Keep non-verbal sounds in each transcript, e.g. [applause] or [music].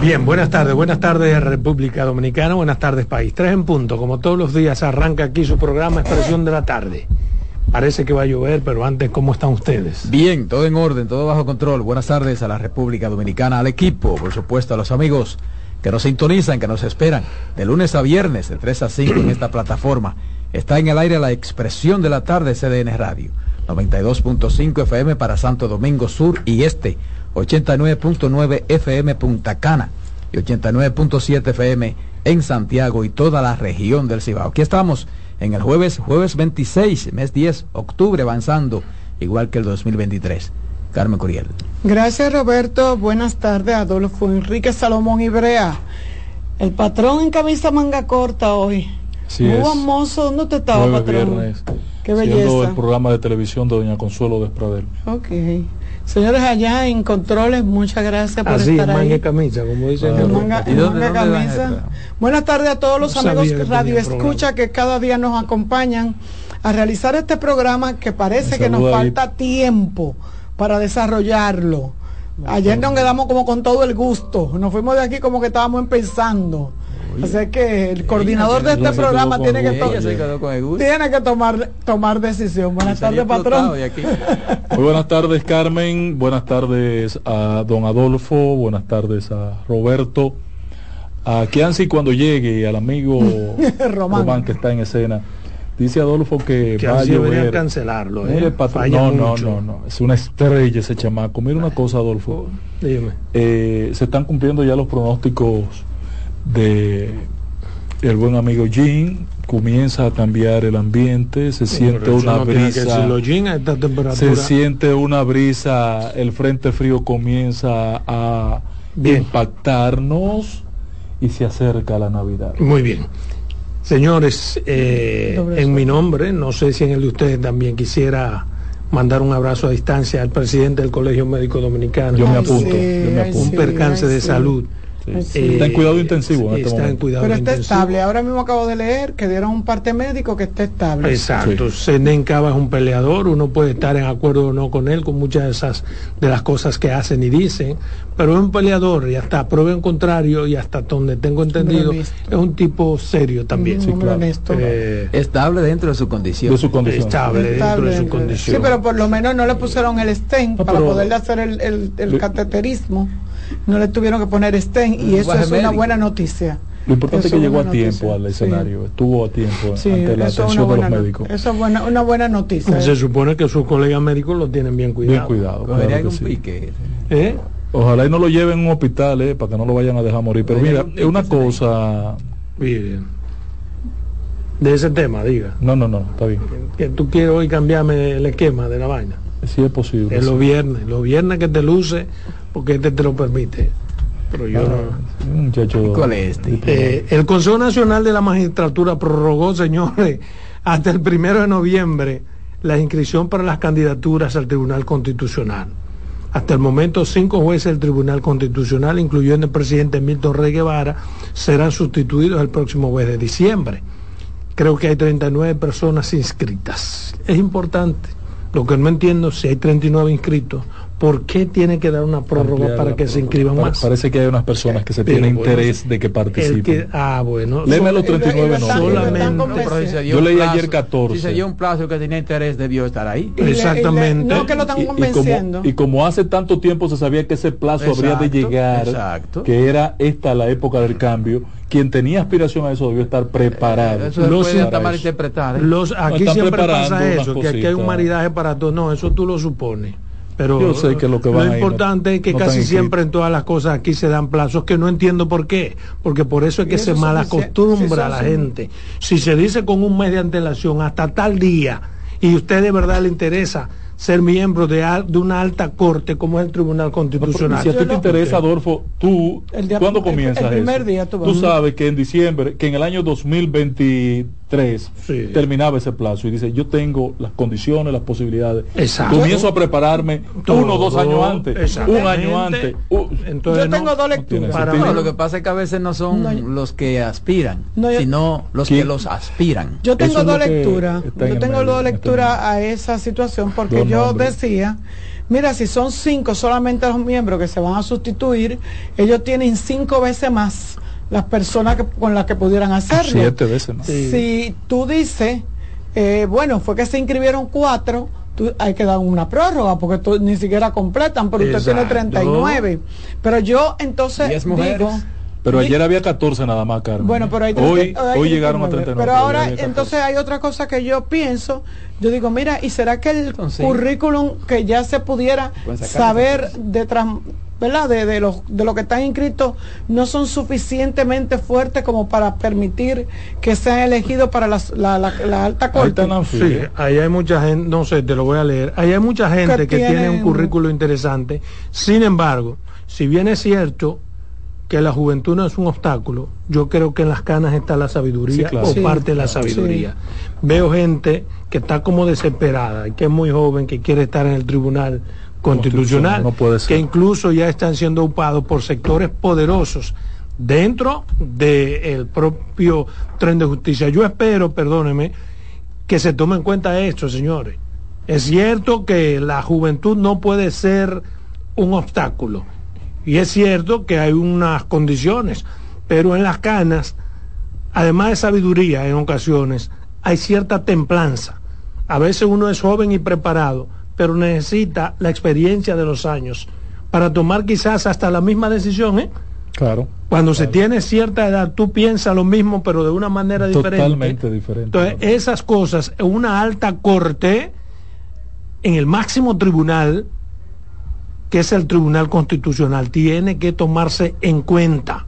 Bien, buenas tardes, buenas tardes República Dominicana, buenas tardes país. Tres en punto, como todos los días arranca aquí su programa Expresión de la Tarde. Parece que va a llover, pero antes, ¿cómo están ustedes? Bien, todo en orden, todo bajo control. Buenas tardes a la República Dominicana, al equipo, por supuesto a los amigos que nos sintonizan, que nos esperan de lunes a viernes, de 3 a 5 en esta plataforma. Está en el aire la Expresión de la Tarde CDN Radio, 92.5 FM para Santo Domingo Sur y Este 89.9 FM Punta Cana y 89.7 FM en Santiago y toda la región del Cibao. Aquí estamos en el jueves, jueves 26, mes 10, octubre, avanzando, igual que el 2023. Carmen Curiel. Gracias Roberto, buenas tardes Adolfo Enrique Salomón Ibrea. El patrón en camisa manga corta hoy. Sí Muy es. famoso, ¿dónde te estaba, Jueves, patrón? viernes, Qué siendo belleza. el programa de televisión de Doña Consuelo Despradel. Ok. Señores allá en controles, muchas gracias por Así, estar manga ahí. y camisa, como dicen. En Claro. manga, ¿Y dónde- manga dónde camisa. Buenas tardes a todos los amigos que Radio Escucha programa. que cada día nos acompañan a realizar este programa que parece que nos falta tiempo para desarrollarlo. Ayer nos quedamos como con todo el gusto. Nos fuimos de aquí como que estábamos empezando. Así que el coordinador de este programa tiene que, tiene tomar, tomar decisión. Buenas tardes, patrón. [laughs] Muy buenas tardes, Carmen. Buenas tardes a don Adolfo. Buenas tardes a Roberto. A Kianci cuando llegue y al amigo [laughs] Román. Román que está en escena. Dice Adolfo que, Que va a llover. cancelarlo. ¿eh? Mire, patrón, Falla no, no, mucho. no, no. Es una estrella ese chamaco. Mira una cosa, Adolfo. Dime. Eh, se están cumpliendo ya los pronósticos de el buen amigo Jean. Comienza a cambiar el ambiente, se siente Pero una no brisa. decirlo, Jean, a esta Se siente una brisa, el frente frío comienza a Bien. impactarnos y se acerca la Navidad. Muy bien. Señores, eh, en mi nombre, no sé si en el de ustedes también quisiera mandar un abrazo a distancia al presidente del Colegio Médico Dominicano. Yo me apunto, sí, yo me apunto. un percance de sí. salud. Sí. Sí. Está en cuidado intensivo en este está en momento. cuidado Pero está intensivo. estable. Ahora mismo acabo de leer que dieron un parte médico que está estable. Exacto. Cava es un peleador, uno puede estar en acuerdo o no con él con muchas de esas de las cosas que hacen y dicen, pero es un peleador y hasta prueba en contrario y hasta donde tengo entendido es un tipo serio también. Un Sí, hombre claro. honesto. Eh, Estable dentro de su condición. De su condición. estable dentro de su condición. Sí, pero por lo menos no le pusieron el stent No, para poderle hacer el, el- el Le- cateterismo. No le tuvieron que poner stent y Un eso es una buena noticia. Lo importante es que llegó a tiempo noticia. al Sí. escenario, estuvo a tiempo Sí, ante la atención de los médicos. eso es buena, una buena noticia. Se supone que sus colegas médicos lo tienen bien cuidado. Bien cuidado. Claro que algún sí. pique. ¿Eh? Ojalá y no lo lleven a un hospital, eh, para que no lo vayan a dejar morir. Pero mira, es una cosa. Bien. De ese tema, diga. No, no, no, está bien. Que tú quieres hoy cambiarme el esquema de la vaina. Sí es posible. Es sí. los viernes. Los viernes que te luce, porque este te lo permite. Pero yo no. Ah, un muchacho. ¿Cuál es este? Eh, el Consejo Nacional de la Magistratura prorrogó, señores, [laughs] hasta el primero de noviembre la inscripción para las candidaturas al Tribunal Constitucional. Hasta el momento, cinco jueces del Tribunal Constitucional, incluyendo el presidente Milton Rey Guevara, serán sustituidos el próximo mes de diciembre. Creo que hay 39 personas inscritas. Es importante. Lo que no entiendo, si hay 39 inscritos, ¿por qué tiene que dar una prórroga Ampliar para que se inscriban Pare- más? Parece que hay unas personas que se Pero tienen bueno, interés de que participen. que- ah, bueno. Léeme los Y lo- y lo 39 están- y lo nombres. están Solamente. Yo leí plazo- ayer 14. Si se dio un plazo que tenía interés, debió estar ahí. Y le- y le- Exactamente. no, que lo están Y- y, convenciendo. como, y como hace tanto tiempo se sabía que ese plazo habría de llegar, exacto. que era esta la época del cambio, quien tenía aspiración a eso debió estar preparado. Eso se Los- puede hasta malinterpretar. ¿eh? Los, aquí siempre pasa eso, que aquí hay un maridaje para todo. No, eso tú lo supones. Pero Yo sé que lo que van no- importante es que no casi siempre en todas las cosas aquí se dan plazos que no entiendo por qué, porque por eso es que eso se malacostumbra a la gente. Si se dice con un mes de antelación hasta tal día y usted de verdad le interesa ser miembro de, al- de una alta corte como es el Tribunal Constitucional. Si a ti te interesa, Adolfo, tú, El día- ¿cuándo el- comienzas el primer eso? día tú tú sabes que en diciembre, que en el año 2023 Sí. terminaba ese plazo y dice, yo tengo las condiciones, las posibilidades. Exacto. Comienzo a prepararme uno o dos años antes, un año antes. Uh, Entonces, Yo tengo no- dos lecturas. No, lo que pasa es que a veces no son No, yo- los que aspiran, No, yo- sino los ¿Quién? que los aspiran. Yo tengo Eso dos lecturas. Yo tengo dos este lecturas a esa situación porque yo decía, mira, si son cinco solamente los miembros que se van a sustituir, ellos tienen cinco veces más las personas que- con las que pudieran hacerlo. Siete veces más. Sí. Si tú dices, eh, bueno, fue que se inscribieron cuatro, tú- hay que dar una prórroga porque tú ni siquiera completan, pero usted tiene Exacto. 39. Pero yo entonces digo, Pero ayer había 14 nada más, Carmen. bueno, pero hay hoy, 30 hay hoy llegaron a 39. 39. Pero ahora, ayer había 14. entonces hay otra cosa que yo pienso. Yo digo, mira, ¿y será que el currículum que ya se pudiera sacar saber de tras- ¿verdad? De, de, los, de lo que están inscritos no son suficientemente fuertes como para permitir que sean elegidos para las- la, la- la alta corte? Sí, ahí hay mucha gente, no sé, te lo voy a leer. Ahí hay mucha gente Que que, tiene un currículo interesante. Sin embargo, si bien es cierto que la juventud no es un obstáculo, yo creo que en las canas está la sabiduría Sí, claro. o Sí, parte de la sabiduría. Veo gente que está como desesperada, y que es muy joven, que quiere estar en el tribunal constitucional, No puede ser. que incluso ya están siendo ocupados por sectores poderosos dentro del propio tren de justicia. Yo espero, perdóneme, que se tome en cuenta esto, señores. Es cierto que la juventud no puede ser un obstáculo. Y es cierto que hay unas condiciones, pero en las canas, además de sabiduría en ocasiones, hay cierta templanza. A veces uno es joven y preparado, pero necesita la experiencia de los años para tomar quizás hasta la misma decisión, ¿eh? Claro. Cuando se tiene cierta edad, tú piensas lo mismo, pero de una manera diferente. Totalmente diferente. Entonces, esas cosas, una alta corte, en el máximo tribunal, que es el Tribunal Constitucional, tiene que tomarse en cuenta.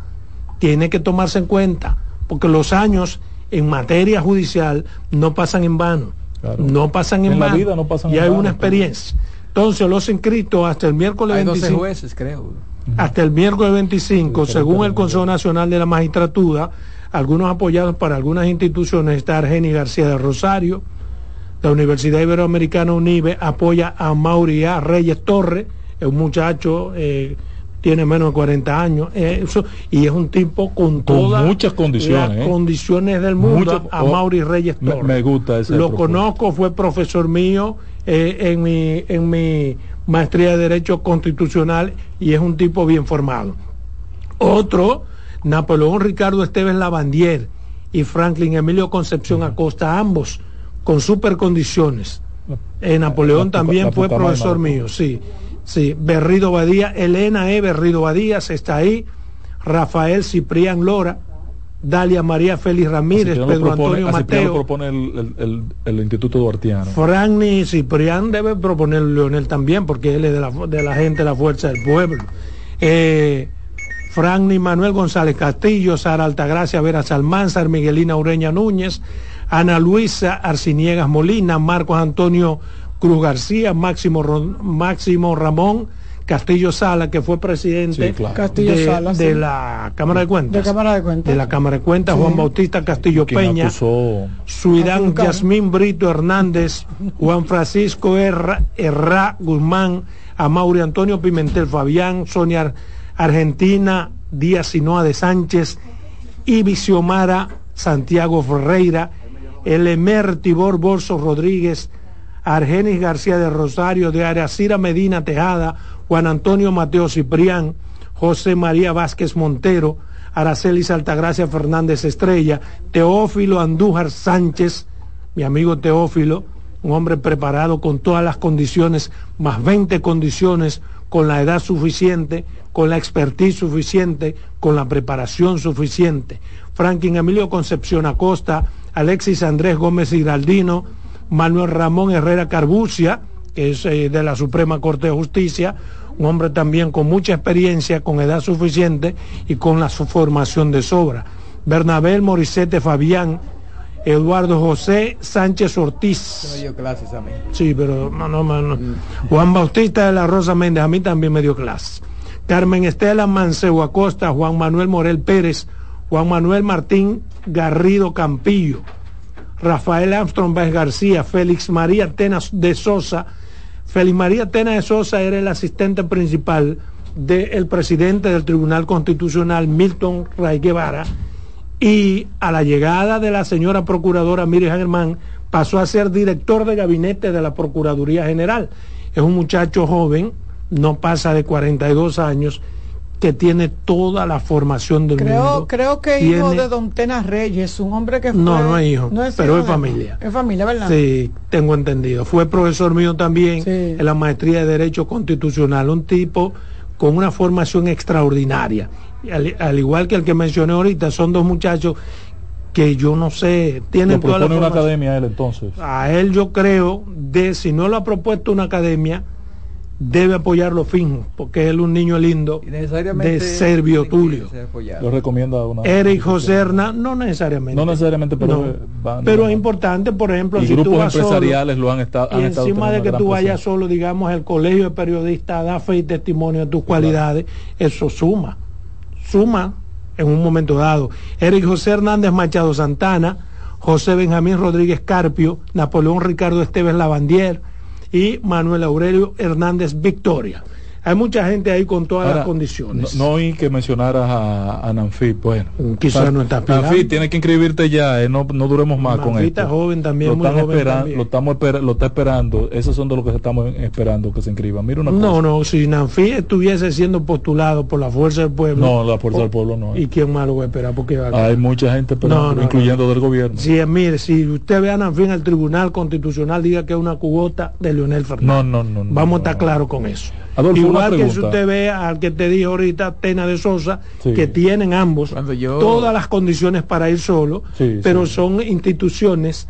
Tiene que tomarse en cuenta, porque los años en materia judicial no pasan en vano. Claro. No pasan en, En la vano. vida no pasan y en hay vano, una experiencia. Entonces, los inscritos hasta el miércoles Hay 12 25 jueces, creo. hasta el miércoles 25, Sí, según el Consejo Nacional de la Magistratura, algunos apoyados para algunas instituciones, está Argeni García de Rosario, la Universidad Iberoamericana UNIBE apoya a Mauri A. Reyes Torres, es un muchacho, eh, tiene menos de 40 años, eh, eso- y es un tipo con, Con todas muchas condiciones, las ¿eh? condiciones del mundo, a oh, Mauri Reyes me- Torres. me gusta esa Lo propuesta. conozco, fue profesor mío eh, en, mi, en mi maestría de Derecho Constitucional y es un tipo bien formado. Otro, Napoleón Ricardo Esteves Lavandier y Franklin Emilio Concepción Acosta, ambos con super condiciones. Eh, Napoleón La también la fue profesor mío, sí. Sí, Berrido Badía, Elena E. Berrido Badías está ahí, Rafael Ciprián Lora, Dalia María Félix Ramírez, Pedro propone- Antonio no lo Mateo. propone el, el- el- el Instituto Duartiano. Franny Ciprián debe proponer Leonel también, porque él es de la, de la gente la fuerza del pueblo. Eh, Franny Manuel González Castillo, Sara Altagracia Vera Salmanzar, Miguelina Ureña Núñez, Ana Luisa Arciniegas Molina, Marcos Antonio Cruz García, Máximo, Ron- Máximo Ramón Castillo Sala, que fue presidente Sí, claro. Castillo de, Sala, de sí. la Cámara de Cuentas. De Cámara de Cuentas. De la Cámara de Cuentas, Juan Bautista Castillo Quien Peña. acusó Suidán. Yasmín Brito Hernández, Juan Francisco Herra, Herrá Guzmán, Amaury Antonio Pimentel Fabián, Sonia Argentina Díaz Sinoa de Sánchez, y Xiomara Santiago Ferreira, Elemer Tibor Borso Rodríguez, Argenis García de Rosario, de Aracira Medina Tejada, Juan Antonio Mateo Ciprián, José María Vázquez Montero, Aracelis Altagracia Fernández Estrella, Teófilo Andújar Sánchez, mi amigo Teófilo, un hombre preparado con todas las condiciones, más 20 condiciones, con la edad suficiente, con la expertise suficiente, con la preparación suficiente. Franklin Emilio Concepción Acosta, Alexis Andrés Gómez Giraldino, Manuel Ramón Herrera Carbucia, que es eh, de la Suprema Corte de Justicia, un hombre también con mucha experiencia, con edad suficiente y con la su formación de sobra. Bernabel Morisete Fabián, Eduardo José Sánchez Ortiz. Me dio clases a mí. Sí, pero no, no, no. Juan Bautista de la Rosa Méndez, a mí también me dio clase. Carmen Estela Mancebo Acosta, Juan Manuel Morel Pérez, Juan Manuel Martín Garrido Campillo, Rafael Armstrong Vázquez García, Félix María Tenas de Sosa. Félix María Tenas de Sosa era el asistente principal del presidente del Tribunal Constitucional, Milton Ray Guevara, y a la llegada de la señora procuradora Miriam Germán pasó a ser director de gabinete de la Procuraduría General. Es un muchacho joven, no pasa de 42 años, que tiene toda la formación del Creo, mundo. creo que Tiene- hijo de Don Tenas Reyes, un hombre que fue... No, no es hijo, pero es de- familia. Es familia, ¿verdad? Sí, tengo entendido. Fue profesor mío también Sí. en la maestría de Derecho Constitucional, un tipo con una formación extraordinaria. Y Al, al igual que el que mencioné ahorita, son dos muchachos que yo no sé, tienen Lo toda la propone una academia él entonces. A él yo creo, de si no lo ha propuesto una academia, debe apoyarlo fijo, porque él es un niño lindo de Servio Tulio. Lo recomienda una. Eric José Hernández, no necesariamente. No necesariamente, pero, No. eh, van- Pero van- es importante, por ejemplo, Y si tú grupos vas solo, empresariales lo han estado. y han encima de que tú vayas solo, digamos, el colegio de periodistas da fe y testimonio de tus cualidades, eso suma, suma en un momento dado. Eric José Hernández Machado Santana, José Benjamín Rodríguez Carpio, Napoleón Ricardo Esteves Lavandier y Manuel Aurelio Hernández Victoria. Hay mucha gente ahí con todas Ahora, las condiciones. No, no oí que mencionaras a, a Nanfi. Bueno, Quizá no está. Nanfi, tienes que inscribirte ya. eh, no, no duremos más con esto. está joven también, lo muy están joven también. Lo, estamos esper- lo está esperando. Esos son de los que estamos esperando que se inscriban. Mira una No, cosa. no, si Nanfi estuviese siendo postulado por la Fuerza del Pueblo. No, la Fuerza del Pueblo no. ¿Y quién más lo va a esperar? Porque va a- Hay mucha gente esperando, No, no, incluyendo del gobierno. Si, mire, si usted ve a Nanfi en el Tribunal Constitucional, diga que es una cubota de Leonel Fernández. No, no, no. no, Vamos a no, estar no. claros con eso. Adolfo, Igual que si usted ve al que te dije ahorita, Tena de Sosa, Sí. que tienen ambos yo- todas las condiciones para ir solo, Sí, pero sí. son instituciones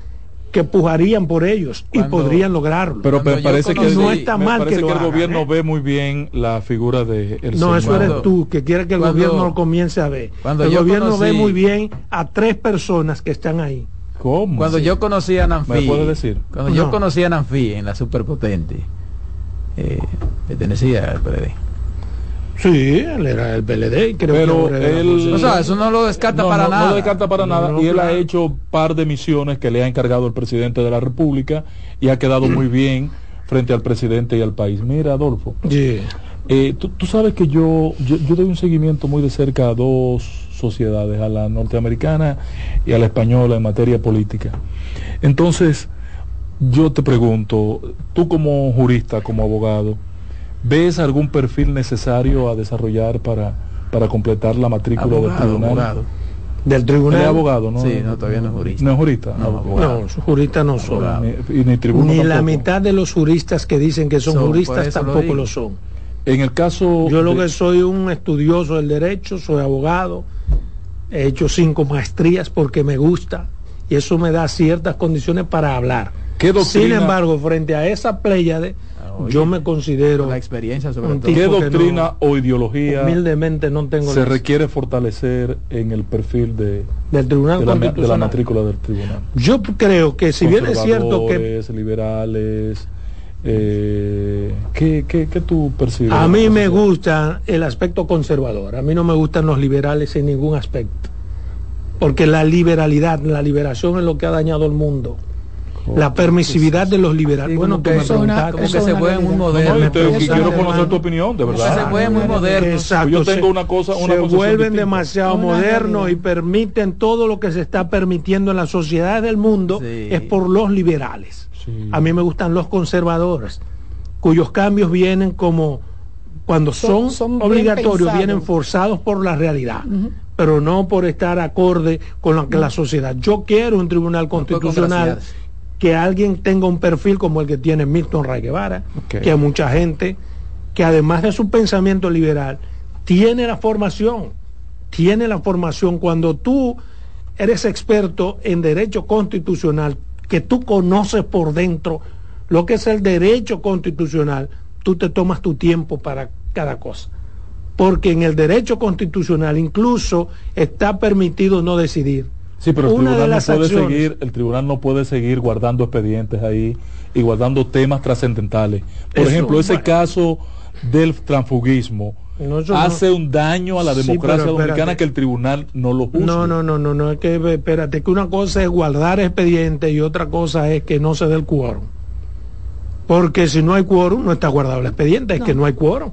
que pujarían por ellos y podrían lograrlo. Pero me parece que, No está me mal parece que lo el hagan, gobierno ¿eh? ve muy bien la figura de el No, eso eres tú, que quiere que el Cuando- gobierno lo comience a ver. cuando el yo gobierno ve muy bien a tres personas que están ahí. ¿Cómo? Cuando yo conocí a Nanfi, ¿Me puede decir? cuando No. yo conocí a Nanfi en la superpotente, eh, pertenecía al PLD. Sí, él era el PLD y creo Pero que era él-. O sea, eso no lo descarta No, para no, nada. No descarta para No, nada. no, y él ha hecho par de misiones que le ha encargado el presidente de la República y ha quedado muy [clears throat] bien frente al presidente y al país. Mira, Adolfo, Sí. eh, tú, tú sabes que yo, yo, yo doy un seguimiento muy de cerca a dos sociedades, a la norteamericana y a la española en materia política. Entonces, yo te pregunto, tú como jurista, como abogado, ¿ves algún perfil necesario a desarrollar para, para completar la matrícula del tribunal? abogado. Del tribunal. es abogado, ¿no? Sí, no, todavía no es jurista. No es jurista. No, Ah, abogado. No, los juristas no son. Ni, y ni tribuno Ni la mitad de los juristas que dicen que son juristas lo tampoco lo son. En el caso. Yo lo de- que soy un estudioso del derecho, soy abogado, he hecho cinco maestrías porque me gusta y eso me da ciertas condiciones para hablar. ¿Qué doctrina- Sin embargo, frente a esa pléyade, Ah, oye, yo me considero, La experiencia sobre un todo. tipo ¿Qué doctrina o ideología humildemente no tengo se requiere fortalecer en el perfil de, del Tribunal de, la, de la Constitucional. matrícula del tribunal? Yo creo que si bien es cierto que liberales, eh, ¿qué, qué, qué tú percibes? a mí me gusta el aspecto conservador, a mí no me gustan los liberales en ningún aspecto, porque la liberalidad, la liberación es lo que ha dañado el mundo. La permisividad de los liberales. Sí, bueno, que me eso es una- preguntaste. Como eso que se una vuelven muy realidad. No, te- quiero conocer tu opinión, de verdad. se vuelve muy moderno. Exacto, Yo se- tengo una cosa, una se concepción vuelven distinta. demasiado modernos y permiten todo lo que se está permitiendo en la sociedad del mundo Sí. es por los liberales. Sí. A mí me gustan los conservadores, cuyos cambios vienen como cuando Son- son, obligatorios, vienen forzados por la realidad, pero no por estar acorde con lo que la sociedad. Yo quiero un tribunal constitucional. Que alguien tenga un perfil como el que tiene Milton Ray Guevara, que hay mucha gente que además de su pensamiento liberal, tiene la formación, tiene la formación. Cuando tú eres experto en derecho constitucional, que tú conoces por dentro lo que es el derecho constitucional, tú te tomas tu tiempo para cada cosa. Porque en el derecho constitucional incluso está permitido no decidir. Sí, pero el Una tribunal, no puede acciones- seguir, el tribunal no puede seguir guardando expedientes ahí y guardando temas trascendentales. Por Eso, ejemplo, ese bueno. caso del transfugismo No, eso no- hace un daño a la democracia dominicana que el tribunal no lo juzgue. No, no, no, no, no, es que espérate, que una cosa es guardar expediente y otra cosa es que no se dé el quórum. Porque si no hay quórum, no está guardado el expediente, es que no hay quórum.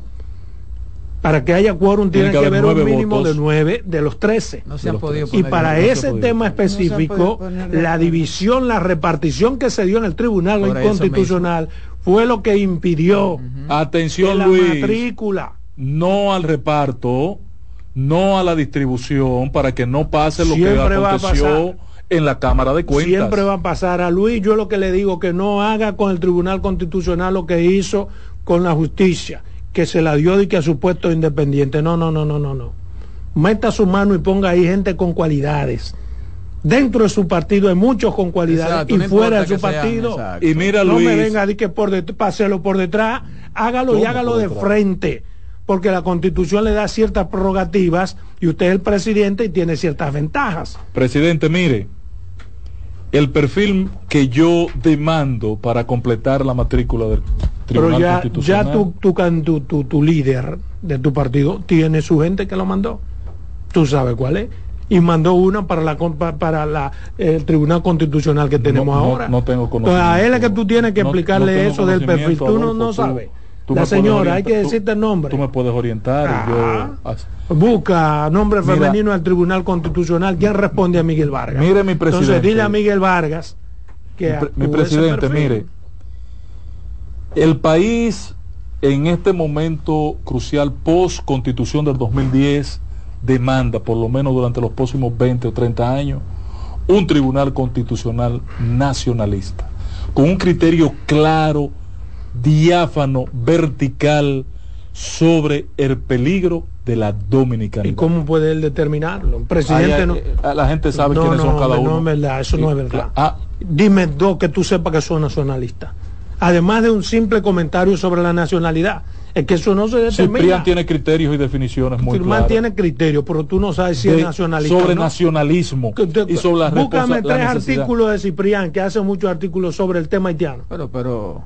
Para que haya quórum tiene, Tiene que que haber haber un mínimo votos. de nueve de los trece. No se han podido. Y para ese tema específico, la división, la repartición que se dio en el Tribunal Por Constitucional fue lo que impidió que Atención, la Luis. matrícula. no al reparto, no a la distribución, para que no pase lo Siempre que va a aconteció pasar. en la Cámara de Cuentas. Siempre va a pasar a Luis. Yo lo que le digo que no haga con el Tribunal Constitucional lo que hizo con la justicia, que se la dio de que a su puesto independiente. No, no, no, no, no, no. Meta su mano y ponga ahí gente con cualidades. Dentro de su partido hay muchos con cualidades Exacto, y no fuera de su sean, partido. Y mira, no Luis, me venga a decir que por det- páselo por detrás, hágalo y ¿Cómo hágalo de frente, porque la constitución le da ciertas prerrogativas y usted es el presidente y tiene ciertas ventajas. presidente, mire, el perfil que yo demando para completar la matrícula del Pero Tribunal ya, Constitucional. ya tu, tu, can- tu, tu- tu líder de tu partido tiene su gente que lo mandó. Tú sabes cuál es. Y mandó una para la para la, el Tribunal Constitucional que tenemos No, ahora. no tengo Entonces, a él es que tú tienes que explicarle eso del perfil. conocimiento, Tú no, no sabes. La señora, hay que decirte el nombre. Tú me puedes orientar y Ah. yo... as- Busca nombre Mira. femenino al Tribunal Constitucional. ¿Quién responde a Miguel Vargas? Mire, mi Entonces, presidente. dile a Miguel Vargas que Mi, pre- mi presidente, mire, el país en este momento crucial post constitución del 2010 demanda, por lo menos durante los próximos 20 o 30 años, un tribunal constitucional nacionalista, con un criterio claro, diáfano, vertical, sobre el peligro de la dominicanidad. ¿Y cómo puede él determinarlo? Presidente Ay, no. eh, la gente sabe No, quiénes no, son cada uno. no es verdad, eso no es verdad. Ah, Dime dos que tú sepas que son nacionalistas. Además de un simple comentario sobre la nacionalidad. Es que eso no se determina. Ciprián tiene criterios y definiciones muy Ciprián claras. tiene criterio, pero tú no sabes si de- es nacionalista. sobre ¿no? nacionalismo Que usted- y sobre la Búscame la tres artículos de Ciprián, que hace muchos artículos sobre el tema haitiano. Pero, pero,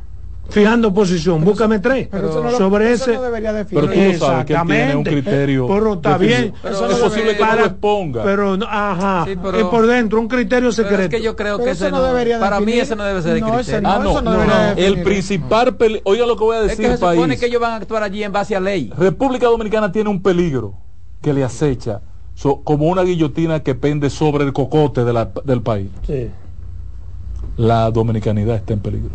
Fijando posición, búscame tres. Pero eso no lo- sobre eso ese. no debería definir. Pero tú no sabes que él tiene un criterio. Pero está definido. bien. Pero es posible que no lo exponga. Pero, no- ajá. Sí, pero- es por dentro, un criterio pero secreto. es que yo creo que eso ese no debería para mí ese no debe ser el No, ese criterio. ah, no, no, eso no no, debería no. definir. El principal peli- Oiga lo que voy a es decir, que se supone país. que ellos van a actuar allí en base a ley. República Dominicana tiene un peligro que le acecha so- como una guillotina que pende sobre el cocote de la- del país. Sí. La dominicanidad está en peligro.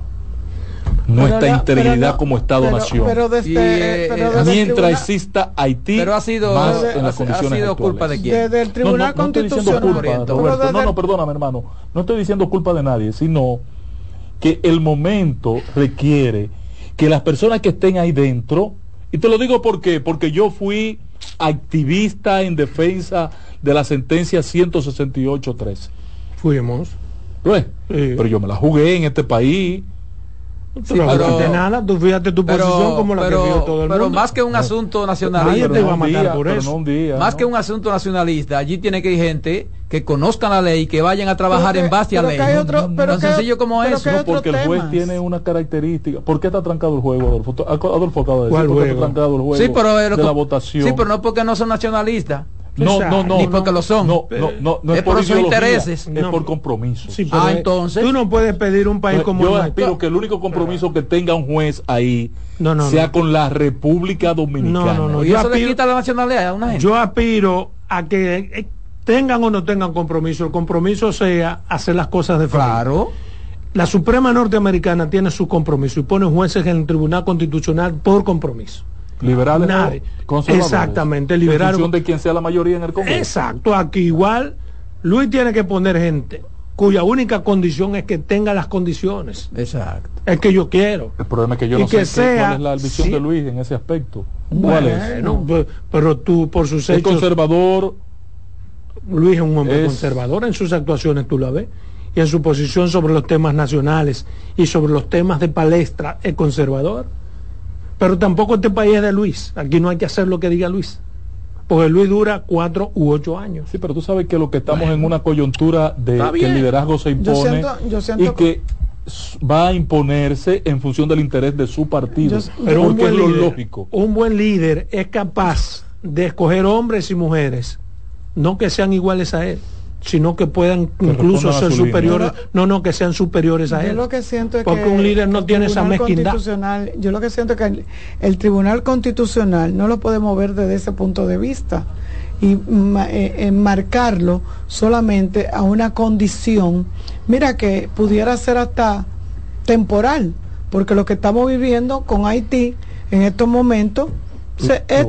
Nuestra no- integridad pero no- como Estado-nación. Pero, pero desde, Y, eh, pero eh, desde el Mientras tribunal- exista Haití, Pero ha sido, más ha- en las ha condiciones sido culpa de quién. desde el No, Tribunal no, no estoy diciendo Constitucional. culpa. Roberto. No, no, perdóname, hermano. No estoy diciendo culpa de nadie, sino que el momento requiere que las personas que estén ahí dentro, y te lo digo por qué, porque yo fui activista en defensa de la sentencia 168.13. Fuimos. ¿Lo es? Sí. Pero yo me la jugué en este país. Tú no pero- jugaste nada, tú fíjate tu posición Pero, como la que vio pero, todo el pero mundo. más que un asunto Nadie nacionalista, te va a matar día, por pero eso. no día, más ¿no? que un asunto nacionalista, allí tiene que ir gente que conozcan la ley, que vayan a trabajar Pero que- en base a pero ley. hay otro- pero Tan que sencillo como pero eso. porque el juez temas. tiene una característica. ¿Por qué está trancado el juego, Adolfo? Adolfo acaba de decir ¿Cuál ¿por qué juego? está trancado el juego Sí, pero, eh, de la votación. sí, pero no porque no son nacionalistas. No, no, no. ni porque lo son. No, no, no, no Es es por por sus intereses. Es No. por compromiso. Sí, Ah, entonces. Tú no puedes pedir un país como yo el aspiro que el único compromiso que tenga un juez ahí No, no, sea no. con la República Dominicana. No, no, no. y yo eso le aspiro- quita la nacionalidad a una gente. Yo aspiro a que eh, tengan o no tengan compromiso. El compromiso sea hacer las cosas de familia. claro. La Suprema Norteamericana tiene su compromiso y pone jueces en el Tribunal Constitucional por compromiso. Liberales, Nadie. Exactamente, En liberal- función de quien sea la mayoría en el Congreso. Exacto, aquí igual Luis tiene que poner gente cuya única condición es que tenga las condiciones. Exacto. Es que yo quiero. El problema es que yo Y no sé que qué- sea- cuál es la visión sí. de Luis en ese aspecto. ¿Cuál es? Bueno, pe- pero tú por sus Es hechos, conservador, Luis es un hombre es- conservador en sus actuaciones, tú la ves. y en su posición sobre los temas nacionales y sobre los temas de palestra es conservador. Pero tampoco este país es de Luis. Aquí no hay que hacer lo que diga Luis. Porque Luis dura cuatro u ocho años. Sí, pero tú sabes que lo que estamos en una coyuntura de que el liderazgo se impone Yo siento- yo siento y que va a imponerse en función del interés de su partido. Yo- Pero un porque buen, es lo líder, lógico. un buen líder es capaz de escoger hombres y mujeres, no que sean iguales a él, sino que puedan incluso ser línea. superiores, no, no, que sean superiores a Yo él. lo que siento es Porque que un líder no el tiene esa Tribunal mezquindad. Constitucional, yo lo que siento es que el, el Tribunal Constitucional no lo podemos ver desde ese punto de vista y ma- eh, enmarcarlo solamente a una condición, mira que pudiera ser hasta temporal, porque lo que estamos viviendo con Haití en estos momentos se- es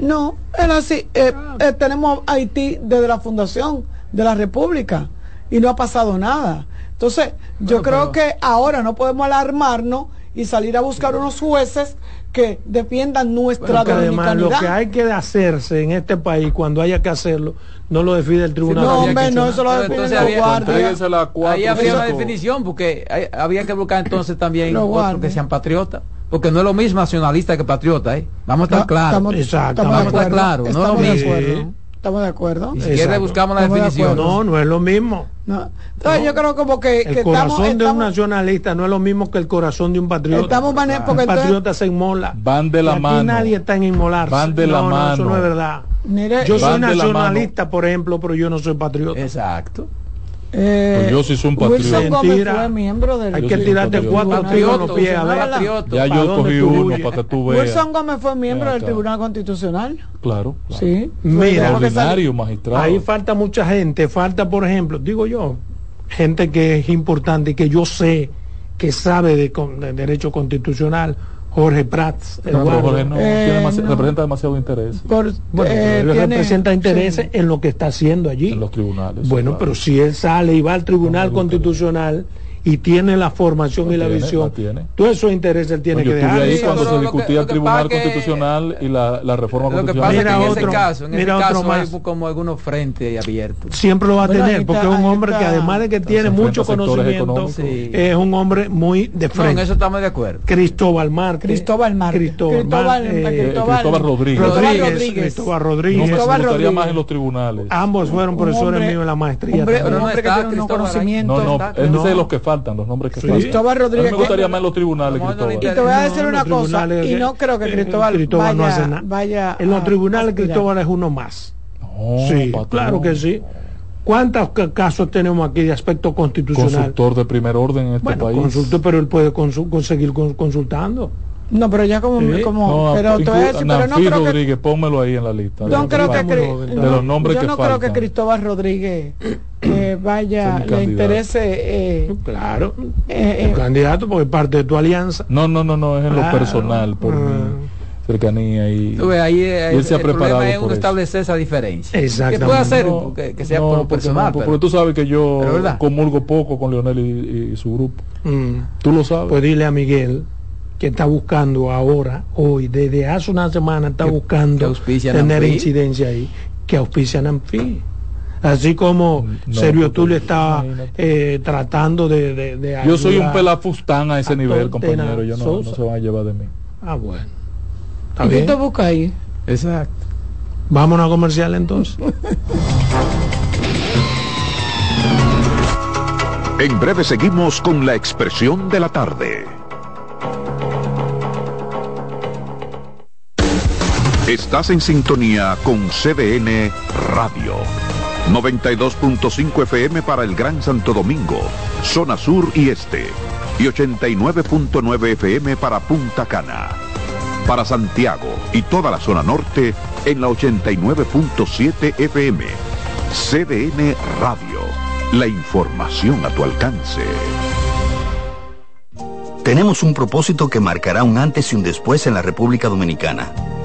no, es así. eh, eh, tenemos Haití desde la fundación de la República y no ha pasado nada. Entonces, yo creo que ahora no podemos alarmarnos y salir a buscar unos jueces que defiendan nuestra Porque además lo que hay que hacerse en este país cuando haya que hacerlo no lo define el tribunal. no, hombre, no, eso lo definen entonces los había- guardias. Ahí habría una definición, porque hay- había que buscar entonces también Los otros guardias. que sean patriotas. Porque no es lo mismo nacionalista que patriota, ¿eh? Vamos a estar claros. Vamos a estar claros, no es lo mismo. Estamos de acuerdo. Ni siquiera Exacto. buscamos la Estamos de definición. acuerdo. No, no es lo mismo. No. Entonces, yo creo como que, El que corazón estamos, de un estamos- nacionalista no es lo mismo que el corazón de un patriota. Estamos porque un entonces- patriota se inmola. Van de la Y aquí mano. nadie está en inmolarse. Van de no, la no, mano. eso no es verdad. Mire, Yo soy de nacionalista, por ejemplo, pero yo no soy patriota. Exacto. Eh, Pues yo sí soy un patriota. Wilson Gómez Mentira. fue miembro del Hay que tirarte cuatro tiros los pies. A ver, patriota. Ya ¿para yo cogí tú uno para que tú veas. Wilson Gómez fue miembro del. Tribunal Constitucional. Claro. claro. Sí. Mira, magistrado. Ahí falta mucha gente. Falta, por ejemplo, digo yo, gente que es importante y que yo sé que sabe de, de derecho constitucional. Jorge Prats. No. Jorge no, Eh, no. representa demasiado interés por- Bueno, eh, pero él tiene- representa intereses sí. en lo que está haciendo allí. en los tribunales. Bueno, claro. pero si él sale y va al Tribunal Constitucional y tiene la formación Lo y la tiene, visión, todos esos intereses él tiene No, yo que dejar. ahí cuando se discutía el Tribunal que- Constitucional y la, la reforma Lo que constitucional. pasa Mira es que en otro, ese caso, en mira ese otro caso hay como algunos frentes abiertos. Siempre lo va a Bueno, tener, porque es un hombre que además de que tiene mucho conocimiento. Sí. es un hombre muy de No, en frente. eso estamos de acuerdo. Cristóbal Márquez. Cristóbal Márquez. Cristóbal, eh, Eh, Cristóbal Rodríguez. Cristóbal Rodríguez, Rodríguez. Cristóbal No, me, Rodríguez. Cristóbal gustaría Rodríguez. más en los tribunales. Ambos fueron profesores míos en la maestría. No no, no, está- él dice no. Faltan, los nombres que Sí. faltan. Cristóbal A mí Rodríguez. me gustaría más en los tribunales, no le Y Cristóbal. te voy a No, decir una cosa, y no creo que eh, Cristóbal, Cristóbal no vaya, hace nada. vaya En los tribunales. Cristóbal es uno más. No, sí, patrón. claro que sí. ¿Cuántos ca- casos tenemos aquí de aspecto constitucional? Consultor de primer orden en este bueno, país. consultor, pero él puede consu- conseguir con- consultando. No, pero ya como, Sí. como No, pero inclu- decir, pero no creo que Rodríguez, pónmelo ahí en la lista. no creo que de los nombres yo que no creo que. Cristóbal Rodríguez eh, vaya Es le candidato. interese eh, Claro. eh, Tu candidato porque es parte de tu alianza. No, no, no, no, es en lo Claro. personal, por Ah. mi cercanía y... Tú ahí eh, Y él se ha el preparado problema es uno establecer esa diferencia. Exactamente. Que puede hacer No, que, que sea no, por lo porque personal. no, pero- tú sabes que yo comulgo poco con Leonel y, y- y su grupo. Mm. Tú lo sabes. Pues dile a Miguel que está buscando ahora, hoy, desde hace una semana está Que- que buscando auspician tener incidencia ahí, que auspician Anfi. Así como No, Sergio porque- Tulio está imagínate. eh, tratando de, de, de yo soy un pelafustán a ese a nivel, compañero. Yo no, no se van a llevar de mí. Ah, bueno. Está ¿y bien. te buscas ahí? Exacto. Vámonos a comercial entonces. En breve seguimos con la expresión de la tarde. Estás en sintonía con CDN Radio. 92.5 FM para el Gran Santo Domingo, zona sur y este. Y 89.9 FM para Punta Cana. Para Santiago y toda la zona norte en la 89.7 FM. CDN Radio. La información a tu alcance. Tenemos un propósito que marcará un antes y un después en la República Dominicana.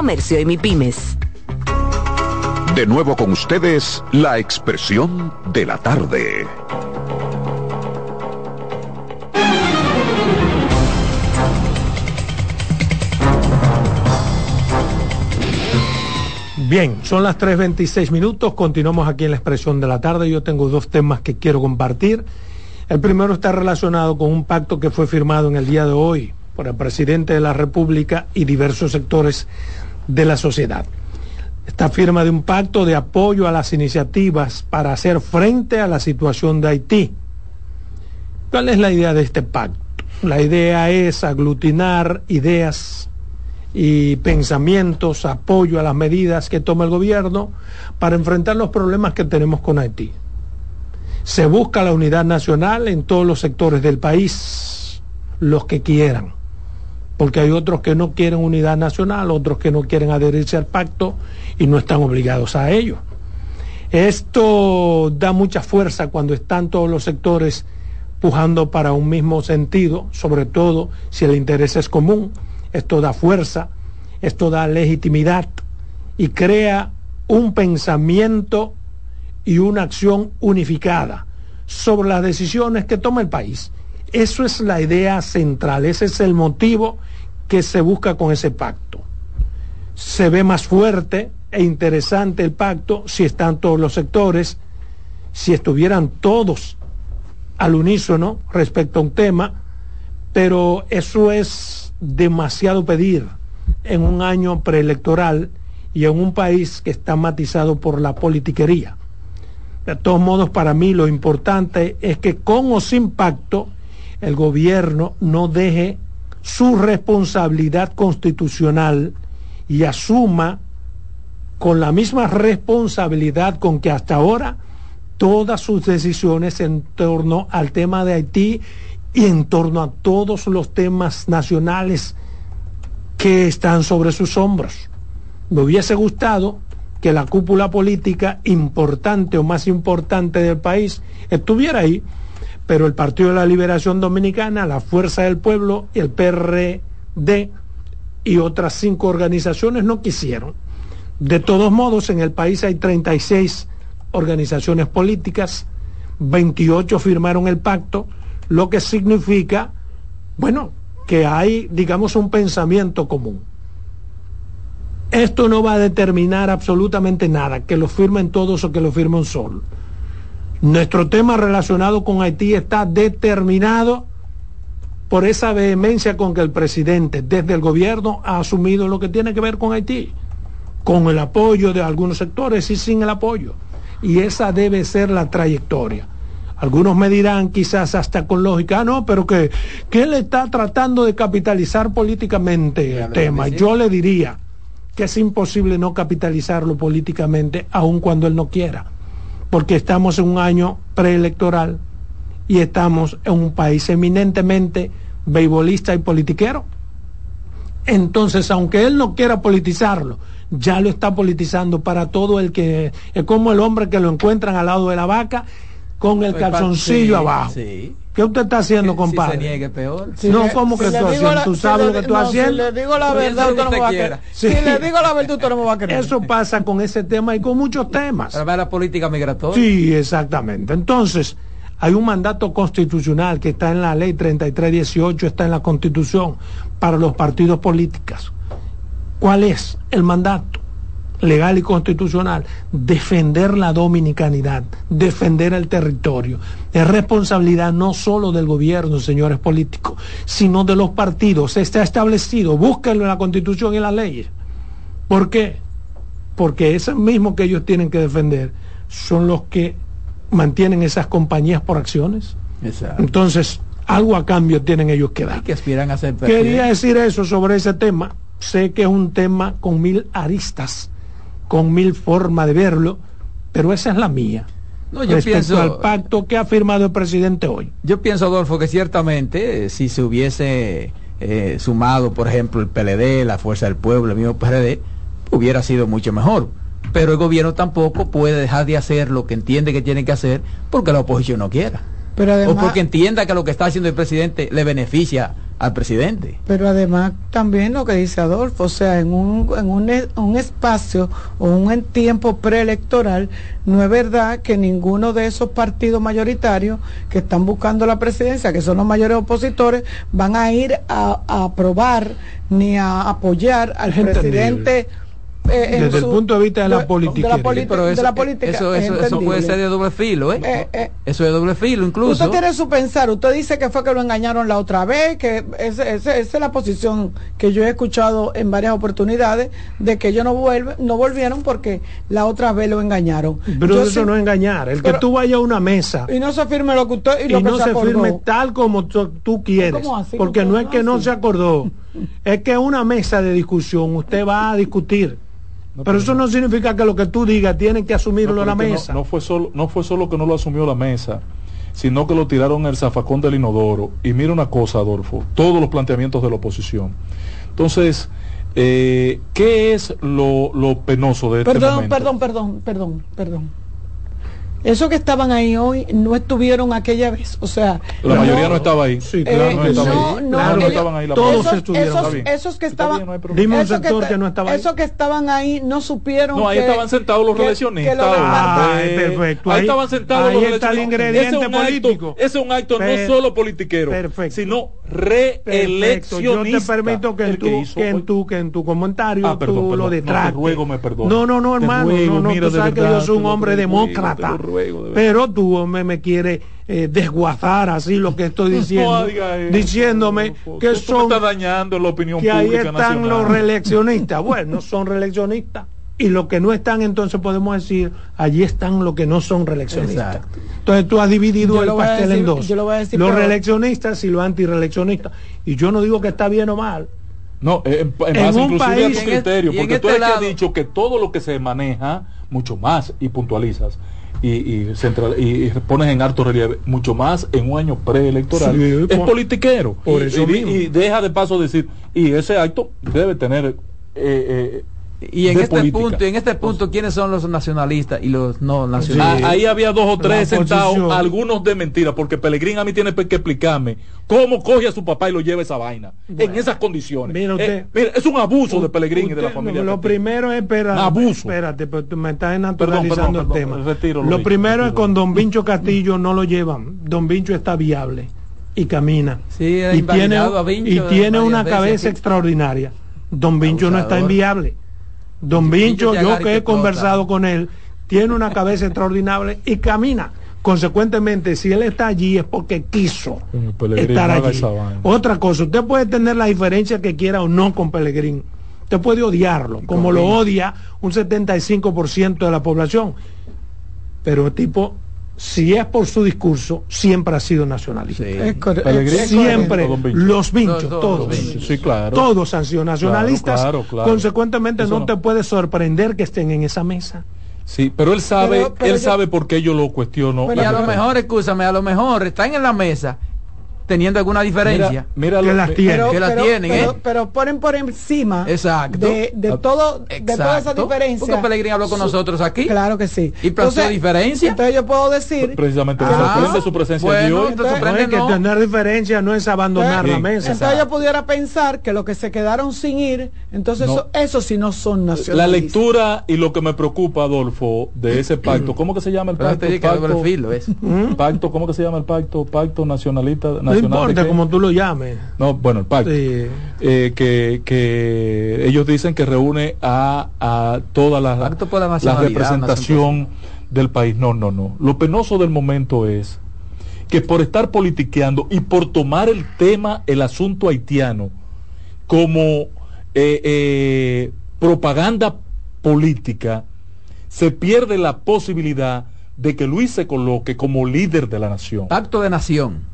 Comercio y MIPIMES. De nuevo con ustedes, la expresión de la tarde. Bien, son las 3.26 minutos, continuamos aquí en la expresión de la tarde. Yo tengo dos temas que quiero compartir. El primero está relacionado con un pacto que fue firmado en el día de hoy por el presidente de la República y diversos sectores de la sociedad. Esta firma de un pacto de apoyo a las iniciativas para hacer frente a la situación de Haití. ¿Cuál es la idea de este pacto? La idea es aglutinar ideas y pensamientos, apoyo a las medidas que toma el gobierno para enfrentar los problemas que tenemos con Haití. Se busca la unidad nacional en todos los sectores del país, los que quieran, porque hay otros que no quieren unidad nacional, otros que no quieren adherirse al pacto y no están obligados a ello. Esto da mucha fuerza cuando están todos los sectores pujando para un mismo sentido, sobre todo si el interés es común esto da fuerza, esto da legitimidad y crea un pensamiento y una acción unificada sobre las decisiones que toma el país. Eso es la idea central, ese es el motivo que se busca con ese pacto. Se ve más fuerte e interesante el pacto si están todos los sectores, si estuvieran todos al unísono respecto a un tema, pero eso es demasiado pedir en un año preelectoral y en un país que está matizado por la politiquería. De todos modos, para mí lo importante es que con o sin pacto, el gobierno no deje su responsabilidad constitucional y asuma con la misma responsabilidad con que hasta ahora todas sus decisiones en torno al tema de Haití y en torno a todos los temas nacionales que están sobre sus hombros. Me hubiese gustado que la cúpula política importante o más importante del país estuviera ahí, pero el Partido de la Liberación Dominicana, la Fuerza del Pueblo y el PRD y otras cinco organizaciones no quisieron. De todos modos, en el país hay 36 organizaciones políticas, 28 firmaron el pacto, lo que significa, bueno, que hay, digamos, un pensamiento común. Esto no va a determinar absolutamente nada, que lo firmen todos o que lo firmen solo. Nuestro tema relacionado con Haití está determinado por esa vehemencia con que el presidente desde el gobierno ha asumido lo que tiene que ver con Haití, con el apoyo de algunos sectores y sin el apoyo. Y esa debe ser la trayectoria. Algunos me dirán quizás hasta con lógica, ah, no, pero que, que él está tratando de capitalizar políticamente el tema. Yo le diría que es imposible no capitalizarlo políticamente, aun cuando él no quiera, porque estamos en un año preelectoral y estamos en un país eminentemente beisbolista y politiquero. Entonces, aunque él no quiera politizarlo, ya lo está politizando para todo el que es como el hombre que lo encuentran al lado de la vaca con el Pues, calzoncillo sí, abajo. sí. ¿Qué usted está haciendo, Si compadre? se niegue peor. no, le- ¿cómo que si tú haciendo? ¿Tú si sabes le lo que tú no, haciendo? Si le digo la Pues verdad, usted no me va a creer. Si le digo la verdad, usted no me va a creer. Eso pasa con ese tema y con muchos temas. Para ver la política migratoria. Sí, exactamente. Entonces, hay un mandato constitucional que está en la ley 3318, está en la constitución para los partidos políticos. ¿Cuál es el mandato? Legal y constitucional, defender la dominicanidad, defender el territorio. Es responsabilidad no solo del gobierno, señores políticos, sino de los partidos. Está establecido, búsquenlo en la constitución y en las leyes. ¿Por qué? Porque esos mismos que ellos tienen que defender son los que mantienen esas compañías por acciones. Exacto. Entonces, algo a cambio tienen ellos que dar. que aspiran a ser Quería decir eso sobre ese tema. Sé que es un tema con mil aristas, con mil formas de verlo, pero esa es la mía. No, yo respecto pienso- al pacto que ha firmado el presidente hoy. Yo pienso, Adolfo, que ciertamente eh, si se hubiese eh, sumado, por ejemplo, el PLD, la Fuerza del Pueblo, el mismo PRD, hubiera sido mucho mejor. Pero el gobierno tampoco puede dejar de hacer lo que entiende que tiene que hacer porque la oposición no quiera. Pero o además, porque entienda que lo que está haciendo el presidente le beneficia al presidente. pero además también lo que dice Adolfo, o sea, en un, en un, un espacio o un en tiempo preelectoral, no es verdad que ninguno de esos partidos mayoritarios que están buscando la presidencia, que son los mayores opositores, van a ir a, a aprobar ni a apoyar al presidente. Eh, Desde el su- punto de vista de la de politiquería. la, politi- de eso, la política. eso, es eso, eso puede ser de doble filo, ¿eh? Eh, eh, Eso es de doble filo, incluso. Usted tiene su pensar, usted dice que fue que lo engañaron la otra vez, que ese- ese- esa es la posición que yo he escuchado en varias oportunidades, de que ellos no, vuelven, no volvieron porque la otra vez lo engañaron. Pero Yo eso sí- no es engañar. El pero- que tú vayas a una mesa Y no se firme lo que usted y y lo que no se, firme tal como tú, tú quieres. ¿Cómo así? Porque ¿Cómo no es que no se acordó. [laughs] Es que una mesa de discusión usted va a discutir. Pero eso no significa que lo que tú digas tienen que asumirlo No, la mesa. No, no fue solo, no fue solo que no lo asumió la mesa, sino que lo tiraron el zafacón del inodoro. Y mira una cosa, Adolfo, todos los planteamientos de la oposición. Entonces, eh, ¿qué es lo, lo penoso de este Perdón, momento? perdón, perdón, perdón, perdón. Esos que estaban ahí hoy no estuvieron aquella vez, o sea... La mayoría no estaba ahí. Sí, Eh, claro no que estaba no, ahí. no, Claro, no ellos- estaban ahí la todos mayoría. esos, estuvieron, esos- esos que estaban no un esos sector esta- que no estaba ahí. esos que estaban ahí no supieron No, ahí que- estaban sentados los que- relacionistas. que lo Ah, hombre. perfecto. Ahí, Ahí- estaban sentados ahí los está el relacionistas. ingrediente Ese es un político. Acto, ese es un acto Per- no solo politiquero, perfecto. sino reeleccionista. Yo te permito que en, El tu, que en tu, que en tu comentario Ah, perdón, tú perdón. lo No, te ruego, me perdones. No, no, no, hermano. no, no, tú sabes que yo soy un hombre demócrata. Ruego, de pero tú me, me quieres eh, desguazar así lo que estoy [laughs] diciendo. No diciéndome que son estás dañando la opinión que ahí pública están nacional. los reeleccionistas. [laughs] Bueno, son reeleccionistas. Y los que no están, entonces podemos decir, allí están los que no son reeleccionistas. Exacto. Entonces tú has dividido Yo el pastel decir- en dos. yo lo voy a decir los reeleccionistas y los antireeleccionistas. Y yo no digo que está bien o mal. No, en, en En base un inclusive país- a tu criterio, porque tú este eres que has dicho que todo lo que se maneja, mucho más, y puntualizas, y, y, central, y, pones en alto relieve, mucho más en un año preelectoral, Sí, es por- politiquero. por y, eso y- mismo. y deja de paso decir, y ese acto debe tener... eh, eh, Y en de este política. punto, y en este punto, ¿quiénes son los nacionalistas y los no nacionalistas? Ah, ahí había dos o tres sentados, algunos de mentira, porque Pelegrín a mí tiene que explicarme cómo coge a su papá y lo lleva esa vaina, en esas condiciones. Mira usted. Eh, mira, es un abuso de Pelegrín y de la Usted- familia. Lo primero es espera, abuso. Espérate, pero tú me estás Perdón, naturalizando perdón, el tema. retiro lo lo dicho, primero es con Don Vincho Castillo no lo llevan. Don Vincho está viable y camina. Sí, y tiene, invalidado a Vincho y tiene una cabeza aquí. extraordinaria. Don Vincho no está inviable. Don Vincho yo que he conversado con él, tiene una cabeza extraordinaria y camina. Consecuentemente, si él está allí es porque quiso Pelegrín, estar allí. Otra cosa, usted puede tener la diferencia que quiera o no con Pelegrín. Usted puede odiarlo, como lo odia un 75% de la población. Pero el tipo, si es por su discurso, siempre ha sido nacionalista. Sí. Es Siempre, los vinchos, Todos, los Sí, claro. Todos han sido nacionalistas. Claro, claro, claro. Consecuentemente, Eso no, no. te puede sorprender que estén en esa mesa. Sí, pero él sabe, Pero- pero él yo- sabe por qué yo lo cuestiono. Pero Y a lo mejor, escúchame, a lo mejor están en la mesa teniendo alguna diferencia. Mira, que las tienen. Pero, que la pero- tienen, pero- ¿eh? pero ponen por encima Exacto. de, de todo de toda esa Exacto. diferencia. Porque Pellegrini habló con Su- nosotros aquí. Claro que sí. Y planteó diferencia. Entonces yo puedo decir precisamente me Ah, sorprende su presencia bueno, hoy. entonces Entonces, No, es que no. tener diferencia no es abandonar la mesa. entonces yo pudiera pensar que los que se quedaron sin ir, entonces No. eso, eso sí no son La nacionalistas. lectura y lo que me preocupa, Adolfo, de ese pacto, ¿cómo que se llama el Pero pacto? Pacto, pacto, ¿cómo que se llama el pacto? Pacto nacionalista, No nacional. ¿de importa como tú lo llames. No, bueno, el pacto. Sí. Eh, que, que ellos dicen que reúne a, a toda la, Pacto por la la nacionalidad, representación del país. No, no, no. Lo penoso del momento es que por estar politiqueando y por tomar el tema, el asunto haitiano, como eh, eh, propaganda política, se pierde la posibilidad de que Luis se coloque como líder de la nación. Pacto de nación.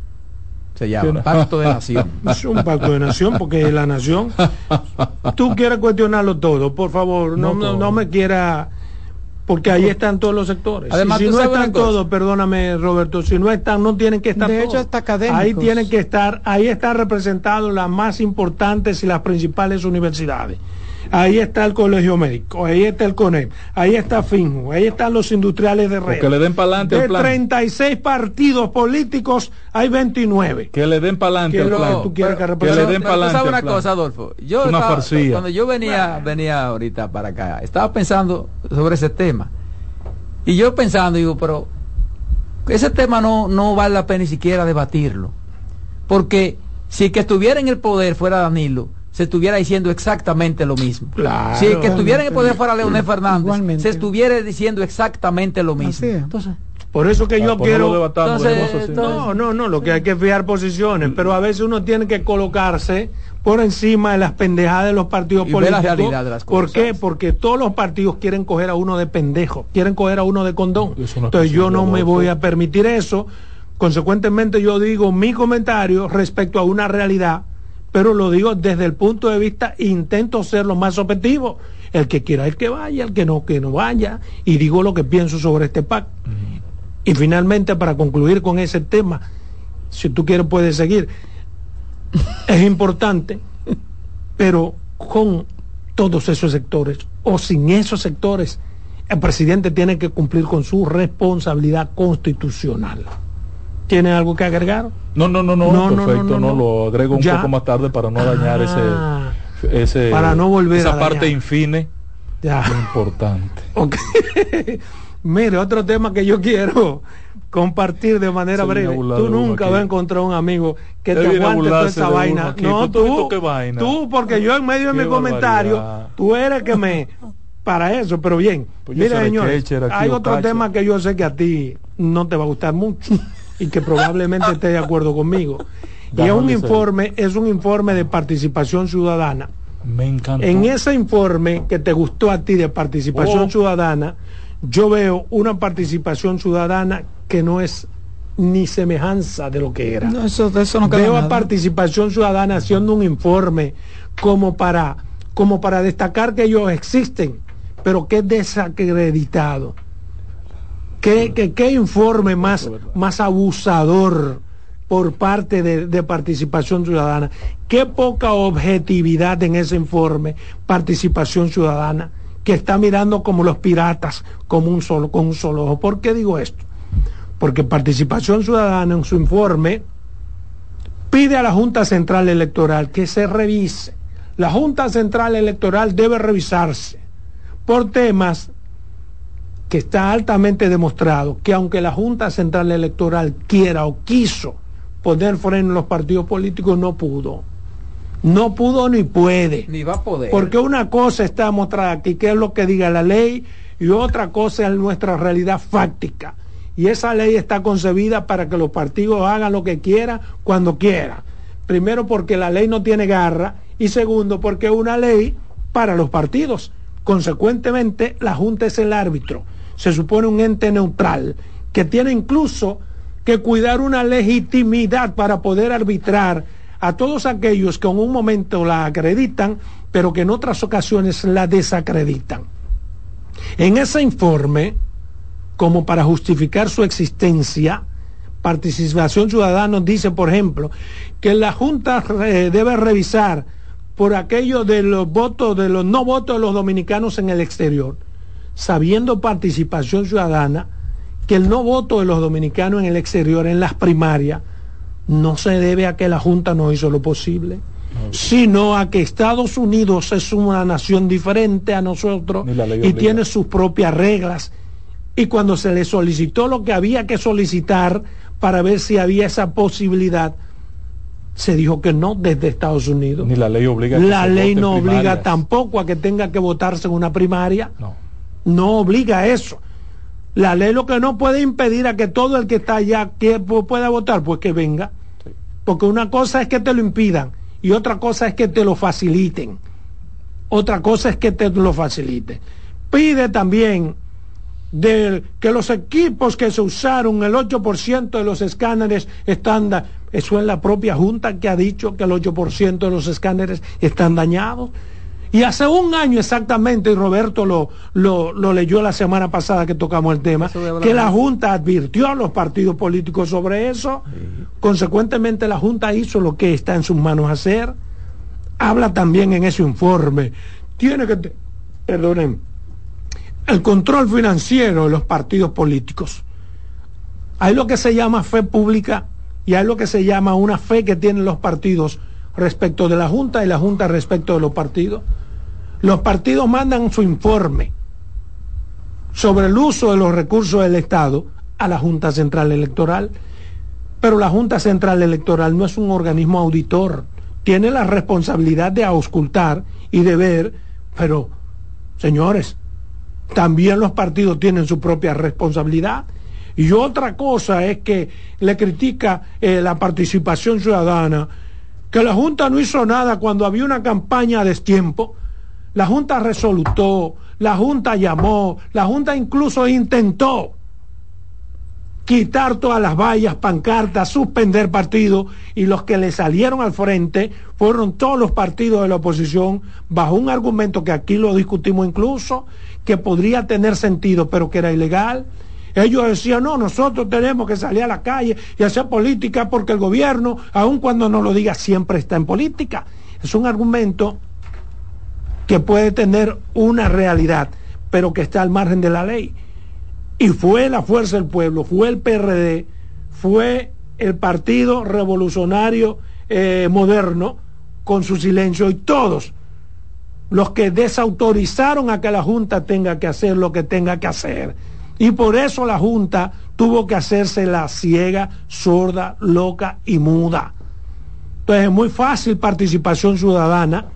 Se llama. no. Pacto de nación. [laughs] Es un pacto de nación porque la nación. Tú quieres cuestionarlo todo, por favor, no, No no, todo. no me quiera. Porque ahí están todos los sectores. Además, y si no están todos, perdóname Roberto, si no están, no tienen que estar De todos. hecho, hasta académicos. Ahí tienen que estar, ahí están representados las más importantes y las principales universidades. Ahí está el Colegio Médico, ahí está el CONEP, ahí está FINJU, ahí están los industriales de red. que le den pa'lante al De plan. 36 partidos políticos, hay 29. Que le den para adelante ¿Qué al es lo plan. que que Que le den sabes al una plan. cosa, Adolfo. Yo Una estaba- farcía. cuando yo venía, venía ahorita para acá, estaba pensando sobre ese tema. Y yo pensando, digo, pero ese tema no, no vale la pena ni siquiera debatirlo. Porque si el que estuviera en el poder fuera Danilo, se estuviera diciendo exactamente lo mismo. Claro. si el que estuviera en el poder fuera Leonel Fernández, Igualmente. se estuviera diciendo exactamente lo mismo. Entonces, Por eso que Ah, yo no quiero. Entonces, entonces- No, no, no, lo que hay que fijar posiciones, pero a veces uno tiene que colocarse por encima de las pendejadas de los partidos Y ver la políticos. realidad de las ¿Por cosas. qué? Porque todos los partidos quieren coger a uno de pendejo, quieren coger a uno de condón. No Entonces yo no me voy a permitir eso. Consecuentemente yo digo mi comentario respecto a una realidad, pero lo digo desde el punto de vista, intento ser lo más objetivo. El que quiera el que vaya, el que no, que no vaya, y digo lo que pienso sobre este pacto. Y finalmente, para concluir con ese tema, si tú quieres puedes seguir, es importante, pero con todos esos sectores o sin esos sectores, el presidente tiene que cumplir con su responsabilidad constitucional. ¿Tiene algo que agregar? No, no, no, no, No, perfecto, no, no, no, no. lo agrego un Ya. poco más tarde para no dañar Ah, ese, ese para no volver esa a parte infine Ya. importante. [laughs] Mire, otro tema que yo quiero compartir de manera Se breve. Tú nunca vas a encontrar un amigo que te aguante toda esa vaina. aquí. No, tú, tú, ¿tú qué vaina? tú, porque yo en medio de mi comentario, tú eres que me [laughs] para eso, pero bien. Pues Mira, aquí hay otro tema que yo sé que a ti no te va a gustar mucho y que probablemente estés de acuerdo conmigo. Y es un informe, es un informe de participación ciudadana. Me encanta. En ese informe que te gustó a ti de participación Oh. ciudadana, yo veo una participación ciudadana que no es ni semejanza de lo que era. No, eso, de eso no queda veo a participación ciudadana haciendo un informe como para, como para destacar que ellos existen, pero que es desacreditado. ¿Qué, qué- informe más, más abusador por parte de, de participación ciudadana? Qué poca objetividad en ese informe, participación ciudadana, que está mirando como los piratas, como un solo, con un solo ojo. ¿Por qué digo esto? Porque participación ciudadana en su informe pide a la Junta Central Electoral que se revise. La Junta Central Electoral debe revisarse por temas que está altamente demostrado que aunque la Junta Central Electoral quiera o quiso poner freno en los partidos políticos, no pudo. No pudo ni puede. ni va a poder. Porque una cosa está mostrada aquí, que es lo que diga la ley, y otra cosa es nuestra realidad fáctica. Y esa ley está concebida para que los partidos hagan lo que quieran cuando quieran. Primero porque la ley no tiene garra y segundo porque es una ley para los partidos. Consecuentemente, la Junta es el árbitro. Se supone un ente neutral que tiene incluso que cuidar una legitimidad para poder arbitrar a todos aquellos que en un momento la acreditan, pero que en otras ocasiones la desacreditan. En ese informe, como para justificar su existencia, participación ciudadana dice, por ejemplo, que la Junta eh, debe revisar por aquello de los votos, de los no votos de los dominicanos en el exterior, sabiendo participación ciudadana, que el no voto de los dominicanos en el exterior, en las primarias, no se debe a que la Junta no hizo lo posible, sino a que Estados Unidos es una nación diferente a nosotros y tiene sus propias reglas. Y cuando se le solicitó lo que había que solicitar para ver si había esa posibilidad, se dijo que no desde Estados Unidos. Ni la ley obliga. la ley no obliga tampoco a que tenga que votarse en una primaria. No. No obliga a eso. La ley lo que no puede impedir a que todo el que está allá que pueda votar, pues que venga. Porque una cosa es que te lo impidan y otra cosa es que te lo faciliten. Otra cosa es que te lo faciliten. Pide también de que los equipos que se usaron, el 8% de los escáneres están, eso es la propia Junta que ha dicho que el 8% de los escáneres están dañados. Y hace un año exactamente, y Roberto lo, lo, leyó la semana pasada que tocamos el tema, que la Junta advirtió a los partidos políticos sobre eso. Consecuentemente la Junta hizo lo que está en sus manos hacer. Habla también en ese informe. Tiene que, perdonen, el control financiero de los partidos políticos. Hay lo que se llama fe pública y hay lo que se llama una fe que tienen los partidos respecto de la Junta y la Junta respecto de los partidos. Los partidos mandan su informe sobre el uso de los recursos del Estado a la Junta Central Electoral, pero la Junta Central Electoral no es un organismo auditor, tiene la responsabilidad de auscultar y de ver, pero señores, también los partidos tienen su propia responsabilidad. Y otra cosa es que le critica eh, la participación ciudadana, que la Junta no hizo nada cuando había una campaña a destiempo. La Junta resolutó, la Junta llamó, la Junta incluso intentó quitar todas las vallas, pancartas, suspender partidos y los que le salieron al frente fueron todos los partidos de la oposición bajo un argumento que aquí lo discutimos incluso, que podría tener sentido pero que era ilegal. Ellos decían, no, nosotros tenemos que salir a la calle y hacer política porque el gobierno, aun cuando no lo diga, siempre está en política. Es un argumento que puede tener una realidad, pero que está al margen de la ley. Y fue la fuerza del pueblo, fue el PRD, fue el Partido Revolucionario eh, Moderno con su silencio y todos los que desautorizaron a que la Junta tenga que hacer lo que tenga que hacer. Y por eso la Junta tuvo que hacerse la ciega, sorda, loca y muda. Entonces es muy fácil participación ciudadana,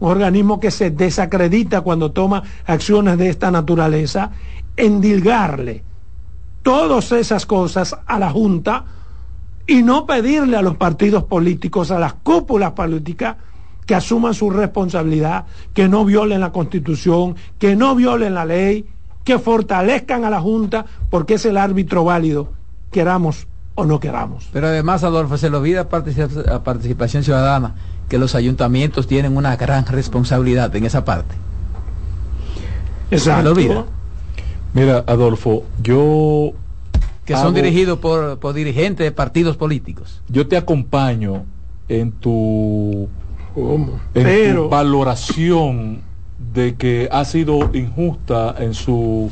un organismo que se desacredita cuando toma acciones de esta naturaleza endilgarle todas esas cosas a la Junta y no pedirle a los partidos políticos, a las cúpulas políticas, que asuman su responsabilidad, que no violen la constitución, que no violen la ley, que fortalezcan a la Junta, porque es el árbitro válido, queramos o no queramos. Pero además, Adolfo, se le olvida a participación ciudadana que los ayuntamientos tienen una gran responsabilidad en esa parte. Exacto. Se olvida. Mira, Adolfo, yo... Que son dirigidos por, por dirigentes de partidos políticos. Yo te acompaño en tu, en tu valoración de que ha sido injusta en su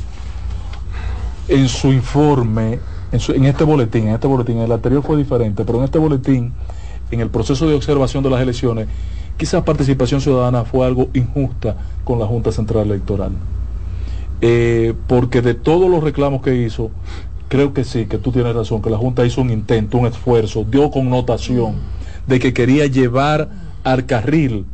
en su informe, en, este boletín, en este boletín, el anterior fue diferente, pero en este boletín, en el proceso de observación de las elecciones, quizás participación ciudadana fue algo injusta con la Junta Central Electoral. Eh, porque de todos los reclamos que hizo, creo que sí, que tú tienes razón, que la Junta hizo un intento, un esfuerzo, dio connotación de que quería llevar al carril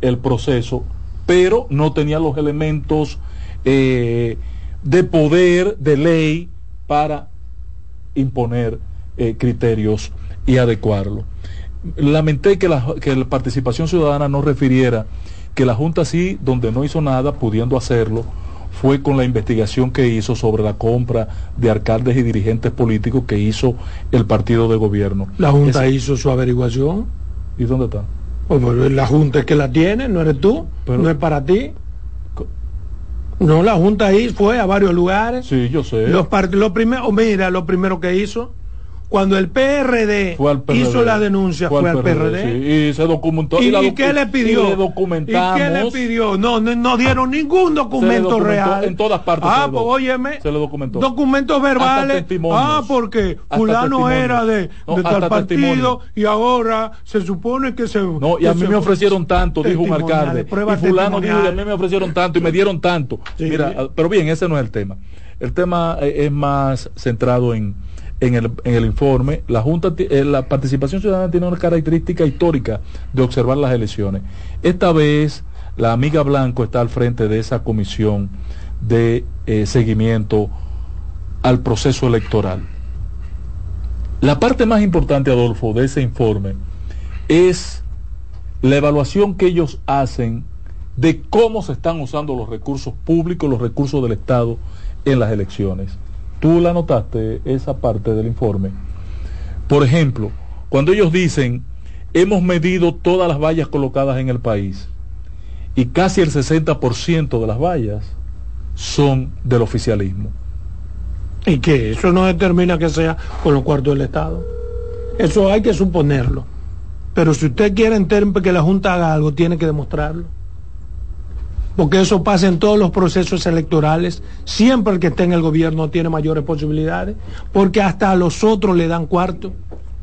el proceso, pero no tenía los elementos eh, de poder, de ley, para imponer eh, criterios y adecuarlo. Lamenté que la, que la participación ciudadana no refiriera que la Junta sí, donde no hizo nada, pudiendo hacerlo, fue con la investigación que hizo sobre la compra de alcaldes y dirigentes políticos que hizo el partido de gobierno. ¿La Junta hizo su averiguación? ¿Y dónde está? Pues, la Junta es que la tiene, no eres tú, no es para ti. No, la Junta ahí fue a varios lugares. Sí, yo sé. Los lo primero, mira, lo primero que hizo cuando el PRD, hizo la denuncia, fue, al PRD. sí, y se documentó. ¿Y, la y docu- qué le pidió? y le documentamos. ¿Y qué le pidió? No, no, no dieron ningún documento real. en todas partes Ah, pues óyeme. se le documentó. Documentos verbales. Ah, porque fulano era de, No, de tal partido y ahora se supone que se. No, y a mí me ofrecieron tanto, dijo un alcalde. Y fulano dijo, y a mí me ofrecieron tanto y me dieron tanto. Sí. Mira, ah, pero bien, ese no es el tema. El tema eh, es más centrado en, en, el, en el informe. La Junta, eh, la participación ciudadana tiene una característica histórica de observar las elecciones. Esta vez, la amiga Blanco está al frente de esa comisión de eh, seguimiento al proceso electoral. La parte más importante, Adolfo, de ese informe es la evaluación que ellos hacen de cómo se están usando los recursos públicos, los recursos del Estado en las elecciones. Tú la notaste, esa parte del informe. Por ejemplo, cuando ellos dicen, hemos medido todas las vallas colocadas en el país y casi el 60% de las vallas son del oficialismo. ¿Y qué? Eso no determina que sea con los cuartos del Estado. Eso hay que suponerlo. Pero si usted quiere que la Junta haga algo, tiene que demostrarlo. Porque eso pasa en todos los procesos electorales. Siempre el que esté en el gobierno tiene mayores posibilidades. Porque hasta a los otros le dan cuarto.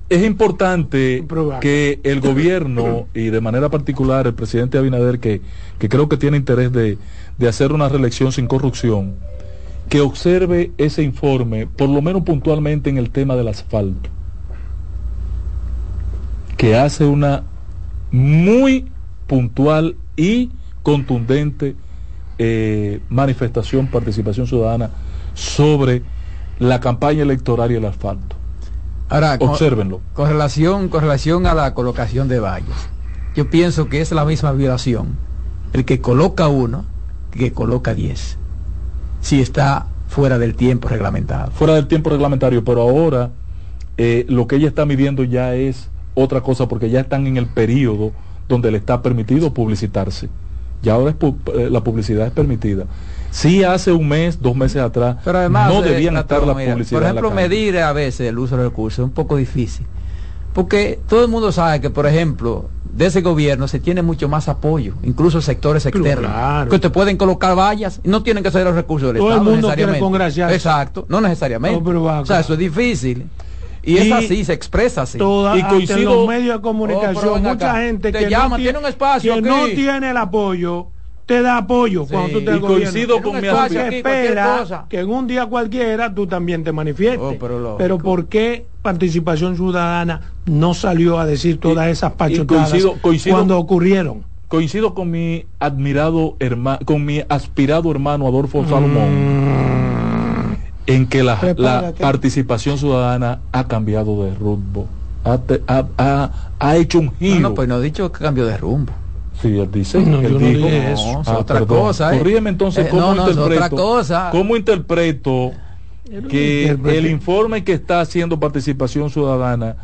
Es importante que el [laughs] gobierno y de manera particular el presidente Abinader, que, que creo que tiene interés de, de hacer una reelección sin corrupción, que observe ese informe, por lo menos puntualmente en el tema del asfalto, que hace una muy puntual y contundente eh, manifestación, participación ciudadana sobre la campaña electoral y el asfalto. Ahora, con- Obsérvenlo. Con relación, con relación a la colocación de vallas, yo pienso que es la misma violación el que coloca uno que coloca diez, si está fuera del tiempo reglamentado. fuera del tiempo reglamentario, pero ahora eh, lo que ella está midiendo ya es otra cosa porque ya están en el periodo donde le está permitido publicitarse. Ya ahora es pu- eh, la publicidad es permitida. Sí hace un mes, dos meses atrás, Pero además, no eh, debían estar la mira, publicidad. Por en la ejemplo, medir a veces el uso del recurso es un poco difícil. Porque todo el mundo sabe que, por ejemplo, de ese gobierno se tiene mucho más apoyo, incluso sectores externos, claro. que te pueden colocar vallas y no tienen que ser los recursos del Todo el Estado mundo necesariamente. Exacto, no necesariamente. No, pero va o sea, eso es difícil. Y, Y- es así, se expresa así. Toda, Y coincido- en los medios de Oh, comunicación, pero ven mucha acá. gente Te que, no, tiene tiene, un espacio que aquí. no tiene el apoyo, te da apoyo Sí. cuando tú te Y coincido con mi espacio aquí, espera cosa. que en un día cualquiera tú también te manifiestes. Oh, pero lógico. ¿por qué participación ciudadana no salió a decir todas Y- esas pachotadas coincido- coincido- cuando ocurrieron? Coincido con mi admirado hermano, con mi aspirado hermano Adolfo Salomón, en que la, participación ciudadana ha cambiado de rumbo, ha, te- ha- ha- ha hecho un No, giro. no, pues no he dicho que cambio de rumbo. Sí, él dice. No, él yo no dijo, dije eso. No, es Ah, otra perdón. cosa. ¿eh? Corrígeme entonces Eh, cómo no, no, es interpreto. otra cosa. ¿Cómo interpreto que el informe que está haciendo participación ciudadana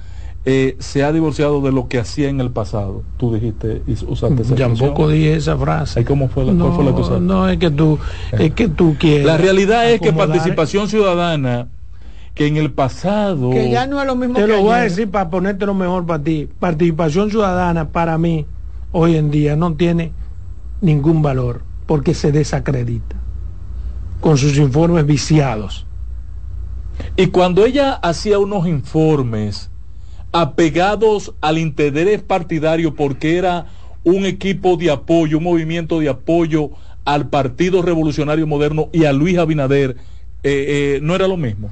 eh, se ha divorciado de lo que hacía en el pasado? Tú dijiste, y usaste esa Tampoco dije esa frase. Ay, ¿Cómo fue la, cuál fue la que No, usaste? no, es que tú, es que tú quieres. La realidad es que participación ciudadana, que en el pasado... Que ya no es lo mismo Te que lo voy a decir para ponértelo mejor para ti. Participación ciudadana para mí hoy en día no tiene ningún valor porque se desacredita con sus informes viciados. Y cuando ella hacía unos informes apegados al interés partidario porque era un equipo de apoyo, un movimiento de apoyo al Partido Revolucionario Moderno y a Luis Abinader, eh, eh, no era lo mismo.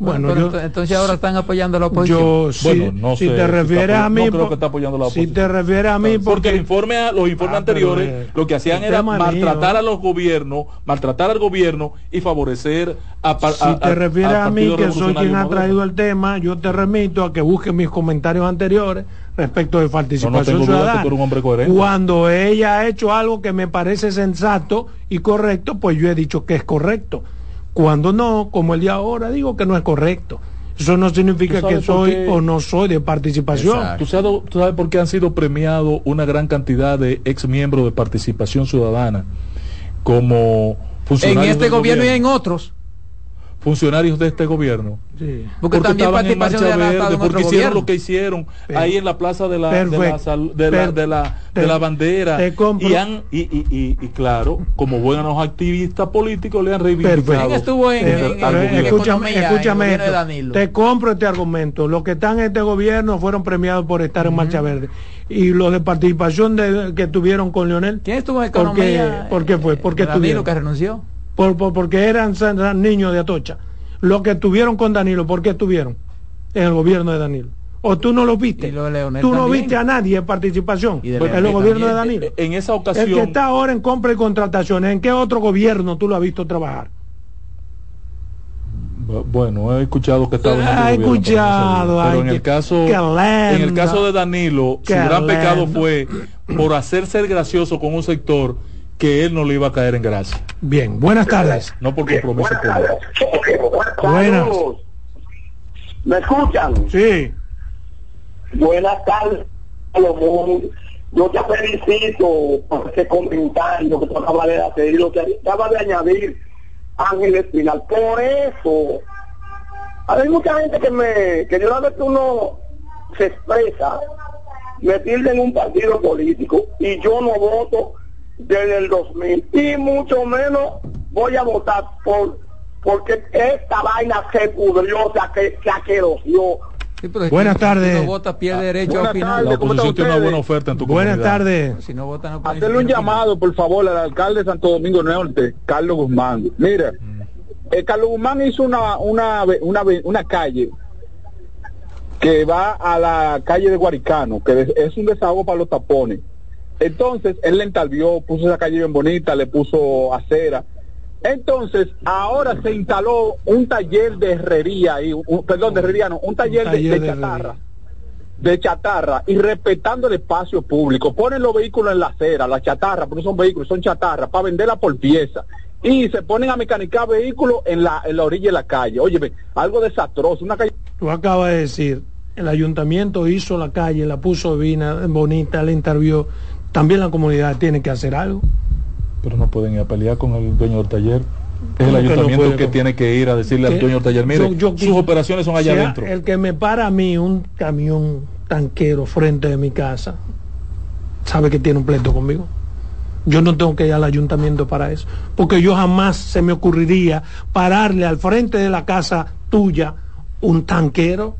Bueno, yo- ent- entonces ahora están apoyando a la oposición. Yo, si, Bueno, no si sé te si refieres está a mí, no creo que está apoyando a la si oposición. te refieres a mí, porque, porque, el informe, los informes Ah, pero, anteriores eh, lo que hacían era maltratar mío. a los gobiernos, maltratar al gobierno y favorecer a, par- si a- te a- refieres a mí, que soy quien ha traído el tema, yo te remito a que busques mis comentarios anteriores respecto de participación ciudadana. tú eres un hombre coherente. Cuando ella ha hecho algo que me parece sensato y correcto, pues yo he dicho que es correcto. Cuando no, como el de ahora, digo que no es correcto. Eso no significa ¿Tú que soy qué? o no soy de participación. ¿Tú sabes, tú sabes por qué han sido premiados una gran cantidad de ex miembros de participación ciudadana como en funcionarios este del gobierno y en otros. Funcionarios de este gobierno. Sí. Porque, Porque también estaban en marcha verde, de porque hicieron gobierno. lo que hicieron ahí en la plaza de la, de la, sal- de la, de la, Te- de la bandera. te compro. Y, han, y, y, y, y claro, como buenos activistas políticos le han reivindicado. Perfecto. ¿Quién estuvo en- el- en- en- escúchame, escúchame esto. Te compro este argumento. Los que están en este gobierno fueron premiados por estar en Marcha Verde. Y los de participación de, que tuvieron con Leonel. ¿Quién estuvo en ¿Por qué- economía? por qué fue? ¿Por qué Eh, Danilo que renunció. Por, por- porque eran, san- san- niños de Atocha. Los que estuvieron con Danilo, ¿por qué estuvieron en el gobierno de Danilo? ¿O tú no lo viste? Lo tú no también. viste a nadie en participación Y de en el gobierno de. Danilo. En esa El que ocasión, está ahora en compra y contrataciones, ¿en qué otro gobierno tú lo has visto trabajar? Bu- Bueno, he escuchado que estaba en Ah, he gobierno, pero no escuchado, ay, Pero en el caso, en el caso de Danilo, su gran pecado fue por hacer ser gracioso con un sector que él no le iba a caer en gracia, Bien, buenas tardes. no por compromiso político. Buenas. ¿Me escuchan? Sí, Buenas tardes, Salomón. Yo te felicito por ese comentario que tú acabas de hacer y lo que acabas de añadir, Ángel Espinal. Por eso, hay mucha gente que me, que yo una vez que uno se expresa, me tilde en un partido político y yo no voto desde el 2000 y mucho menos voy a votar por porque esta vaina se pudrió, se, se aquerosió. Sí, Buenas que tardes. Si no vota, pierde derecho a buenas opinar. tardes. La ¿cómo oposición tiene una buena oferta en tu buenas tardes. Si no vota, no puede Hacerle un opinar. llamado, por favor, al alcalde de Santo Domingo Norte, Carlos Guzmán. Mira, eh, Carlos Guzmán hizo una, una, una, una calle que va a la calle de Guaricano, que es- es un desahogo para los tapones. Entonces, él le entalvió, puso esa calle bien bonita, le puso acera. Entonces, ahora se instaló un taller de herrería, ahí, un- perdón, de herrería, no, un taller, de- taller de, de chatarra de chatarra y respetando el espacio público. Ponen los vehículos en la acera, la chatarra, pero no son vehículos, son chatarra, para venderla por pieza. Y se ponen a mecanicar vehículos en la, en la orilla de la calle. Oye, algo desastroso, una calle... Tú acabas de decir, el ayuntamiento hizo la calle, la puso vina, bonita, le intervió. También la comunidad tiene que hacer algo. Pero no pueden ir a pelear con el dueño del taller. Es el ¿Cómo que no ayuntamiento que con- tiene que ir a decirle al Que dueño del taller, mire, yo- yo sus operaciones son allá adentro. El que me para a mí un camión tanquero frente de mi casa, sabe que tiene un pleito conmigo. Yo no tengo que ir al ayuntamiento para eso, porque yo jamás se me ocurriría pararle al frente de la casa tuya un tanquero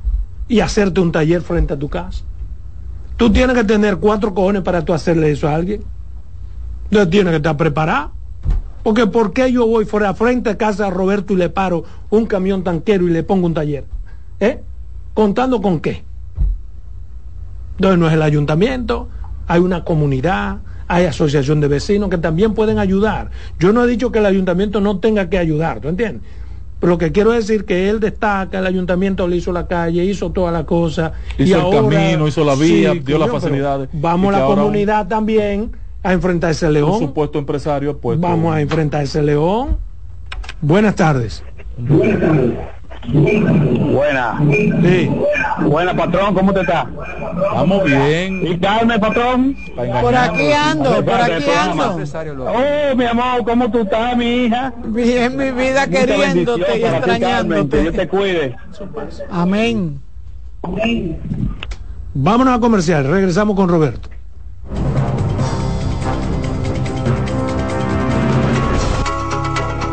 y hacerte un taller frente a tu casa. Tú tienes que tener cuatro cojones para tú hacerle eso a alguien. Entonces tienes que estar preparado. Porque ¿por qué yo voy fuera frente a casa de Roberto y le paro un camión tanquero y le pongo un taller? ¿Eh? ¿Contando con qué? Entonces no es el ayuntamiento, hay una comunidad, hay asociación de vecinos que también pueden ayudar. Yo no he dicho que el ayuntamiento no tenga que ayudar, ¿tú entiendes? Pero lo que quiero decir que él destaca, el ayuntamiento le hizo la calle, hizo toda la cosa. Hizo el camino, hizo la vía, dio coño, las facilidades. Vamos Y a la ahora un- comunidad también a enfrentar ese Un león. supuesto empresario pues Vamos a enfrentar ese león. Buenas tardes. Buena. Sí. Buena, patrón, ¿cómo te está? Vamos bien. ¿Y Carmen, patrón? Por aquí ando, por aquí ando. Lo- Oh, mi amor, ¿cómo tú estás, mi hija? Bien, mi vida Mucha queriéndote y que Dios extrañándote. te cuide. Amén. Vámonos a comercial. Regresamos con Roberto.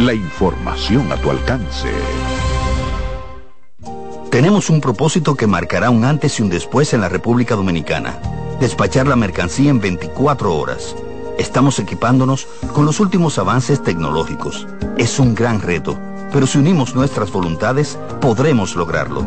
La información a tu alcance. Tenemos un propósito que marcará un antes y un después en la República Dominicana. Despachar la mercancía en 24 horas. Estamos equipándonos con los últimos avances tecnológicos. Es un gran reto, pero si unimos nuestras voluntades, podremos lograrlo.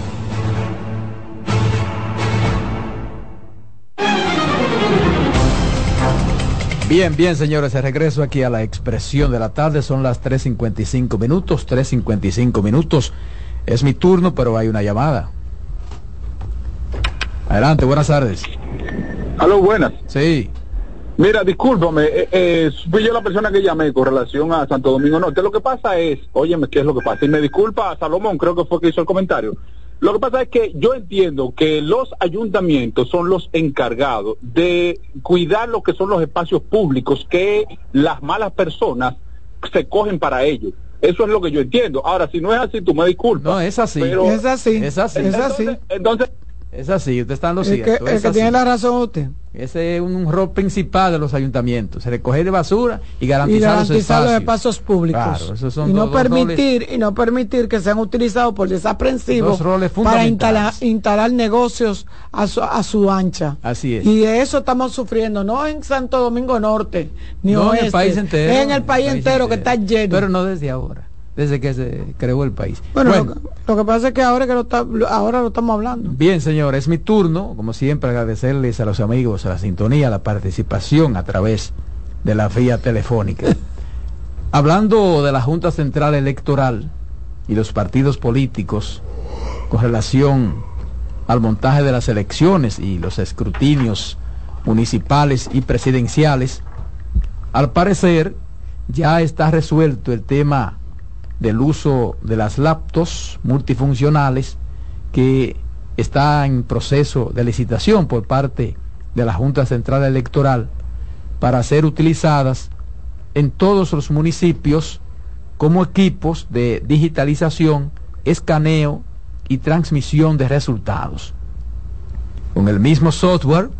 Bien, bien, señores, de regreso aquí a la expresión de la tarde. Son las 3.55 minutos, 3.55 minutos. Es mi turno, pero hay una llamada. Adelante, buenas tardes. Aló, buenas. Sí. Mira, discúlpame, eh, eh, fui yo la persona que llamé con relación a Santo Domingo Norte. Lo que pasa es, óyeme, ¿qué es lo que pasa? Y me disculpa a Salomón, creo que fue que hizo el comentario. Lo que pasa es que yo entiendo que los ayuntamientos son los encargados de cuidar lo que son los espacios públicos que las malas personas se cogen para ellos. Eso es lo que yo entiendo. Ahora, si no es así, tú me disculpas. No, es así. Pero, Es así. Es así. Es así. entonces, Es así, usted está en lo El que, cierto. el es que así. tiene la razón usted. Ese es un, un rol principal de los ayuntamientos, recoger de basura y Y garantizar, garantizar los los espacios públicos. Claro, esos son y no dos- dos permitir y no permitir que sean utilizados por desaprensivos para instalar, instalar negocios a su, a su ancha. Así es. Y de eso estamos sufriendo, no en Santo Domingo Norte, ni No, en oeste, el país entero. en el país entero que está lleno. Pero no desde ahora, desde que se creó el país. bueno, Bueno, Lo, que, lo que pasa es que ahora que lo está, lo- ahora lo estamos hablando. Bien, señor, es mi turno, como siempre, agradecerles a los amigos, a la sintonía, a la participación a través de la vía telefónica. [laughs] Hablando de la Junta Central Electoral y los partidos políticos con relación al montaje de las elecciones y los escrutinios municipales y presidenciales, al parecer ya está resuelto el tema del uso de las laptops multifuncionales que está en proceso de licitación por parte de la Junta Central Electoral para ser utilizadas en todos los municipios como equipos de digitalización, escaneo y transmisión de resultados. Con el mismo software,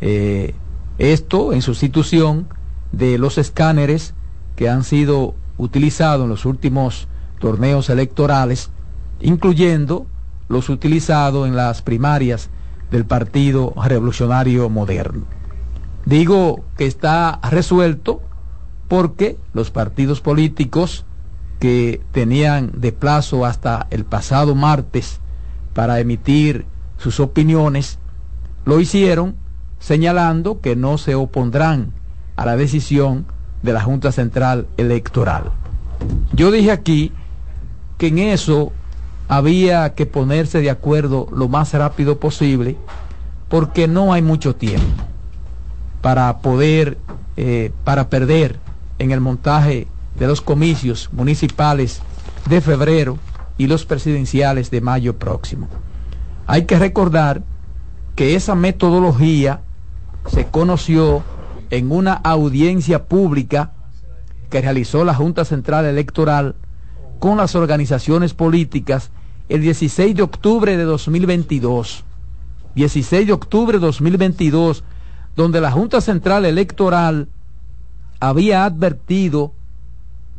eh, esto en sustitución de los escáneres que han sido utilizados en los últimos torneos electorales, incluyendo los utilizados en las primarias del Partido Revolucionario Moderno. Digo que está resuelto porque los partidos políticos que tenían de plazo hasta el pasado martes para emitir sus opiniones, lo hicieron señalando que no se opondrán a la decisión de la Junta Central Electoral. Yo dije aquí que en eso había que ponerse de acuerdo lo más rápido posible porque no hay mucho tiempo para poder, eh, para perder en el montaje de los comicios municipales de febrero y los presidenciales de mayo próximo. Hay que recordar que esa metodología se conoció en una audiencia pública que realizó la Junta Central Electoral con las organizaciones políticas el 16 de octubre de 2022. 16 de octubre de 2022, donde la Junta Central Electoral había advertido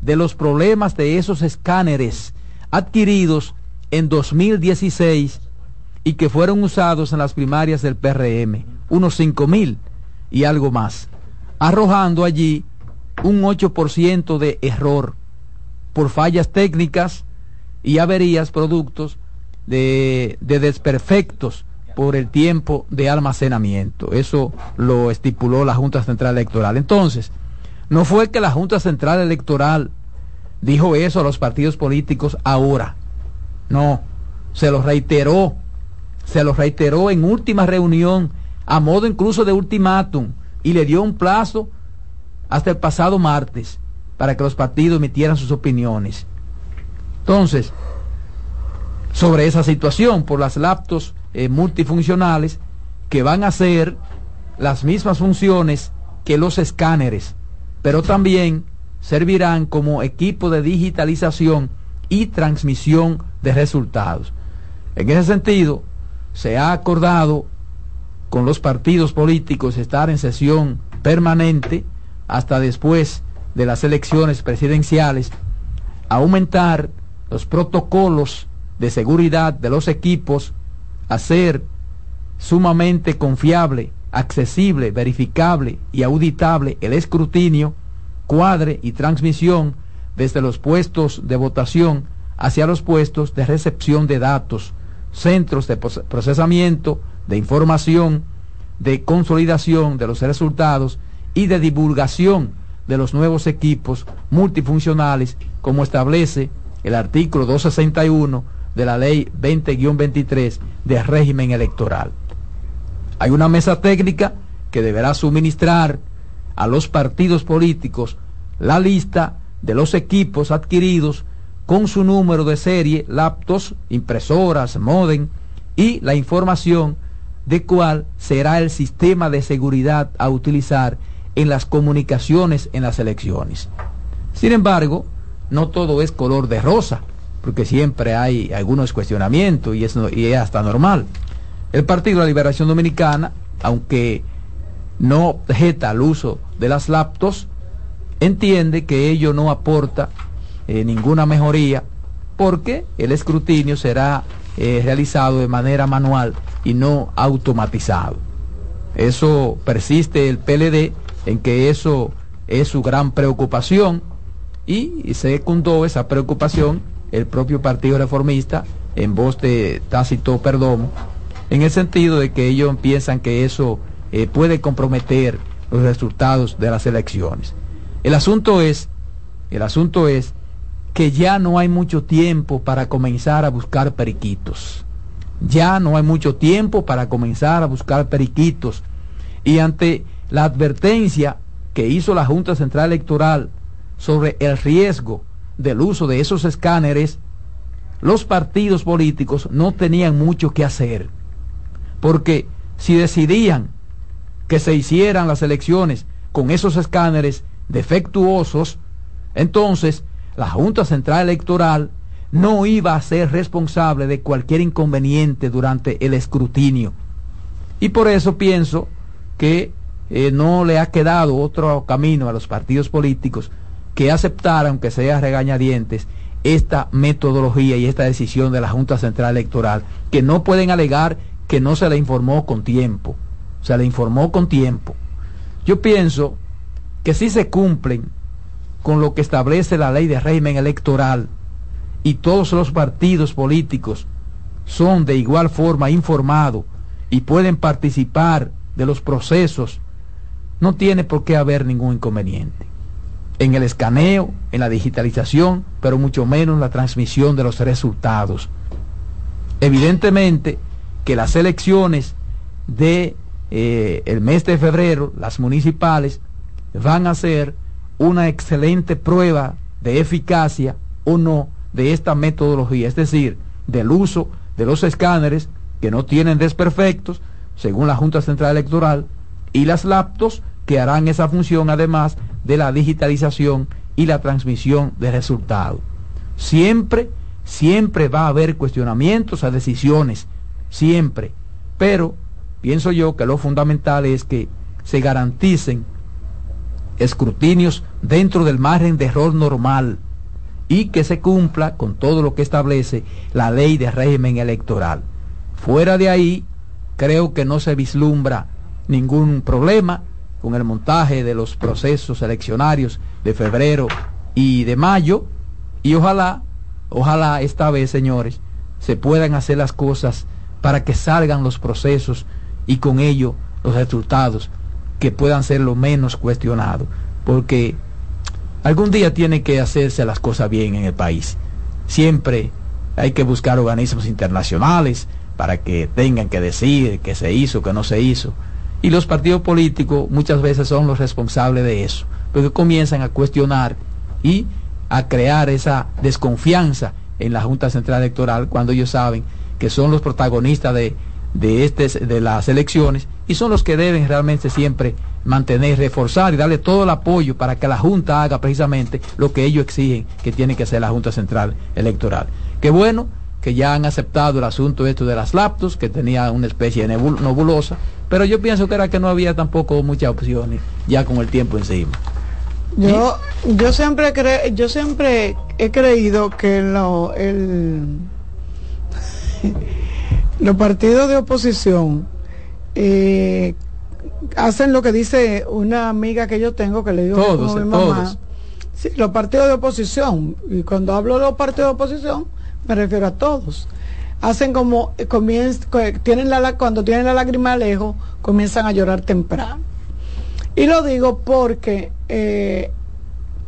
de los problemas de esos escáneres adquiridos en 2016 y que fueron usados en las primarias del PRM, unos 5 mil. y algo más, arrojando allí un 8% de error por fallas técnicas y averías productos de, de desperfectos por el tiempo de almacenamiento. Eso lo estipuló la Junta Central Electoral. Entonces, no fue que la Junta Central Electoral dijo eso a los partidos políticos ahora. No, se lo reiteró, se lo reiteró en última reunión, a modo incluso de ultimátum, y le dio un plazo hasta el pasado martes para que los partidos emitieran sus opiniones. Entonces, sobre esa situación, por las laptops eh, multifuncionales que van a hacer las mismas funciones que los escáneres, pero también servirán como equipo de digitalización y transmisión de resultados. En ese sentido, se ha acordado con los partidos políticos estar en sesión permanente hasta después de las elecciones presidenciales, aumentar los protocolos de seguridad de los equipos, hacer sumamente confiable, accesible, verificable y auditable el escrutinio, cuadre y transmisión desde los puestos de votación hacia los puestos de recepción de datos, centros de procesamiento de información, de consolidación de los resultados y de divulgación de los nuevos equipos multifuncionales, como establece el artículo 261 de la ley 20-23 de régimen electoral. Hay una mesa técnica que deberá suministrar a los partidos políticos la lista de los equipos adquiridos con su número de serie, laptops, impresoras, modem y la información de cuál será el sistema de seguridad a utilizar en las comunicaciones en las elecciones. Sin embargo, no todo es color de rosa, porque siempre hay algunos cuestionamientos y es, es hasta normal. El Partido de la Liberación Dominicana, aunque no objeta al uso de las laptops, entiende que ello no aporta eh, ninguna mejoría porque el escrutinio será eh, realizado de manera manual y no automatizado. Eso persiste el PLD en que eso es su gran preocupación y secundó esa preocupación el propio Partido Reformista en voz de Tácito Perdomo, en el sentido de que ellos piensan que eso eh, puede comprometer los resultados de las elecciones. El asunto es, el asunto es que ya no hay mucho tiempo para comenzar a buscar periquitos. Ya no hay mucho tiempo para comenzar a buscar periquitos. Y ante la advertencia que hizo la Junta Central Electoral sobre el riesgo del uso de esos escáneres, los partidos políticos no tenían mucho que hacer. Porque si decidían que se hicieran las elecciones con esos escáneres defectuosos, entonces la Junta Central Electoral no iba a ser responsable de cualquier inconveniente durante el escrutinio. Y por eso pienso que eh, no le ha quedado otro camino a los partidos políticos que aceptar, aunque sea regañadientes, esta metodología y esta decisión de la Junta Central Electoral, que no pueden alegar que no se le informó con tiempo, se le informó con tiempo. Yo pienso que si se cumplen con lo que establece la ley de régimen electoral y todos los partidos políticos son de igual forma informados y pueden participar de los procesos, no tiene por qué haber ningún inconveniente en el escaneo, en la digitalización, pero mucho menos en la transmisión de los resultados. Evidentemente que las elecciones de eh, el mes de febrero, las municipales, van a ser una excelente prueba de eficacia o no de esta metodología, es decir, del uso de los escáneres que no tienen desperfectos, según la Junta Central Electoral, y las laptops que harán esa función además de la digitalización y la transmisión de resultados. Siempre, siempre va a haber cuestionamientos a decisiones, siempre, pero pienso yo que lo fundamental es que se garanticen escrutinios dentro del margen de error normal y que se cumpla con todo lo que establece la ley de régimen electoral. Fuera de ahí, creo que no se vislumbra ningún problema con el montaje de los procesos eleccionarios de febrero y de mayo y ojalá, ojalá esta vez, señores, se puedan hacer las cosas para que salgan los procesos y con ello los resultados que puedan ser lo menos cuestionados, porque algún día tiene que hacerse las cosas bien en el país. Siempre hay que buscar organismos internacionales para que tengan que decir qué se hizo, qué no se hizo. Y los partidos políticos muchas veces son los responsables de eso, porque comienzan a cuestionar y a crear esa desconfianza en la Junta Central Electoral cuando ellos saben que son los protagonistas de, de, este, de las elecciones y son los que deben realmente siempre mantener, reforzar y darle todo el apoyo para que la Junta haga precisamente lo que ellos exigen que tiene que hacer la Junta Central Electoral. Qué bueno que ya han aceptado el asunto esto de las laptops, que tenía una especie de nebulosa, pero yo pienso que era que no había tampoco muchas opciones ya con el tiempo encima. Yo, yo siempre cre yo siempre he creído que lo, el, [laughs] los partidos de oposición eh, hacen lo que dice una amiga que yo tengo que le digo todos, mi mamá. Sí, los partidos de oposición, y cuando hablo de los partidos de oposición, me refiero a todos. Hacen como, eh, comienzan, tienen la, cuando tienen la lágrima lejos, comienzan a llorar temprano. Y lo digo porque eh,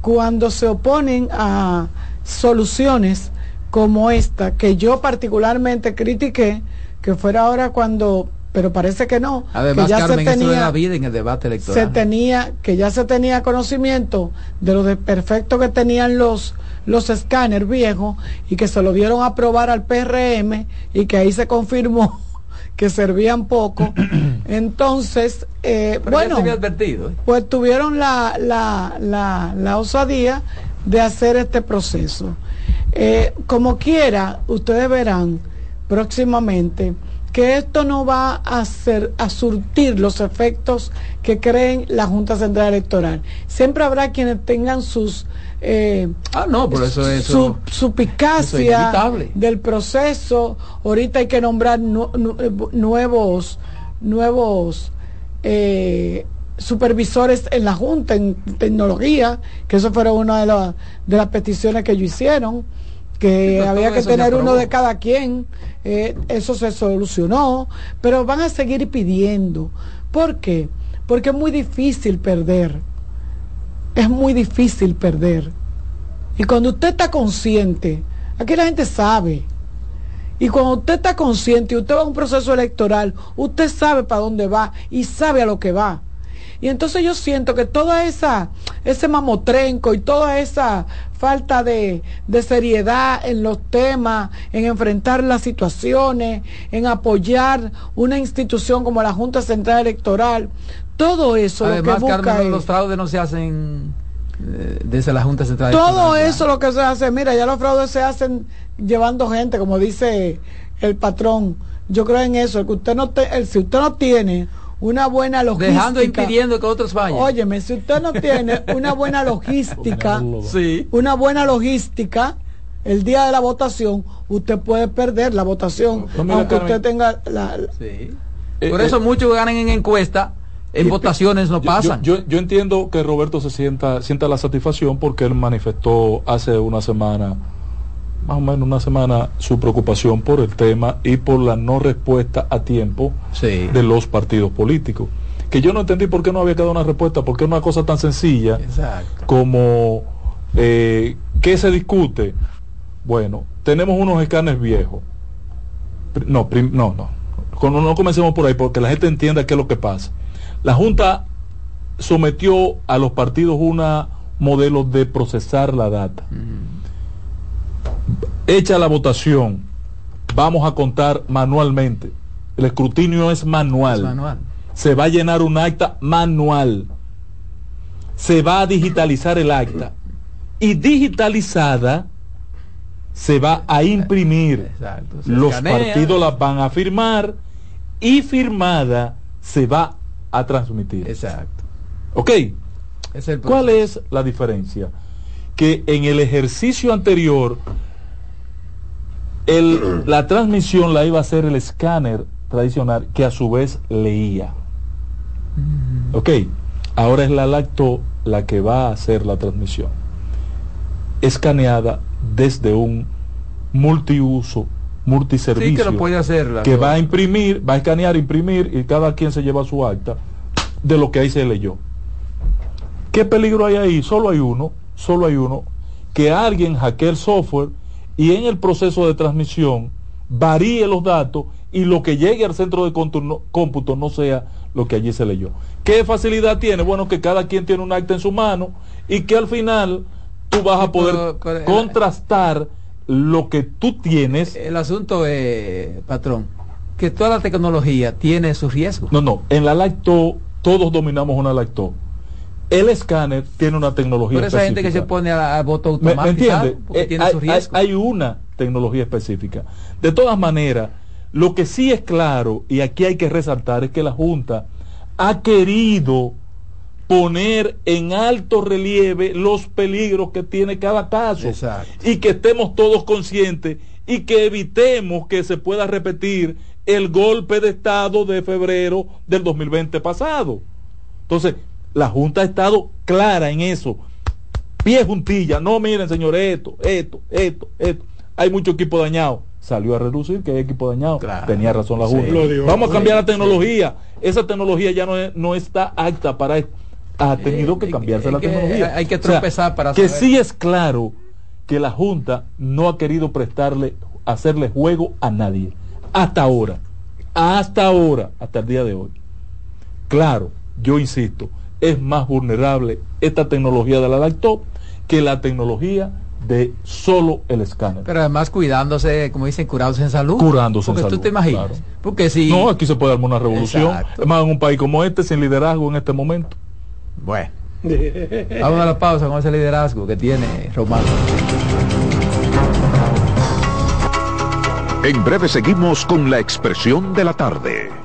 cuando se oponen a soluciones como esta, que yo particularmente critiqué, que fuera ahora cuando pero parece que no. Además, que ya Carmen, se tenía, de la vida en el debate electoral. Se tenía, que ya se tenía conocimiento de lo de perfecto que tenían los los escáneres viejos y que se lo dieron a probar al PRM y que ahí se confirmó [laughs] que servían poco. [clears throat] Entonces, eh, bueno, advertido, ¿eh? pues tuvieron la, la, la, la, osadía de hacer este proceso. Eh, como quiera, ustedes verán próximamente que esto no va a hacer a surtir los efectos que creen la Junta Central Electoral. Siempre habrá quienes tengan sus eh, ah, no, por eso, eso su, supicacia del proceso. Ahorita hay que nombrar nu, nuevos nuevos eh, supervisores en la Junta en tecnología, que eso fue una de, la, de las peticiones que ellos hicieron que había que tener uno de cada quien, eh, eso se solucionó, pero van a seguir pidiendo. ¿Por qué? Porque es muy difícil perder, es muy difícil perder. Y cuando usted está consciente, aquí la gente sabe, y cuando usted está consciente y usted va a un proceso electoral, usted sabe para dónde va y sabe a lo que va. Y entonces yo siento que toda esa, ese mamotrenco y toda esa falta de, de, seriedad en los temas, en enfrentar las situaciones, en apoyar una institución como la Junta Central Electoral, todo eso Además, lo que busca Carmen, es, los fraudes no se hacen eh, desde la Junta Central todo Electoral. eso lo que se hace, mira, ya los fraudes se hacen llevando gente, como dice el patrón. Yo creo en eso, el que usted no te, el, si usted no tiene una buena logística. Dejando e impidiendo que otros vayan. Óyeme, si usted no tiene una buena [laughs] logística, sí. una buena logística, el día de la votación, usted puede perder la votación, no, aunque usted tenga la... la sí. Por eh, eso eh, muchos ganan en encuesta, en eh, votaciones no pasan. Yo, yo, yo, entiendo que Roberto se sienta, sienta la satisfacción porque él manifestó hace una semana más o menos una semana su preocupación por el tema y por la no respuesta a tiempo sí. de los partidos políticos. Que yo no entendí por qué no había quedado una respuesta, porque es una cosa tan sencilla Exacto. como eh, ¿qué se discute? Bueno, tenemos unos escáneres viejos. No, prim, no, no. No, no comencemos por ahí porque la gente entienda qué es lo que pasa. La Junta sometió a los partidos una modelo de procesar la data. -huh hecha la votación, vamos a contar manualmente. El escrutinio es manual. Es manual. Se va a llenar un acta manual. Se va a digitalizar el acta. Y digitalizada se va a imprimir. Exacto. Los escanea. partidos las van a firmar y se va a transmitir. Exacto. ¿Ok? Es el ¿Cuál es la diferencia? Que en el ejercicio anterior el, la transmisión la iba a hacer el escáner tradicional que a su vez leía. Mm. Ok, Ahora es la lacto la que va a hacer la transmisión. Escaneada desde un multiuso, multiservicio. Sí, que lo puede hacer. la- que va a imprimir, va a escanear, imprimir y cada quien se lleva su acta de lo que ahí se leyó. ¿Qué peligro hay ahí? Solo hay uno, solo hay uno, que alguien hackee el software y en el proceso de transmisión varíe los datos y lo que llegue al centro de cómputo no sea lo que allí se leyó. ¿Qué facilidad tiene? Bueno, que cada quien tiene un acta en su mano y que al final tú vas a poder pero- pero, contrastar lo que tú tienes. El asunto es, patrón, que toda la tecnología tiene sus riesgos. No, no, en la lacto todos dominamos una lacto. El escáner tiene una tecnología Por esa gente que se específica. pone a, a voto ¿Me, me automatizado, entiende? porque Eh, tiene hay, sus hay- riesgos. hay una tecnología específica. De todas maneras, lo que sí es claro, y aquí hay que resaltar, es que la Junta ha querido poner en alto relieve los peligros que tiene cada caso y que estemos todos conscientes y que evitemos que se pueda repetir el golpe de Estado de febrero del 2020 pasado. Entonces, la Junta ha estado clara en eso. Pie juntilla, no miren señores, esto, esto, esto, esto. Hay mucho equipo dañado. Salió a reducir que hay equipo dañado. Tenía razón la. Junta. Vamos a cambiar la Sí. tecnología. Esa tecnología ya no, es- no está apta para esto. Ha tenido que cambiarse la que tecnología. hay que O sea, tropezar para Que saber. sí es claro que la Junta no ha querido prestarle, hacerle juego a nadie. Hasta ahora. Hasta ahora. Hasta el día de hoy. Claro, yo insisto, es más vulnerable esta tecnología de la laptop que la tecnología de solo el escáner. Pero además cuidándose, como dicen, curados en salud. Curándose en Porque tú salud, te imaginas. claro. Porque si. No, aquí se puede armar una revolución. Exacto. Es más, en un país como este, sin liderazgo en este momento. Bueno. [laughs] Vamos a la pausa con ese liderazgo que tiene Román. En breve seguimos con la expresión de la tarde.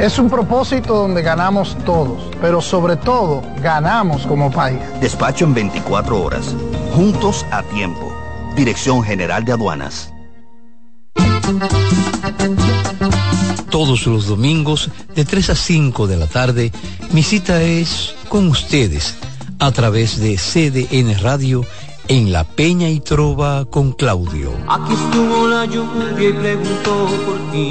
Es un propósito donde ganamos todos, pero sobre todo ganamos como país. Despacho en 24 horas. Juntos a tiempo. Dirección General de Aduanas. Todos los domingos de 3 a 5 de la tarde, mi cita es con ustedes a través de CDN Radio en La Peña y Trova con Claudio. Aquí estuvo la lluvia y preguntó por ti.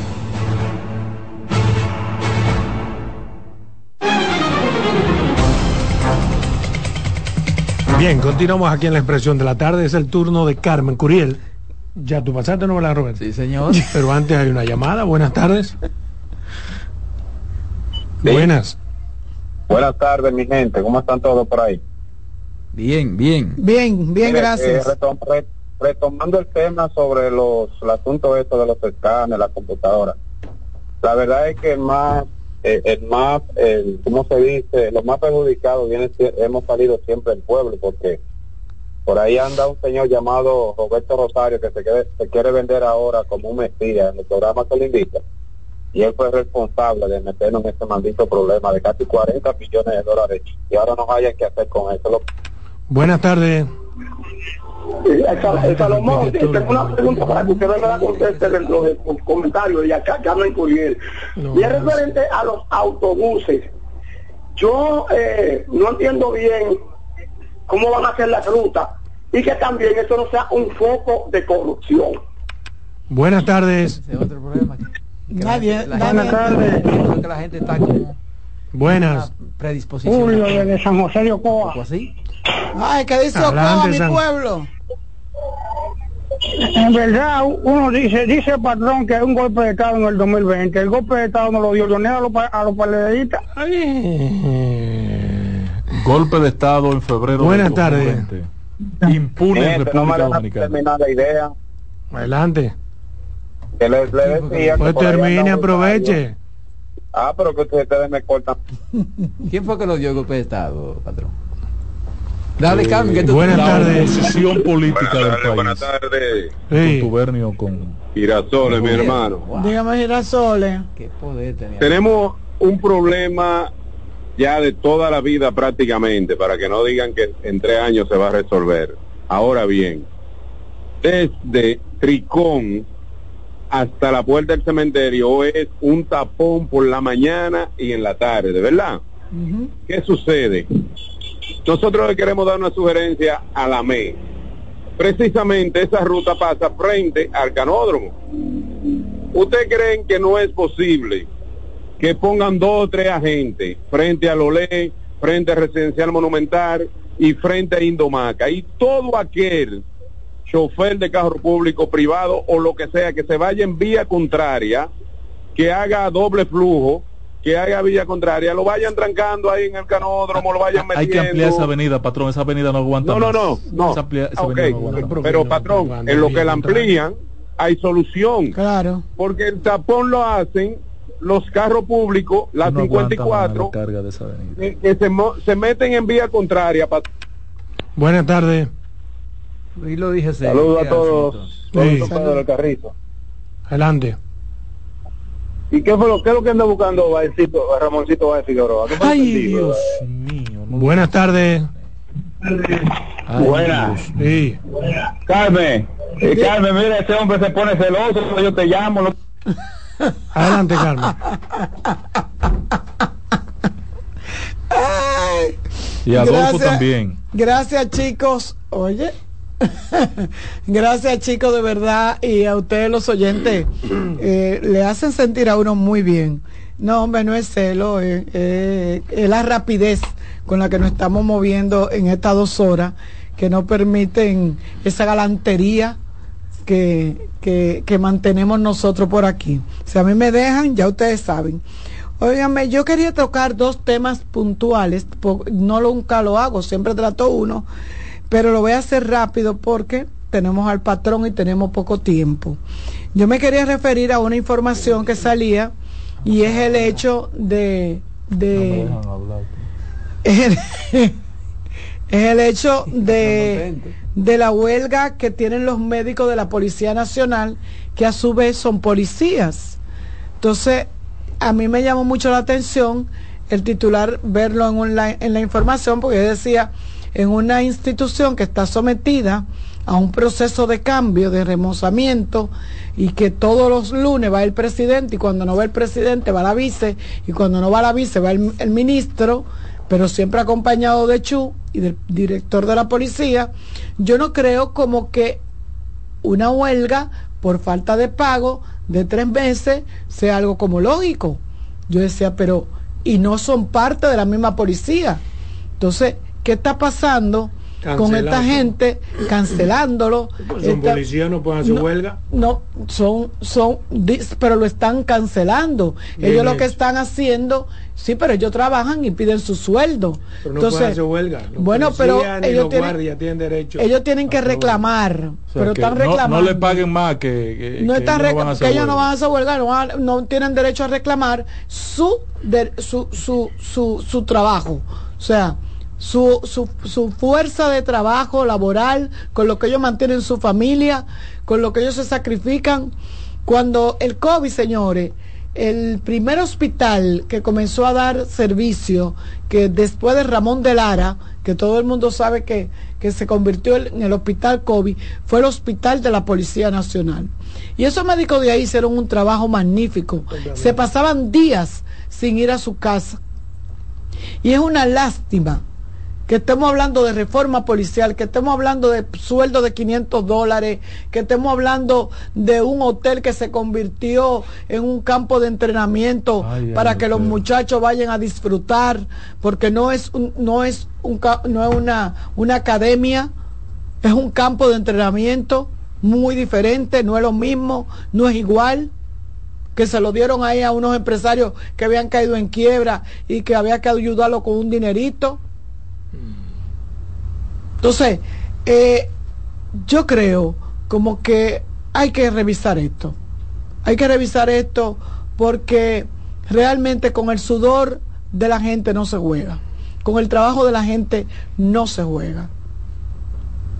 Bien, continuamos aquí en la expresión de la tarde. Es el turno de Carmen Curiel. Ya tú pasaste, ¿no, la Robert? Sí, señor. [laughs] Pero antes hay una llamada. Buenas tardes. Sí. Buenas. Buenas tardes, mi gente. ¿Cómo están todos por ahí? Bien, bien. Bien, bien, Mire, gracias. eh, retom- re- retomando el tema sobre los el asunto esto de los escáneres, la computadora. La verdad es que más, eh, el más, el, ¿cómo se dice? Los más perjudicados viene, hemos salido siempre el pueblo, porque por ahí anda un señor llamado Roberto Rosario que se, quiere- se quiere vender ahora como un mesías en el programa que le invita. Y él fue responsable de meternos en este maldito problema de casi 40 millones de dólares. Y ahora no haya que hacer con eso. Buenas tardes. Sal- Salomón, tengo una pregunta para que usted me la conteste dentro de los comentarios y acá Carmen Curiel. y es referente a los autobuses. Yo eh, no entiendo bien cómo van a hacer las rutas y que también eso no sea un foco de corrupción. Buenas tardes. Nadie, Buenas tardes. Creo que la gente está con Buenas. predisposición. Julio desde San José de Ocoa. así? Ay, ¿qué dice Ocoa, mi San- pueblo? En verdad, uno dice, dice el patrón que hay un golpe de Estado en el 2020. El golpe de Estado no lo dio Leonel a los, a los paledeístas. Golpe de Estado en febrero. Buenas tardes. 2020. Impune en no me República Dominicana. terminar la idea. Adelante. Que decía que Pues termine, aproveche. Ah, pero que ustedes me cortan. ¿Quién fue que lo dio el golpe de Estado, patrón? Dale, Carmen, que tú Buenas tardes. oposición política del país. Buenas tardes. Sí. Contubernio con Girasoles, mi hermano. Dígame, Girasoles. Qué poder tenía. Tenemos un problema ya de toda la vida prácticamente, para que no digan que en tres años se va a resolver. Ahora bien, desde Tricón hasta la puerta del cementerio es un tapón por la mañana y en la tarde, ¿verdad? ¿Qué sucede? Nosotros le queremos dar una sugerencia a la ME. Precisamente esa ruta pasa frente al canódromo. ¿Ustedes creen que no es posible que pongan dos o tres agentes frente al Olé, frente al Residencial Monumental y frente a Indomaca? Y todo aquel chofer de carro público, privado o lo que sea, que se vaya en vía contraria, que haga doble flujo, que haga vía contraria, lo vayan trancando ahí en el canódromo, lo vayan metiendo. Hay que ampliar esa avenida, patrón. Esa avenida no aguanta No, no, no, no. Esa, amplia- esa no aguanta pero patrón, en lo que la amplían hay solución. Claro. Porque el tapón lo hacen los carros públicos, las No aguanta más 54, la carga de esa avenida. que, que se, se meten en vía contraria. pat- Buenas tardes. Y lo dije. Saludos a ¿Qué todos. del. Adelante. ¿Y qué fue lo, qué es lo que anda buscando Baecito, Ramoncito Baez Figueroa? ¿Qué pasa Ay? Dios mío. no- Buenas tardes. Ay, Buenas. Sí. Carmen, eh, Carmen, mira, ese hombre se pone celoso, yo te llamo. [laughs] Adelante, Carmen. Ay, Y Adolfo Gracias. también. Gracias, chicos. Oye. [laughs] Gracias, chicos, de verdad. Y a ustedes, los oyentes, [clears throat] eh, le hacen sentir a uno muy bien. No, hombre, no es celo, eh, eh, es la rapidez con la que nos estamos moviendo en estas dos horas que nos permiten esa galantería que, que, que mantenemos nosotros por aquí. Si a mí me dejan, ya ustedes saben. Óigame, yo quería tocar dos temas puntuales, no nunca lo hago, siempre trato uno, pero lo voy a hacer rápido porque tenemos al patrón y tenemos poco tiempo. Yo me quería referir a una información que salía y es el hecho de, de. [laughs] Es el hecho [laughs] de, de la huelga que tienen los médicos de la Policía Nacional, que a su vez son policías. Entonces, a mí me llamó mucho la atención el titular verlo en, online, en la información, porque decía, en una institución que está sometida a un proceso de cambio, de remozamiento, y que todos los lunes va el presidente, y cuando no va el presidente va la vice, y cuando no va la vice va el, el ministro, pero siempre acompañado de Chu y del director de la policía, yo no creo como que una huelga por falta de pago de tres meses sea algo como lógico. Yo decía, pero, y no son parte de la misma policía. Entonces, ¿qué está pasando? con esta gente cancelándolo. Pues son Esta- policías, no pueden hacer no, huelga. No, son, son, pero lo están cancelando. Bien ellos lo que están haciendo, sí, pero ellos trabajan y piden su sueldo. Pero no Entonces, pueden hacer huelga. Los bueno, pero ellos los tienen, derecho. ellos tienen que reclamar, O sea, pero que están no- reclamando. No, le paguen más que, que- no que están ellos no recla- van a hacer que ellos no huelga. van a hacer huelga, no, van a- no tienen derecho a reclamar su, de- su, su, su, su trabajo. O sea, su, su, su fuerza de trabajo laboral, con lo que ellos mantienen su familia, con lo que ellos se sacrifican. Cuando el COVID, señores, el primer hospital que comenzó a dar servicio, que después de Ramón de Lara, que todo el mundo sabe que, que se convirtió en el hospital COVID, fue el hospital de la Policía Nacional. Y esos médicos de ahí hicieron un trabajo magnífico. Se pasaban días sin ir a su casa. Y es una lástima que estemos hablando de reforma policial, que estemos hablando de sueldo de 500 dólares, que estemos hablando de un hotel que se convirtió en un campo de entrenamiento Ay, ay, para que los muchachos vayan a disfrutar, porque no es un, no es un, no es una, una academia, es un campo de entrenamiento muy diferente, no es lo mismo, no es igual que se lo dieron ahí a unos empresarios que habían caído en quiebra y que había que ayudarlo con un dinerito. Entonces, eh, yo creo como que hay que revisar esto. Hay que revisar esto porque realmente con el sudor de la gente no se juega. Con el trabajo de la gente no se juega.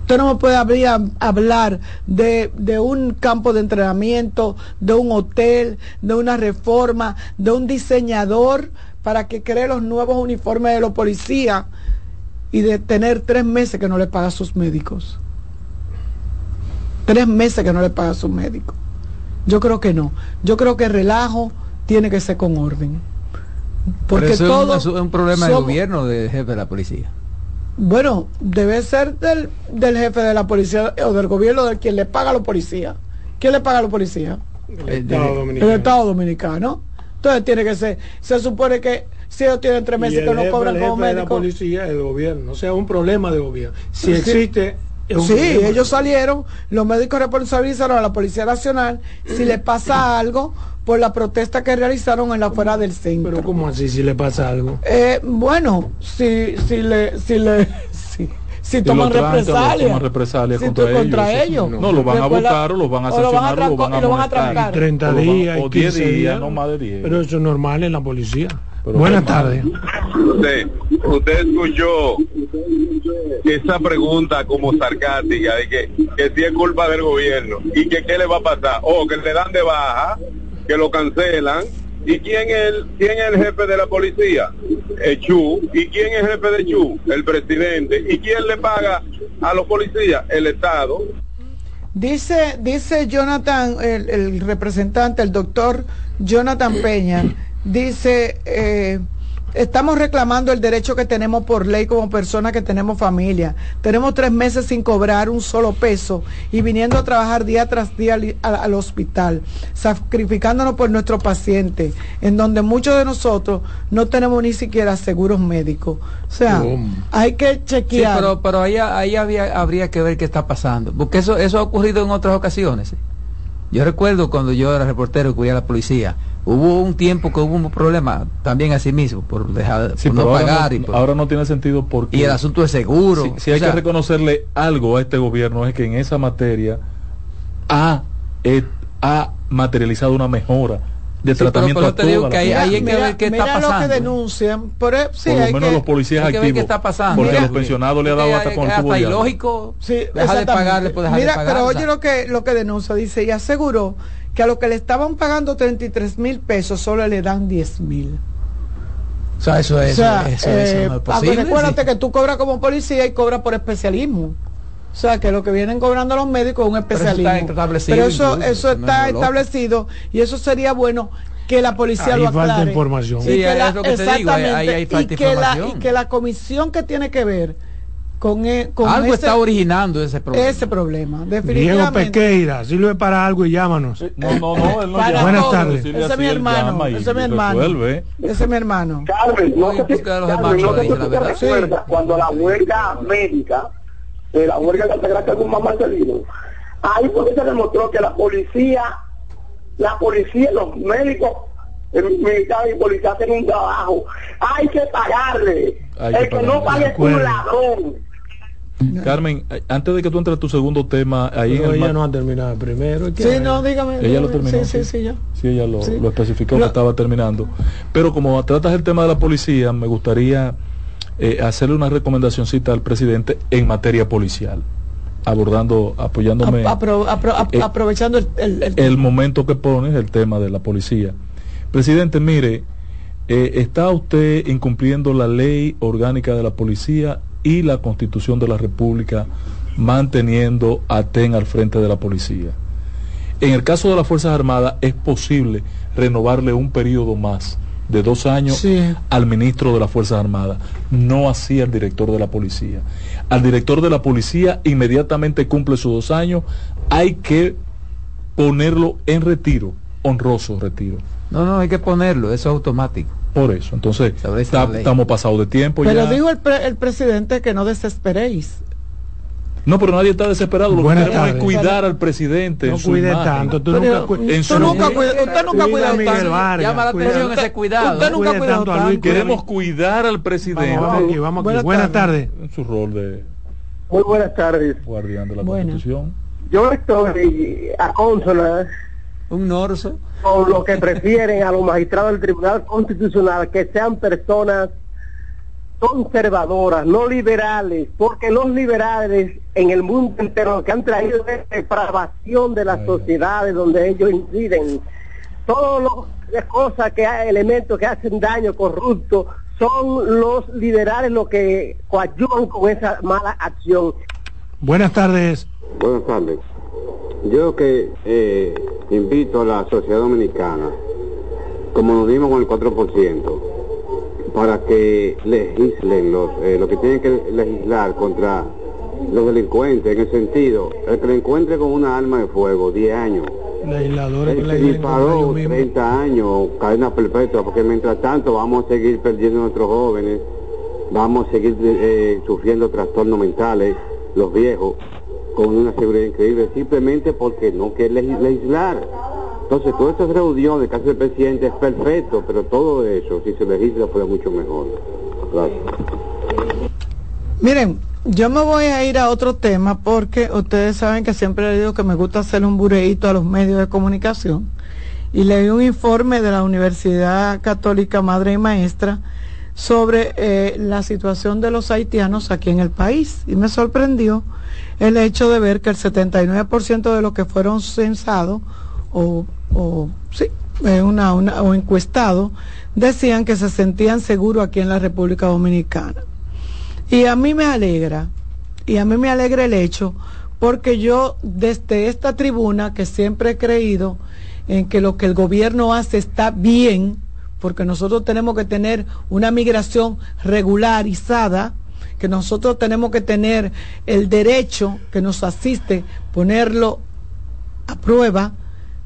Usted no me puede hablar, de un campo de entrenamiento, de un hotel, de una reforma, de un diseñador para que cree los nuevos uniformes de los policías y de tener tres meses que no le paga a sus médicos. Tres meses que no le paga a sus médicos. Yo creo que no. Yo creo que el relajo tiene que ser con orden. Porque Pero eso todo es un, es un problema del gobierno, del jefe de la policía. Bueno, debe ser del, del jefe de la policía o del gobierno de quien le paga a los policías. ¿Quién le paga a los policías? El Eh, Estado Dominicano. El Estado Dominicano. Entonces tiene que ser, se supone que si ellos tienen tres meses que no cobran el como jefe de la policía el gobierno, o sea, un problema de gobierno. Si existe, Sí, problema. ellos salieron, los médicos responsabilizaron a la Policía Nacional si le pasa algo por la protesta que realizaron en la fuera del centro. Pero ¿cómo así si le pasa algo? Eh, bueno, si, si le, si le, [laughs] si, si toman represalias. toman represalias Si contra contra ellos, sí. ellos. No, lo van a Después la- votar o los van a o lo van a sancionar o lo van a y lo van a trancar. 30 O lo van- días, o y 10 15 días, no más de 10. Pero eso es normal en la policía. Pero Buenas tardes. Usted, usted escuchó esa pregunta como sarcástica de que, que si es culpa del gobierno y que qué le va a pasar. O que le dan de baja, que lo cancelan. ¿Y quién es el, quién es el jefe de la policía? El Chu. ¿Y quién es el jefe de Chu? El presidente. ¿Y quién le paga a los policías? El Estado. Dice, dice Jonathan, el, representante, el doctor Jonathan Peña, dice, eh, estamos reclamando el derecho que tenemos por ley como personas que tenemos familia. Tenemos tres meses sin cobrar un solo peso y viniendo a trabajar día tras día al, al- al hospital, sacrificándonos por nuestros pacientes, en donde muchos de nosotros no tenemos ni siquiera seguros médicos. O sea, hay que Sí, chequear. pero, pero ahí, ahí había, habría que ver qué está pasando. Porque eso, eso ha ocurrido en otras ocasiones. ¿sí? Yo recuerdo cuando yo era reportero y cubría a la policía, hubo un tiempo que hubo un problema también así mismo, por dejar Sí, por no ahora, pagar. no, y, por- ahora no tiene sentido porque... y el asunto de seguro. Si, si hay sea, que reconocerle algo a este gobierno es que en esa materia ha, eh, ha materializado una mejora de tratamiento pero a te digo que hay, hay que Mira- ver qué mira está lo pasando. que denuncian. Por, e- sí, por lo hay menos que- los policías hay que ver activos. qué está pasando. Porque Mira, a los pensionados le ha dado hasta con el hasta tubo ilógico. Sí, deja de pagarle, pues deja Mira, de pagar. pero o oye sea. lo que, lo que denuncia, dice, y aseguró que a lo que le estaban pagando 33 mil pesos solo le dan 10 mil. O sea, eso es, O sea, eso, eh, eso no es ah, posible. recuérdate sí. que tú cobras como policía y cobras por especialismo. O sea, que lo que vienen cobrando los médicos es un eso está establecido Pero eso, incluso, eso no es está establecido y eso sería bueno que la policía Ahí lo falta aclare. información. Y Sí, es la- lo que te digo, ahí- ahí exactamente, hay falta y que la, información. y que la comisión que tiene que ver con, e- con Algo ese, está originando ese problema. ese problema. Diego Definitivamente. Pequeira, sirve para algo y llámanos. No, no, no, él no Para. Buenas tardes. Ese es mi hermano. y Ese es mi hermano. resuelve. Ese es mi hermano. Carmen, no No, sé si, Carmen, no sé la te cuando la huelga médica, eh, la huelga de Altagracia con Mamá Marcelino, ahí fue que se demostró que la policía, la policía, los médicos, el militar y policía hacen un trabajo. Hay que pagarle. Hay que el que no pague De es un ladrón. Carmen, eh, antes de que tú entres a tu segundo tema, ahí en el ella no ha terminado primero. ¿y qué Sí, hay? no, dígame. Ella lo terminó. Sí, sí, sí, ya. Sí, ella lo, Sí. lo especificó que estaba terminando. Pero como tratas el tema de la policía, me gustaría eh, hacerle una recomendacióncita al presidente en materia policial, abordando, apoyándome Apro- apro- apro- ap- Eh, aprovechando el, el- el- el momento que pones, el tema de la policía. Presidente, mire, eh, está usted incumpliendo la ley orgánica de la policía y la constitución de la República, manteniendo a TEN al frente de la policía. En el caso de las Fuerzas Armadas es posible renovarle un periodo más de dos años Sí. al ministro de las Fuerzas Armadas, no así al director de la policía. Al director de la policía inmediatamente cumple sus dos años, hay que ponerlo en retiro, honroso retiro. No, no, hay que ponerlo, eso es automático. Por eso, entonces estamos pasados de tiempo Pero ya. dijo el, pre- el presidente que no desesperéis. No, pero nadie está desesperado. Lo que queremos es tardes. cuidar al presidente. No en su cuide imagen. tanto. Tú Pero nunca cu- en su- nunca cuida- usted nunca Cuida Miguel. Vargas, Llama la cuida- atención ese cuidado. Usted nunca cuidado tanto a Luis. Queremos cuidar al presidente Vamos, vamos aquí, vamos aquí. Buenas Buenas tardes. en su rol de Muy buenas tardes. guardián de la Bueno. Constitución. Yo estoy a consona Un norso. con lo que prefieren a los magistrados del Tribunal Constitucional que sean personas conservadoras, no liberales, porque los liberales en el mundo entero que han traído es depravación de las sociedades donde ellos inciden. Todas las cosas que hay, elementos que hacen daño, corruptos, son los liberales los que coadyuvan con esa mala acción. Buenas tardes. Buenas tardes. Yo que eh, invito a la sociedad dominicana, como nos dimos con el 4%, para que legislen los, eh, lo que tienen que legislar contra los delincuentes, en el sentido, el que le encuentre con una arma de fuego, 10 años, Legisladores el que disparó mismos. 30 años, cadena perpetua, porque mientras tanto vamos a seguir perdiendo a nuestros jóvenes, vamos a seguir eh, sufriendo trastornos mentales, los viejos, con una seguridad increíble, simplemente porque no quiere legis- legislar. Entonces, todas estas reuniones que hace el presidente es perfecto, pero todo eso, si se legisla, fuera mucho mejor. Gracias. Miren, yo me voy a ir a otro tema porque ustedes saben que siempre les digo que me gusta hacer un bureíto a los medios de comunicación. Y leí un informe de la Universidad Católica Madre y Maestra sobre eh, la situación de los haitianos aquí en el país. Y me sorprendió el hecho de ver que el 79% de los que fueron censados o, o sí, eh, una, una- o encuestados decían que se sentían seguros aquí en la República Dominicana. Y a mí me alegra, y a mí me alegra el hecho, porque yo desde esta tribuna, que siempre he creído en que lo que el gobierno hace está bien, porque nosotros tenemos que tener una migración regularizada, que nosotros tenemos que tener el derecho que nos asiste, ponerlo a prueba,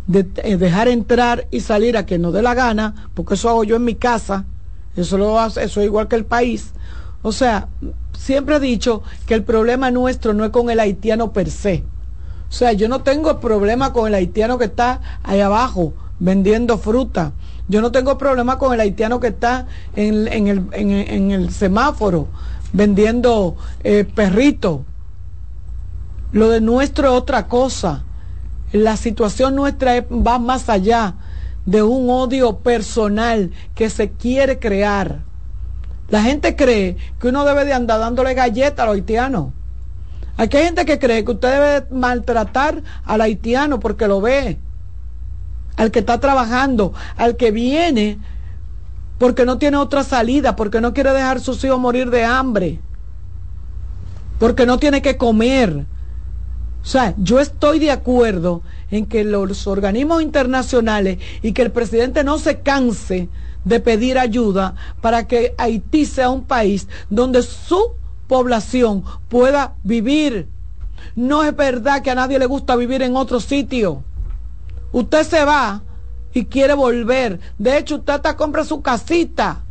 de eh, dejar entrar y salir a quien nos dé la gana, porque eso hago yo en mi casa, eso lo hace, eso es igual que el país. O sea, siempre he dicho que el problema nuestro no es con el haitiano per se. O sea, yo no tengo problema con el haitiano que está ahí abajo vendiendo fruta. Yo no tengo problema con el haitiano que está en, en el, en, el semáforo vendiendo eh, perritos. Lo de nuestro es otra cosa. La situación nuestra es- va más allá de un odio personal que se quiere crear. La gente cree que uno debe de andar dándole galletas a los haitianos. Aquí hay gente que cree que usted debe maltratar al haitiano porque lo ve, al que está trabajando, al que viene porque no tiene otra salida, porque no quiere dejar a sus hijos morir de hambre, porque no tiene que comer. O sea, yo estoy de acuerdo en que los organismos internacionales y que el presidente no se canse de pedir ayuda para que Haití sea un país donde su población pueda vivir. No es verdad que a nadie le gusta vivir en otro sitio. Usted se va y quiere volver. De hecho, usted hasta compra su casita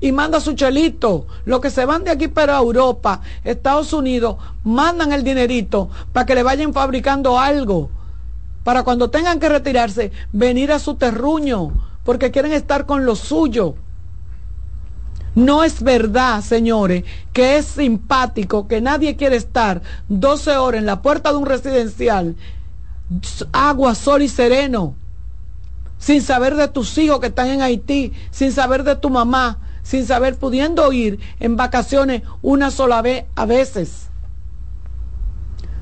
y manda su chelito. Los que se van de aquí para Europa, Estados Unidos, mandan el dinerito para que le vayan fabricando algo. Para cuando tengan que retirarse, venir a su terruño, porque quieren estar con lo suyo. No es verdad, señores, que es simpático, que nadie quiere estar 12 horas en la puerta de un residencial, agua, sol y sereno, sin saber de tus hijos que están en Haití, sin saber de tu mamá, sin saber pudiendo ir en vacaciones una sola vez a veces.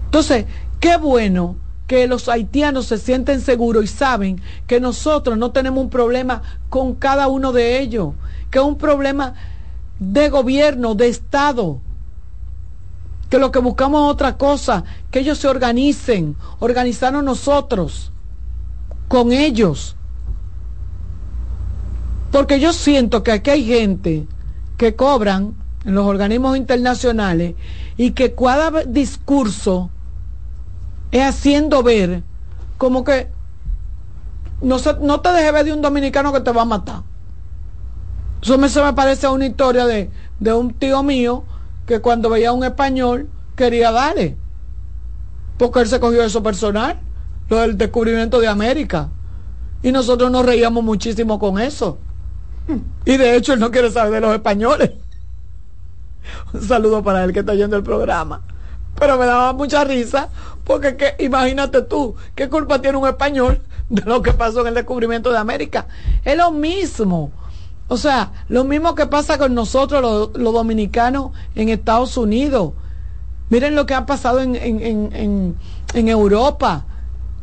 Entonces, qué bueno que los haitianos se sienten seguros y saben que nosotros no tenemos un problema con cada uno de ellos, que es un problema de gobierno, de Estado, que lo que buscamos es otra cosa, que ellos se organicen, organizarnos nosotros con ellos. Porque yo siento que aquí hay gente que cobran en los organismos internacionales y que cada discurso es haciendo ver como que no, no te dejes ver de un dominicano que te va a matar. Eso me, se me parece a una historia de, de un tío mío que cuando veía a un español quería darle. Porque él se cogió eso personal, lo del descubrimiento de América. Y nosotros nos reíamos muchísimo con eso. Y de hecho él no quiere saber de los españoles. Un saludo para él que está yendo el programa. Pero me daba mucha risa porque que, imagínate tú, ¿qué culpa tiene un español de lo que pasó en el descubrimiento de América? Es lo mismo. O sea, lo mismo que pasa con nosotros los, dominicanos en Estados Unidos. Miren lo que ha pasado en, en, Europa.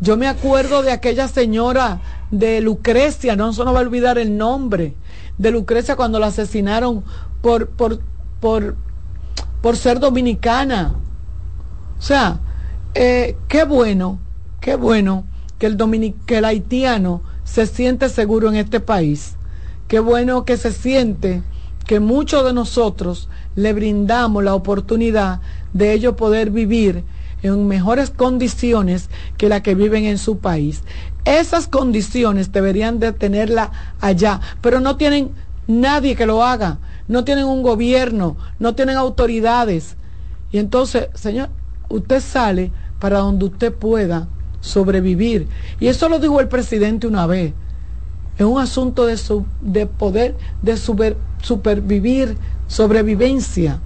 Yo me acuerdo de aquella señora de Lucrecia, no se nos va a olvidar el nombre, de Lucrecia cuando la asesinaron por, por, por, por ser dominicana. O sea, eh, qué bueno, qué bueno que el, que el haitiano se siente seguro en este país Qué bueno que se siente que muchos de nosotros le brindamos la oportunidad de ellos poder vivir en mejores condiciones que la que viven en su país. Esas condiciones deberían de tenerla allá, pero no tienen nadie que lo haga, no tienen un gobierno, no tienen autoridades. Y entonces, señor, usted sale para donde usted pueda sobrevivir. Y eso lo dijo el presidente una vez. Es un asunto de, su, de poder, de super, supervivir, sobrevivencia.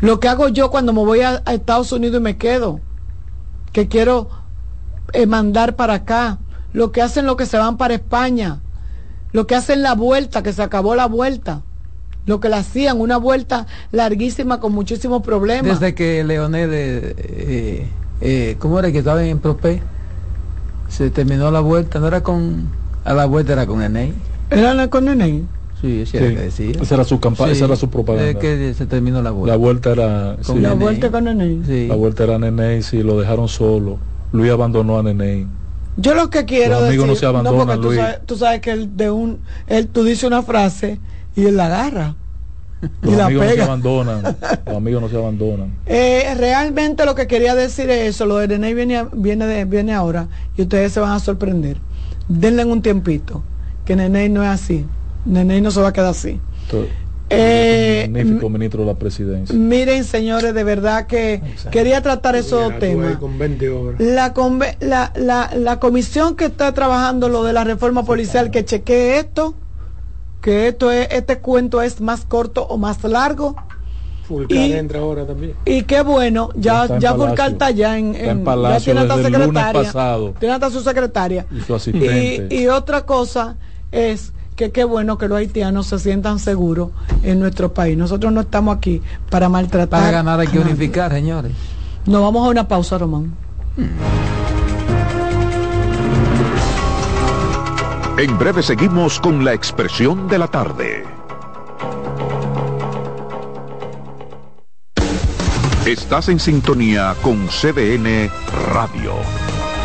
Lo que hago yo cuando me voy a, Estados Unidos y me quedo, que quiero eh, mandar para acá, lo que hacen los que se van para España, lo que hacen la vuelta, que se acabó la vuelta, lo que la hacían, una vuelta larguísima con muchísimos problemas. Desde que Leonel, eh, eh, ¿cómo era que estaba en Prope? Se terminó la vuelta, no era con a la vuelta era con Neney. ¿Era con Neney? Sí, sí, era que decía. Esa era su campaña, esa era su propaganda. que se terminó la vuelta. La vuelta era... Con la vuelta con. La vuelta era Neney, sí, lo dejaron solo. Luis abandonó a Neney. Yo lo que quiero Los amigos no se abandonan, tú, sabes, tú sabes, que él de un, él, tú dices una frase y él la agarra. Los y amigos la pega. no se abandonan. [laughs] Los amigos no se abandonan. Eh, realmente lo que quería decir es eso. Lo de Neney viene, viene, viene ahora y ustedes se van a sorprender denle un tiempito, que Nene no es así. Nene no se va a quedar así. Eh, magnífico ministro de la presidencia. Miren, señores, de verdad que quería tratar esos temas. La, la, la, la, comisión que está trabajando lo de la reforma policial, que chequee esto, que esto es, este cuento es más corto o más largo. Fulcar Y- entra ahora también. Y qué bueno, ya, ya. Fulcar está ya en, Está en en- ya tiene hasta secretaria. Tiene hasta su secretaria. Y su asistente. Y, y otra cosa es que qué bueno que los haitianos se sientan seguros en nuestro país. Nosotros no estamos aquí para maltratar. Para ganar hay que a nadie. unificar, señores. Nos vamos a una pausa, Román. En breve seguimos con la expresión de la tarde. Estás en sintonía con CDN Radio.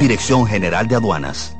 Dirección General de Aduanas.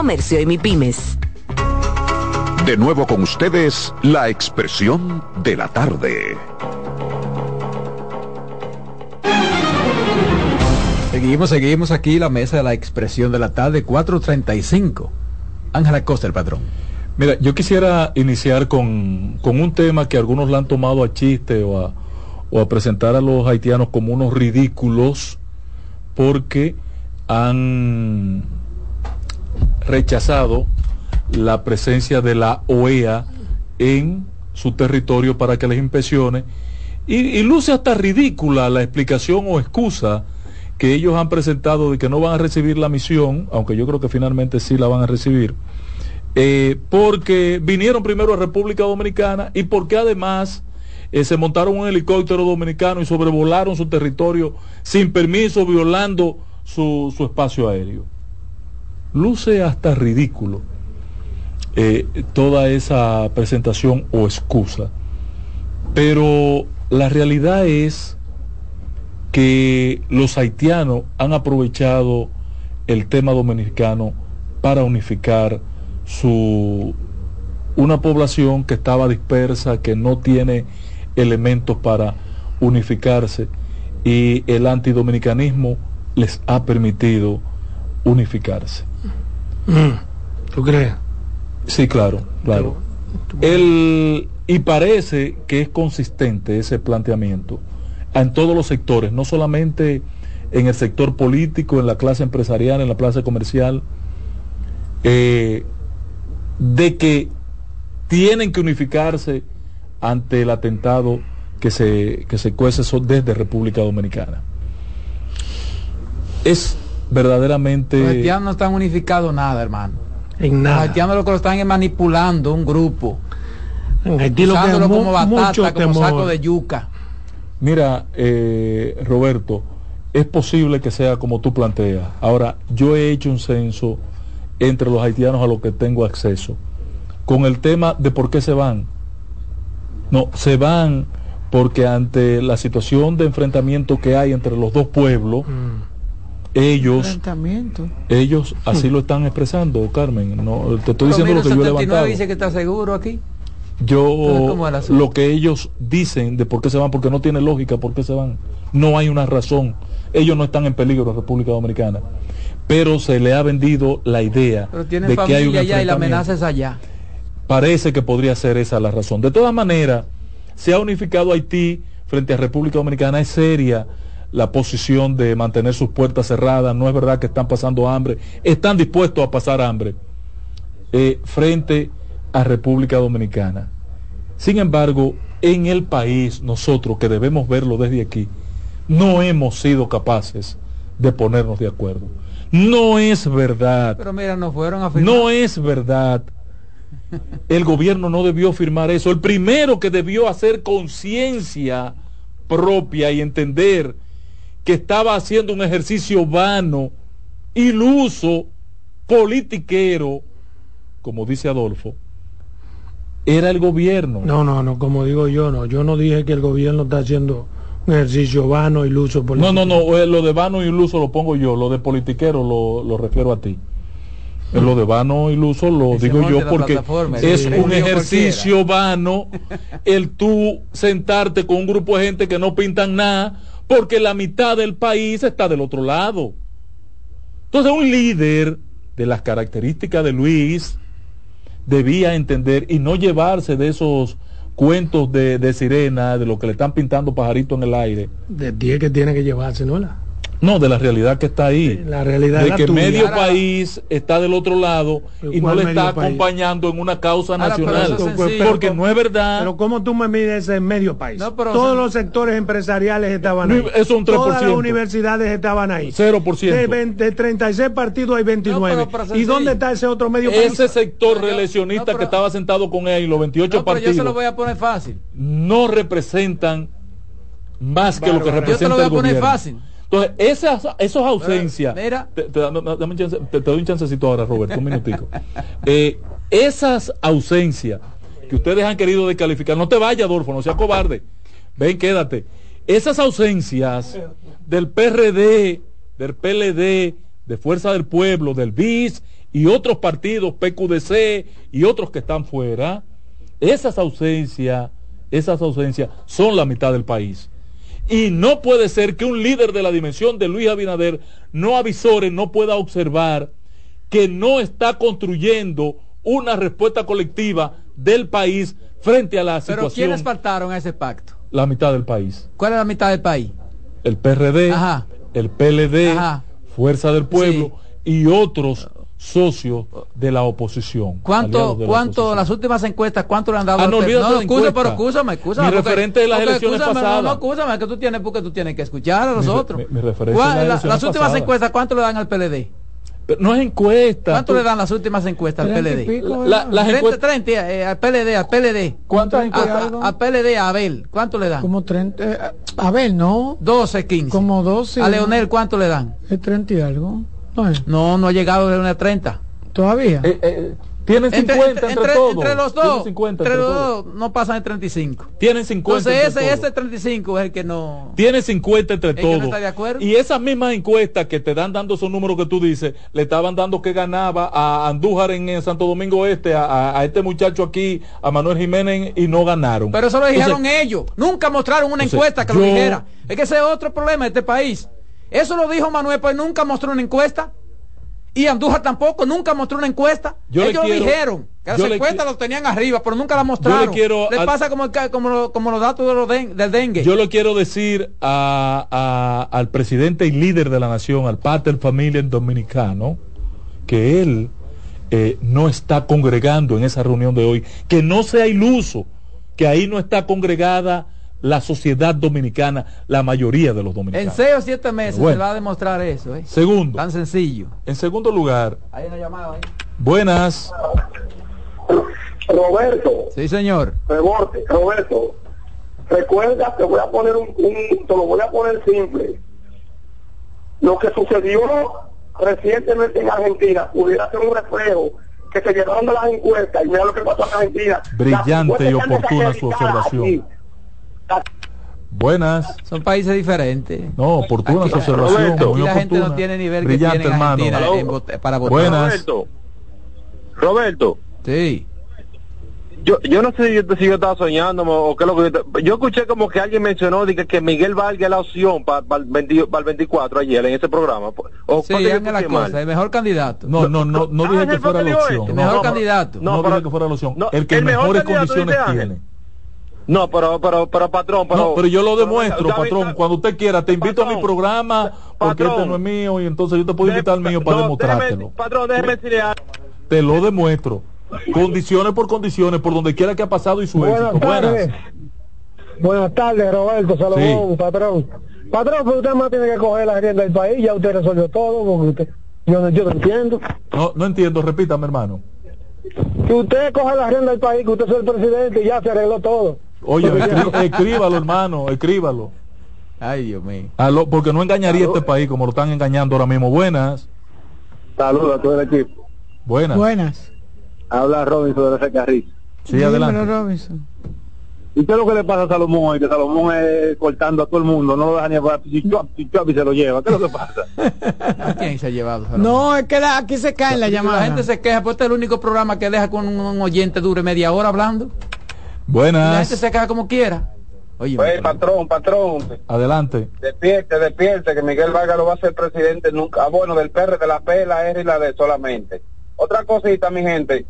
Comercio y MIPIMES. De nuevo con ustedes, la expresión de la tarde. Seguimos, seguimos aquí la mesa de la expresión de la tarde, 4.35. Ángela Costa, el patrón. Mira, yo quisiera iniciar con, con un tema que algunos la han tomado a chiste o a, o a presentar a los haitianos como unos ridículos porque han rechazado la presencia de la OEA en su territorio para que les inspeccione y, y luce hasta ridícula la explicación o excusa que ellos han presentado de que no van a recibir la misión, aunque yo creo que finalmente sí la van a recibir, eh, porque vinieron primero a República Dominicana y porque además eh, se montaron un helicóptero dominicano y sobrevolaron su territorio sin permiso, violando su, su espacio aéreo. Luce hasta ridículo eh, toda esa presentación o excusa, pero la realidad es que los haitianos han aprovechado el tema dominicano para unificar su una población que estaba dispersa, que no tiene elementos para unificarse y el antidominicanismo les ha permitido unificarse. ¿Tú crees? Sí, claro, claro. El, y parece que es consistente ese planteamiento en todos los sectores, no solamente en el sector político, en la clase empresarial, en la clase comercial, eh, de que tienen que unificarse ante el atentado que se, que se cuece desde República Dominicana. Es verdaderamente... Los haitianos no están unificados nada, hermano. En Los nada. haitianos lo que lo están es manipulando un grupo. En Haití lo que como batata, mucho como temor. saco de yuca. Mira, eh, Roberto, es posible que sea como tú planteas. Ahora, yo he hecho un censo entre los haitianos a los que tengo acceso, con el tema de por qué se van. No, se van porque ante la situación de enfrentamiento que hay entre los dos pueblos, ellos ellos así lo están expresando Carmen no te estoy Pero diciendo lo que yo he 79 levantado dice que está seguro aquí. Yo lo que ellos dicen de por qué se van porque no tiene lógica por qué se van no hay una razón ellos no están en peligro en República Dominicana pero se le ha vendido la idea Pero de que hay un familia allá y la enfrentamiento. amenaza es allá. Parece que podría ser esa la razón. De todas maneras, se ha unificado Haití frente a República Dominicana. Es seria la posición de mantener sus puertas cerradas. No es verdad que están pasando hambre. Están dispuestos a pasar hambre eh, frente a República Dominicana. Sin embargo, en el país, nosotros que debemos verlo desde aquí, no hemos sido capaces de ponernos de acuerdo. No es verdad. Pero mira, no fueron a firmar. No es verdad. El gobierno no debió firmar eso. El primero que debió hacer conciencia propia y entender que estaba haciendo un ejercicio vano, iluso, politiquero, como dice Adolfo, era el gobierno. No, no, no, como digo yo, no. Yo no dije que el gobierno está haciendo un ejercicio vano, iluso, No, político. no, no, eh, lo de vano y iluso lo pongo yo, lo de politiquero lo, lo refiero a ti. Lo de vano y iluso lo Ese digo yo porque es sí. un ejercicio vano el tú sentarte con un grupo de gente que no pintan nada porque la mitad del país está del otro lado. Entonces un líder de las características de Luis debía entender y no llevarse de esos cuentos de, sirena, de lo que le están pintando pajarito en el aire. De ti es que tiene que llevarse, ¿no? La, No, de la realidad que está ahí. la realidad de la que tuya. medio Ahora- país está del otro lado y no ¿Cuál le está país? acompañando en una causa Ahora, nacional. es porque no es verdad. Pero ¿cómo tú me mides en medio país? pero Todos los sectores empresariales estaban No, ahí. eso es un 3%. Todas las universidades estaban ahí. 0%. De, 20 de 36 partidos hay 29. No, pero- pero ¿Y dónde está ese otro medio país? Ese sector reeleccionista que estaba sentado con él y los 28 No, pero yo se partidos lo voy a poner fácil. no representan más que lo que Bárbaro. Yo te representa lo voy a el poner gobierno. fácil. Entonces, esas, esos ausencias. Mira. Te, te- dame- dame un chance- te- te doy un chancecito ahora, Roberto, un minutico. [laughs] Eh, esas ausencias que ustedes han querido descalificar, no te vayas, Adolfo, no seas cobarde. Ven, quédate. Esas ausencias del PRD, del PLD, de Fuerza del Pueblo, del BIS y otros partidos, PQDC y otros que están fuera, esas ausencias, esas ausencias son la mitad del país. Y no puede ser que un líder de la dimensión de Luis Abinader no avisore, no pueda observar que no está construyendo una respuesta colectiva del país frente a la Pero situación. ¿quiénes faltaron a ese pacto? La mitad del país. ¿Cuál es la mitad del país? El PRD, Ajá. el PLD, Ajá. Fuerza del Pueblo y otros socios de la oposición. ¿Cuánto, la cuánto, las últimas encuestas, cuánto le han dado Ah, al no No, no, escúchame, encuesta. pero escúchame, escúchame. Mi porque- referente de las porque elecciones pasadas. No, no, escúchame, que tú tienes, porque tú tienes que escuchar a nosotros. mi- mi referencia ¿Cuál- es la las últimas encuestas, ¿cuánto le dan al PLD? Pero no es encuesta. ¿Cuánto tú- le dan las últimas encuestas al PLD? pico, La- las 30, encuestas- 30, eh, al PLD, al PLD. ¿Cuántas encuestas? a- a PLD, a Abel, ¿cuánto le dan? Como 30. eh, a ver, no. 12, 15. Como 12. A Leonel, ¿cuánto le dan? Es 30 y algo. No. No, no ha llegado a Leonel 30. Todavía. Eh, eh, tienen 50 entre, entre, todos. entre los dos, 50 entre entre los dos no pasan de 35. Tienen 50 Entonces entre ese, ese 35 es el que no... Tiene 50 entre ¿Es que no todos. está de acuerdo? y esas mismas encuestas que te dan dando esos números que tú dices, le estaban dando que ganaba a Andújar en, Santo Domingo Este, a, a- a este muchacho aquí, a Manuel Jiménez, y no ganaron. Pero eso lo Entonces, dijeron ellos. Nunca mostraron una entonces, encuesta que lo dijera. Es que ese es otro problema de este país. Eso lo dijo Manuel, pues nunca mostró una encuesta. Y Andújar tampoco, nunca mostró una encuesta. Yo ellos quiero- lo dijeron. Que las encuestas los tenían arriba, pero nunca las mostraron. Yo le quiero Les pasa como, como, lo- como los datos de los den- del dengue. Yo le quiero decir a- a- al presidente y líder de la nación, al pater familia dominicano, que él eh, no está congregando en esa reunión de hoy, que no sea iluso, que ahí no está congregada la sociedad dominicana, la mayoría de los en dominicanos. seis o siete meses Bueno. se va a demostrar eso. ¿eh? Segundo, Tan sencillo. en segundo lugar, Hay una llamada ahí. buenas. Roberto, Sí, señor. Rebote, Roberto, recuerda, te voy a poner un, un- te lo voy a poner simple. Lo que sucedió recientemente en Argentina pudiera ser un reflejo que se llevaron de las encuestas y mira lo que pasó en Argentina. Brillante y oportuna su observación. aquí. Buenas. Son países diferentes. No, oportuna Aquí- su observación. Roberto. muy Aquí la gente no tiene nivel que Brillante, tiene en hermano. Argentina en vot- para votar. Buenas. Roberto. Roberto. Sí. Yo, yo no sé si yo, si yo estaba soñando o qué es lo que yo, escuché como que alguien mencionó de que, que Miguel Valga es la opción para el, 20 para el 24 ayer en ese programa. O Sí, que la cosa, el mejor candidato. No, no, no, no dije que Ángel fue fuera que la opción. El mejor No, candidato. No, No, dije que fuera la opción. no, el que el mejor mejores condiciones tiene. No, pero, pero, pero patrón, pero, no, pero yo lo demuestro, patrón. Cuando usted quiera, te invito a mi programa porque patrón. este no es mío y entonces yo te puedo invitar al mío para no, demostrártelo. déjeme- patrón, déjeme decirle algo. Te lo demuestro. Condiciones por condiciones, por donde quiera que ha pasado y su Buenas éxito. Buenas. tardes. Buenas tardes, Roberto Salomón, Sí. patrón. Patrón, pero usted más tiene que coger la rienda del país, ya usted resolvió todo, porque usted, yo, no- yo no entiendo. No, no entiendo, repítame, hermano. Que usted coge la rienda del país, que usted es el presidente y ya se arregló todo. Oye, [laughs] escrí- escríbalo, hermano, escríbalo. Ay, Dios mío. Aló, porque no engañaría este país como lo están engañando ahora mismo. Buenas. Saludos a todo el equipo. Buenas. Buenas. Habla Robinson de Carriz. Sí, Dímelo, adelante. Robinson. ¿Y qué es lo que le pasa a Salomón hoy? Que Salomón es cortando a todo el mundo, no lo deja ni chichuap, chichuap y se lo lleva. ¿Qué es lo que pasa? [laughs] ¿A quién se ha llevado? No, es que la- aquí se cae la llamada. La gente se queja, pues este es el único programa que deja con un oyente dure media hora hablando. Y la Buenas. gente se queja como quiera. Oye, Oye, patrón, patrón, Adelante. despierte, despierte, que Miguel Vargas lo va a ser presidente nunca. Ah, bueno, del PR, de la P, la R y la D solamente. Otra cosita, mi gente.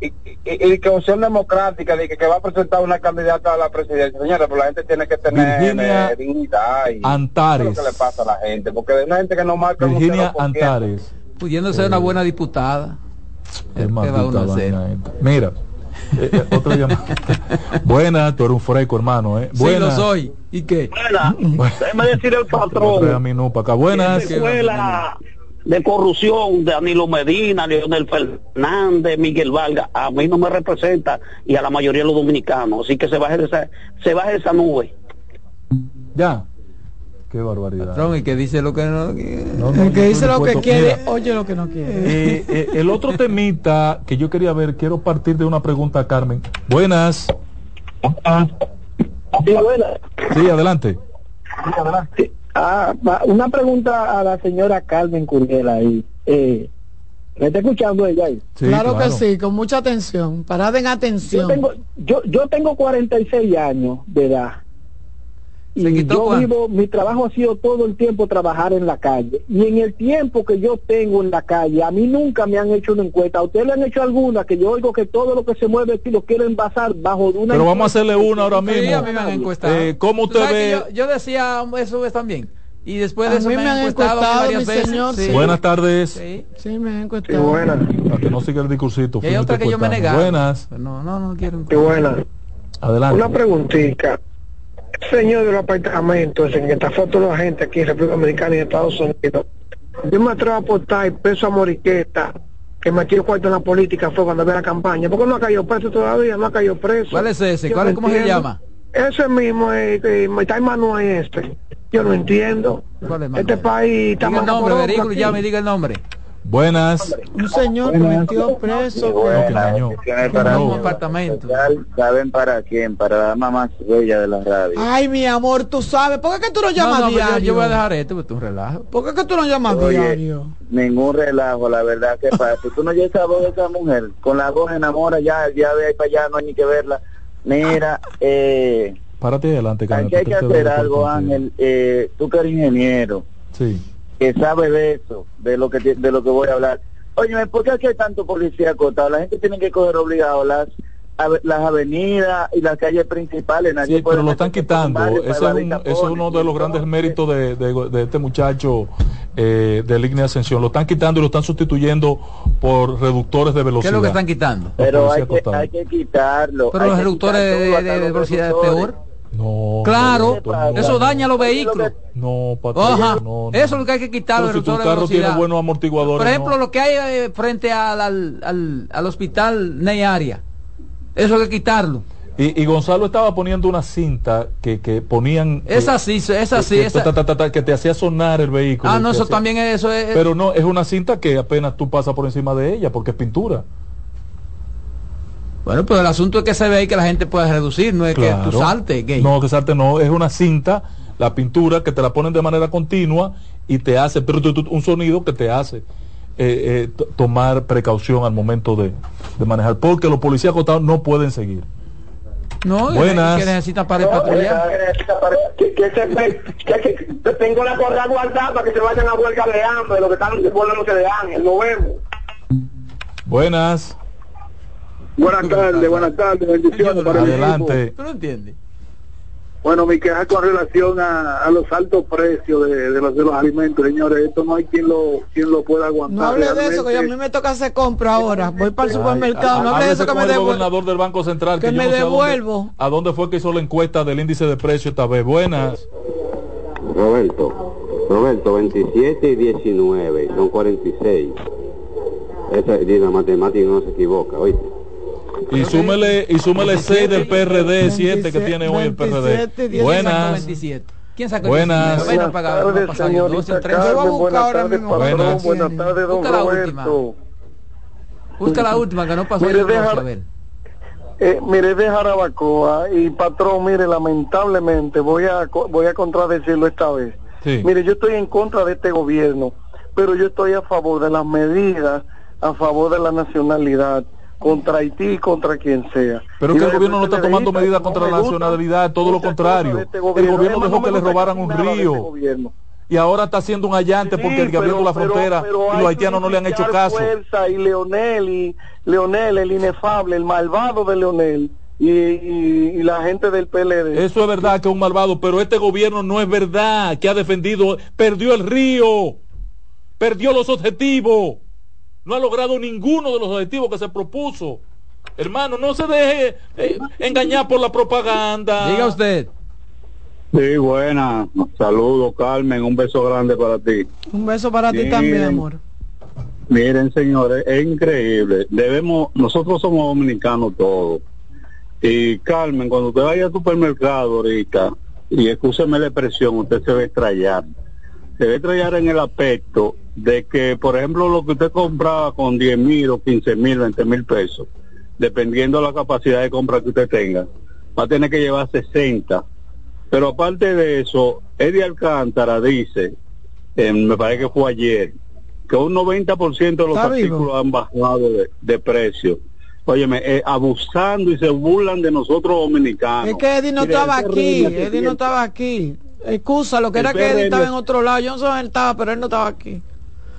Y, y- y que opción democrática, de que, que va a presentar una candidata a la presidencia. Señora, pero la gente tiene que tener Virginia eh, dignidad. Y, Antares. ¿qué es lo que le pasa a la gente? Porque hay una gente que no marca un Virginia 0%. Antares. pudiendo ser una buena diputada. Qué ¿Qué va uno a hacer? Mira, eh, eh, otra llamada. [laughs] Buenas, tú eres un freco, hermano. ¿eh? Sí, lo Buenas. soy. ¿Y qué? Buena, déjeme decir el [laughs] patrón. mí no pa' acá. Buenas. Escuela de corrupción de Danilo Medina, Leonel Fernández, Miguel Vargas, a mí no me representa y a la mayoría de los dominicanos. Así que se baje de esa, se baje de esa nube. Ya. Qué barbaridad. Patrón, y que dice lo que no quiere. No, no, El que dice lo que quiere, Mira, oye lo que no quiere. eh, eh, el otro temita que yo quería ver, quiero partir de una pregunta a Carmen. Buenas. Sí, adelante. Sí. Ah, una pregunta a la señora Carmen Curiel ahí. Eh, ¿Me está escuchando ella ahí? Sí, claro, que sí, con mucha atención. Parada en Yo atención. tengo, yo, yo tengo 46 años de edad. ¿Se Y quitó yo cuánto? vivo, mi trabajo ha sido todo el tiempo trabajar en la calle. Y en el tiempo que yo tengo en la calle, a mí nunca me han hecho una encuesta. ¿A ustedes le han hecho alguna? Que yo oigo que todo lo que se mueve aquí lo quieren basar bajo de una Pero vamos a hacerle una ahora Sí, a mismo. mí me han encuestado. Eh, ¿Cómo ¿Tú usted ve? Yo, yo decía eso es también. Y después de A eso mí me, me han encuestado, encuestado, varias mi veces. señor, sí. Buenas tardes. Sí. Sí, me han Sí, encontrado. buena. Para que no siga el discursito. Y hay otra que yo me negaba. Buenas. No, no, no quiero. Sí, buena. Adelante. Una preguntita. Señor del apartamento, ese que está foto de la gente aquí en República Dominicana y Estados Unidos. Yo me atrevo a aportar el peso a Moriqueta, que metió cuarto en la política, fue cuando había la campaña. porque no ha caído preso todavía? No ha caído preso. ¿Cuál es ese? ¿Cuál, ¿Cómo se llama? Ese mismo, eh, eh, está en Manuel este. Yo no entiendo. ¿Cuál es, Este país está Diga el nombre, cabrón vehículo, aquí. llame y diga el nombre. Buenas. Un señor que metió preso. No, que engañó. Para un apartamento. ¿Saben para quién? Para la dama más bella de la radio. Ay, mi amor, tú sabes. ¿Por qué que tú No, llamas no, yo, diario? yo voy a dejar esto, porque un relajo. ¿Por qué que tú lo llamas Oye. diario? Ningún relajo, la verdad que pasa. Si tú no oyes esa voz de esa mujer, con la voz enamora ya, ya de ahí para allá no hay ni que verla. Mira, eh, Párate adelante, aquí hay que tú hacer algo. Ángel. Eh, tú que eres ingeniero, Sí. Que sabe de eso, de lo que de lo que voy a hablar. Oye, ¿por qué aquí hay tanto policía acotado? La gente tiene que coger obligado las las avenidas y las calles principales. Nadie Sí, puede pero lo están quitando. Ese es, evadir un- tapones. ese es uno de los grandes méritos de, de- de este muchacho eh, de línea de ascensión. Lo están quitando y lo están sustituyendo por reductores de ¿Qué velocidad. es lo que están quitando? Pero hay que, hay que quitarlo. Pero hay los reductores de, de- velocidad es peor. No, Claro, no, eso daña los vehículos. No, patrón, Ajá, no, no. eso es lo que hay que quitar, Pero si tu carro tiene buenos amortiguadores. Por ejemplo, lo que hay eh, frente al, al, al, al hospital Ney Aria, eso hay que quitarlo. Y, y Gonzalo estaba poniendo una cinta que, que ponían. Esa sí, esa sí, que, esa- ta, ta, ta, ta, que te hacía sonar el vehículo. Ah, no, eso hacía- también es eso. Es, Pero no, es una cinta que apenas tú pasas por encima de ella porque es pintura. Bueno, pero el asunto es que se ve ahí que la gente puede reducir, no es que tú salte, gay. No, que salte no, es una cinta, la pintura que te la ponen de manera continua y te hace tru, un sonido que te hace eh, eh, to- tomar precaución al momento de, de manejar, porque los policías acotados no pueden seguir. No, Buenas. que necesitan para patrullar. Que, que, que, que- que tengo la correa guardada para que se vayan a huelga de hambre, lo que están burlándose de Ángel, nos vemos. Buenas, Buenas tardes, buenas tardes, bendiciones para el equipo. adelante. ¿Tú no entiendes? Bueno, mi queja con relación a, a los altos precios de, de los, de los alimentos, señores, esto no hay quien lo, quien lo pueda aguantar. No hable de eso, que a Realmente- mí me toca hacer compra ahora. Voy para el supermercado. No hable de eso que me el devuelvo. gobernador del Banco Central que yo me no sé a dónde- devuelvo. ¿A dónde fue que hizo la encuesta del índice de precio esta vez? Buenas. Roberto, Roberto, 27 y 19, son 46. Esa la matemática no se equivoca, ¿oíste? Y súmele, y súmele 6 del PRD, 7 que tiene hoy el 27, PRD. 10, Buenas. 27. ¿Quién sacó Buenas. el 19? Bueno, pagar, no tardes, señorita 12, 13. Yo voy a Carmen, buenas tardes, patrón, Buenas. buenas tardes, don Busca la última. Roberto. Busca la última que no pasó Mire, el 12, deja- a ver. Eh, mire, de Jarabacoa y patrón, mire, lamentablemente voy a co- voy a contradecirlo esta vez. Sí. Mire, yo estoy en contra de este gobierno, pero yo estoy a favor de las medidas, a favor de la nacionalidad, contra Haití contra quien sea. Pero es que el gobierno no está repente tomando me medidas contra no la nacionalidad, todo lo contrario. este El gobierno. dejó no que le robaran un río. este. Y ahora está haciendo un allante porque el que abrió la frontera pero y los haitianos no le han hecho caso. fuerza y Leonel y Leonel el inefable el malvado de Leonel y, y- y la gente del PLD Eso es verdad que es un malvado, pero este gobierno no es verdad que ha defendido, perdió el río, perdió los objetivos, no ha logrado ninguno de los objetivos que se propuso. Hermano, no se deje eh, engañar por la propaganda. Diga usted. Sí, buena. Saludos, Carmen. Un beso grande para ti. Un beso para ti también, amor. Miren, señores, es increíble. Debemos, nosotros somos dominicanos todos. Y Carmen, cuando usted vaya al supermercado ahorita, y escúcheme la expresión, usted se va a estrellar. Se a estrellar en el aspecto de que, por ejemplo, lo que usted compraba con 10 mil o 15 mil, 20 mil pesos, dependiendo de la capacidad de compra que usted tenga, va a tener que llevar 60. Pero aparte de eso, Eddie Alcántara dice, eh, me parece que fue ayer, que un 90% de los vivo. artículos han bajado de, de precio. Óyeme, eh, abusando y se burlan de nosotros dominicanos. Es que Eddie no Mire, estaba aquí. Eddie no estaba aquí. Excusa, lo que El era que PRM. estaba en otro lado. Yo no sé dónde él estaba, pero él no estaba aquí.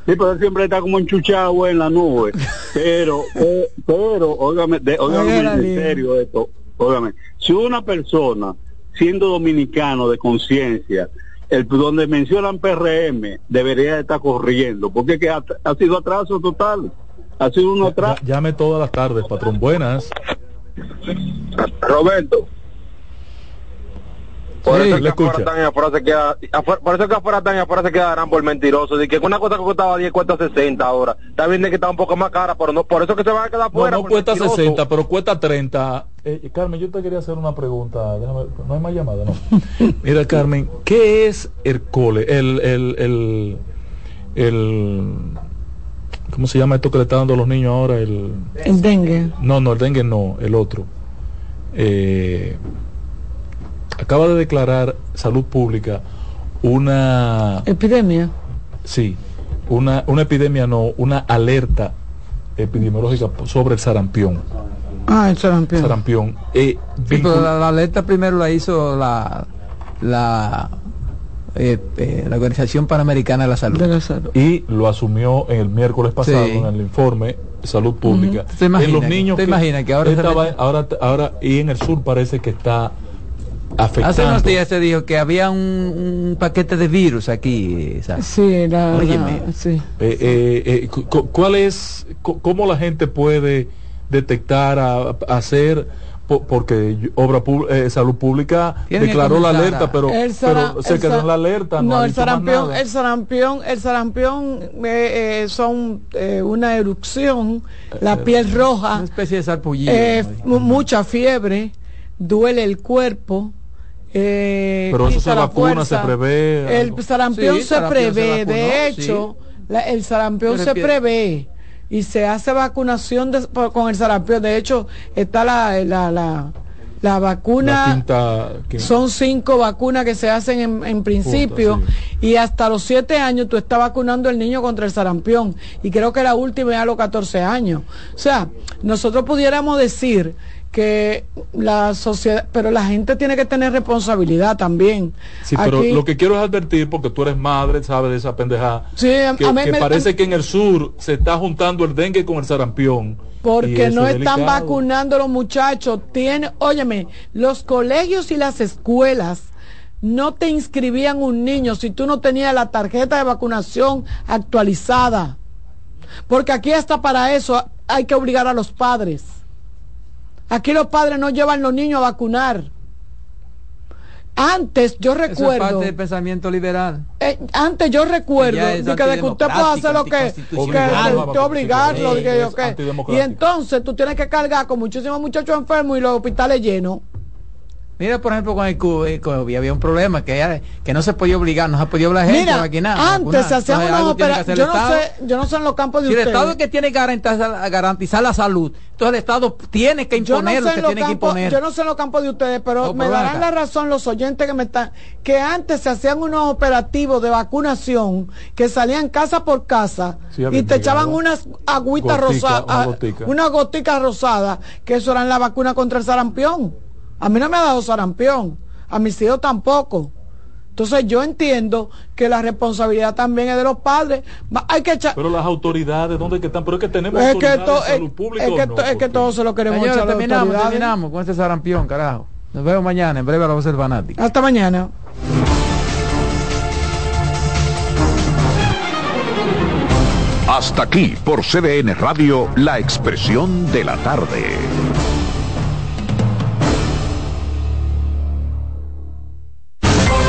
Sí, pero él siempre está como enchuchado en la nube. [laughs] Pero, eh, pero, óigame, de, óigame en serio esto, óigame, si una persona, siendo dominicano de conciencia, el donde mencionan PRM, debería estar corriendo, porque es que ha, ha sido atraso total, ha sido un atraso. Llame todas las tardes, patrón. Buenas. Roberto. Por Sí, eso que afuera y afuera se queda, afuera- por eso que afuera están y afuera se quedarán por mentirosos. Y que una cosa que costaba 10 cuesta 60 ahora. Está bien de que está un poco más cara, pero no, por eso que se van a quedar No, afuera. no por cuesta mentirosos. 60, pero cuesta 30. Eh, Carmen, yo te quería hacer una pregunta. Déjame, no hay más llamada, ¿no? [laughs] Mira, Carmen, ¿qué es el cole? El, el, el, el- ¿Cómo se llama esto que le está dando a los niños ahora? El, El dengue. no, no, el dengue no, el otro. Eh, acaba de declarar Salud Pública una, Epidemia. sí, una, una epidemia, no, una alerta epidemiológica sobre el sarampión. Ah, el sarampión. Sarampión. Eh, Sí, pero la, la alerta primero la hizo la la eh, eh, la Organización Panamericana de la Salud. De la salud. y lo asumió en el miércoles pasado Sí. en el informe salud pública. ¿Te imaginas en los que- niños te imaginas que ahora estaba- ahora ahora y en el sur parece que está afectando. Hace unos días se dijo que había un, un paquete de virus aquí. ¿sabes? Sí, la, la- Óyeme. sí. Eh, eh, eh, cu- cu- ¿Cuál es, cu- cómo la gente puede detectar, a, a hacer, po- porque obra eh, salud pública declaró la alerta, a- pero, El sara- pero se el quedó en la alerta. No, No, el sarampión, nada. el sarampión, el sarampión son eh, una erupción, la piel roja, Una especie de sarpullido. eh, mucha fiebre, duele el cuerpo. Eh, Pero eso se la vacuna, se prevé. El sarampión Sí, se sarampión se prevé, vacunó, de sí. hecho, la- el sarampión se prevé. y se hace vacunación de- con el sarampión. De hecho, está la, la, la, la vacuna. La quinta, quinta- Son cinco vacunas que se hacen en, en principio y hasta los siete años tú estás vacunando al niño contra el sarampión y creo que la última es a los 14 años. O sea, nosotros pudiéramos decir que la sociedad, pero la gente tiene que tener responsabilidad también. Sí, pero lo que quiero es advertir, porque tú eres madre, sabes de esa pendejada, Sí, que, a mí que me- parece que en el sur se está juntando el dengue con el sarampión. Porque no es están vacunando los muchachos. Tiene, óyeme, los colegios y las escuelas no te inscribían un niño si tú no tenías la tarjeta de vacunación actualizada. Porque aquí hasta para eso hay que obligar a los padres. Aquí los padres no llevan los niños a vacunar. Antes yo Eso es recuerdo, parte del pensamiento liberal. eh, antes yo recuerdo que, de que usted puede hacer lo que, usted obligarlo, y entonces tú tienes que cargar con muchísimos muchachos enfermos y los hospitales llenos. Mira, por ejemplo, con el COVID, había un problema que, era- que no se podía obligar, no se podía obligar a gente Mira, a vacunar. a antes vacunar. se hacían Entonces, unas operaciones. Yo el no Estado. sé, yo no sé en los campos de Si el ustedes. Estado es que tiene que garantizar, garantizar la salud, entonces el Estado tiene que yo no, imponer sé lo que tiene que imponer. yo no sé en los campos de ustedes, pero No, me pero darán la razón los oyentes que me están, que antes se hacían unos operativos de vacunación que salían casa por casa Sí, y te echaban unas agüitas rosadas, una gotica. unas goticas rosadas, que eso eran la vacuna contra el sarampión. A mí no me ha dado sarampión, a mis hijos tampoco. Entonces yo entiendo que la responsabilidad también es de los padres. Hay que echar, Pero las autoridades, ¿dónde que están? Pero es que tenemos es que, to- de salud pública es que no, to- es que todos se lo queremos Señores, echar terminamos, terminamos con este sarampión, carajo. Nos vemos mañana, en breve a la voz del fanático. Hasta mañana. Hasta aquí por CDN Radio, la expresión de la tarde.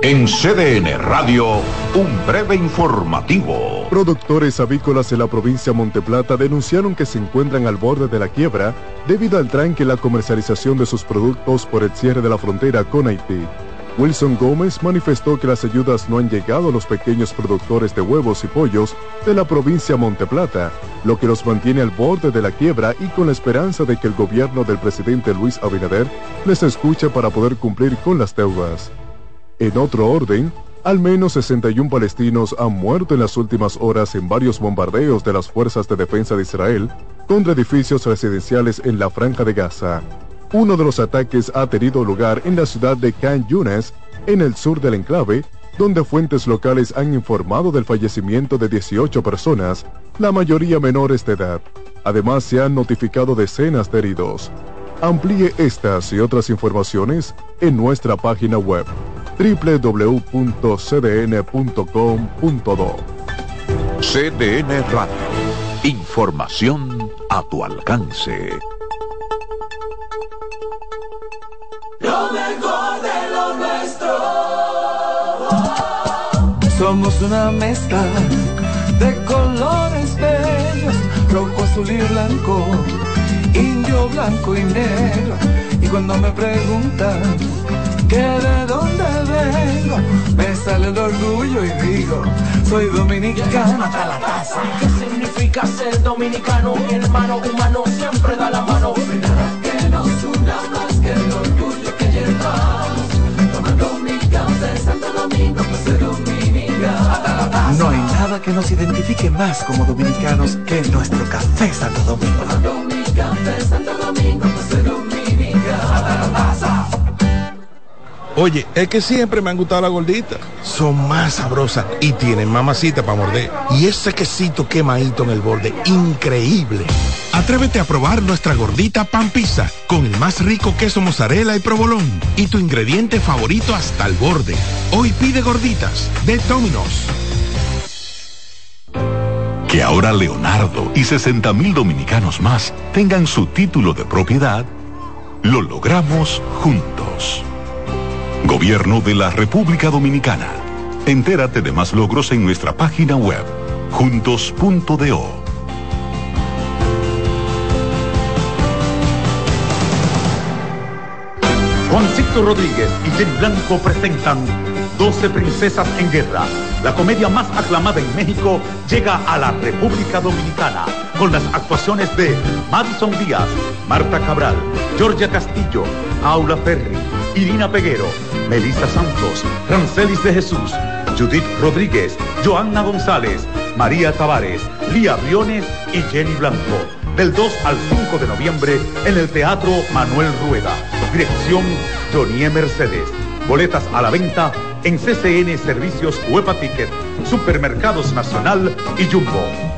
En CDN Radio, un breve informativo. Productores avícolas de la provincia de Monteplata denunciaron que se encuentran al borde de la quiebra debido al tranque en la comercialización de sus productos por el cierre de la frontera con Haití. Wilson Gómez manifestó que las ayudas no han llegado a los pequeños productores de huevos y pollos de la provincia de Monteplata, lo que los mantiene al borde de la quiebra y con la esperanza de que el gobierno del presidente Luis Abinader les escuche para poder cumplir con las deudas. En otro orden, al menos 61 palestinos han muerto en las últimas horas en varios bombardeos de las fuerzas de defensa de Israel contra edificios residenciales en la franja de Gaza. Uno de los ataques ha tenido lugar en la ciudad de Khan Yunis, en el sur del enclave, donde fuentes locales han informado del fallecimiento de 18 personas, la mayoría menores de edad. Además, se han notificado decenas de heridos. Amplíe estas y otras informaciones en nuestra página web www.cdn.com.do. CDN Radio, información a tu alcance. Lo mejor de lo nuestro. Somos una mezcla de colores bellos, rojo, azul y blanco, indio, blanco y negro. Y cuando me preguntan que de dónde vengo, me sale el orgullo y digo, soy dominicano hasta la casa. ¿Qué significa ser dominicano? Mi hermano humano siempre da la mano. Nada que nos una más que el orgullo que llevamos. Tomando mi café Santo Domingo, pues soy dominicano. No hay nada que nos identifique más como dominicanos que nuestro café Santo Domingo. Tomando mi café Santo Domingo, pues soy dominicano. Oye, es que siempre me han gustado las gorditas. Son más sabrosas y tienen mamacita para morder. Y ese quesito quemadito en el borde, increíble. Atrévete a probar nuestra gordita pan pizza con el más rico queso mozzarella y provolón y tu ingrediente favorito hasta el borde. Hoy pide gorditas de Domino's. Que ahora Leonardo y 60 mil dominicanos más tengan su título de propiedad, lo logramos juntos. Gobierno de la República Dominicana. Entérate de más logros en nuestra página web, juntos.do. Juancito Rodríguez y Jenny Blanco presentan 12 Princesas en Guerra. La comedia más aclamada en México llega a la República Dominicana con las actuaciones de Madison Díaz, Marta Cabral, Georgia Castillo, Aula Ferri, Irina Peguero, Melissa Santos, Rancelis de Jesús, Judith Rodríguez, Joanna González, María Tavares, Lía Briones y Jenny Blanco. Del 2 al 5 de noviembre en el Teatro Manuel Rueda. Dirección Jonie Mercedes. Boletas a la venta en CCN Servicios Huepa Ticket, Supermercados Nacional y Jumbo.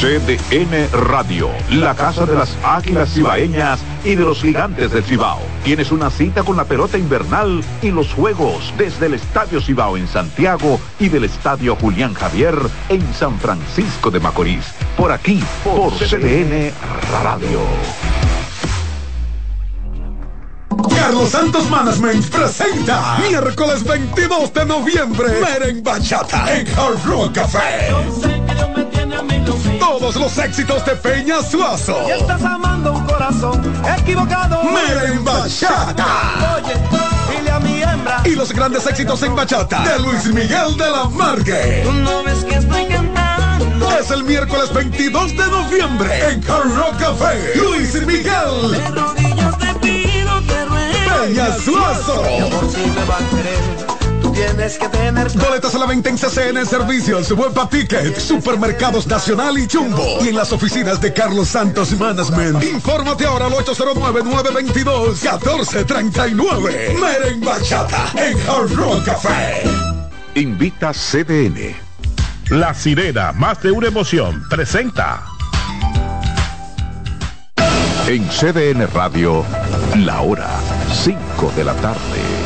CDN Radio, la casa de las águilas cibaeñas y de los gigantes del Cibao. Tienes una cita con la pelota invernal y los juegos desde el Estadio Cibao en Santiago y del Estadio Julián Javier en San Francisco de Macorís. Por aquí, por CDN Radio. Carlos Santos Management presenta miércoles 22 de noviembre Meren Bachata en Hard Café. Todos los éxitos de Peña Suazo. Y estás amando un corazón equivocado. Meren Bachata. Oye, dile a mi hembra. Y los grandes éxitos en bachata de Luis Miguel de la Margue. Tú no ves que estoy cantando. Es el miércoles 22 de noviembre en Hard Rock Café. Luis Miguel. De rodillas te pido. Peña Suazo. Mi amor, si me va a querer. Tú tienes que tener. Boletas a la venta en CCN Servicios, Huepa Ticket, Supermercados Nacional y Jumbo. Y en las oficinas de Carlos Santos Management. Infórmate ahora al 809-922-1439. Meren Bachata en Hard Rock Café. Invita CDN. La sirena, más de una emoción, presenta. En CDN Radio, la hora 5 de la tarde.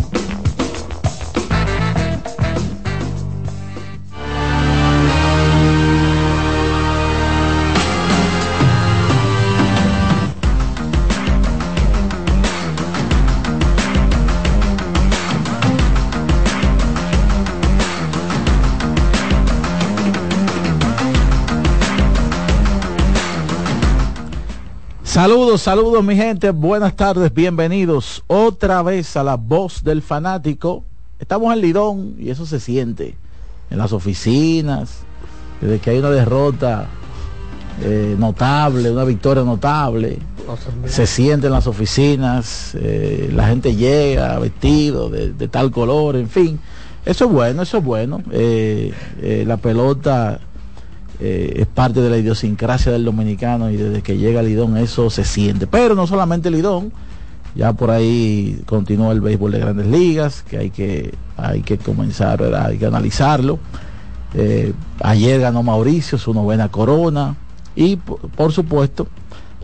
Saludos, saludos mi gente, buenas tardes, bienvenidos otra vez a la voz del fanático. Estamos en Lidón y eso se siente en las oficinas, desde que hay una derrota eh, notable, una victoria notable, se siente en las oficinas, eh, la gente llega vestido de, de, tal color, en fin, eso es bueno, eso es bueno. Eh, la pelota eh, es parte de la idiosincrasia del dominicano y desde que llega Lidón eso se siente. Pero no solamente Lidón, ya por ahí continúa el béisbol de grandes ligas, que hay que, hay que comenzar, hay que analizarlo. Eh, ayer ganó Mauricio su novena corona y por, supuesto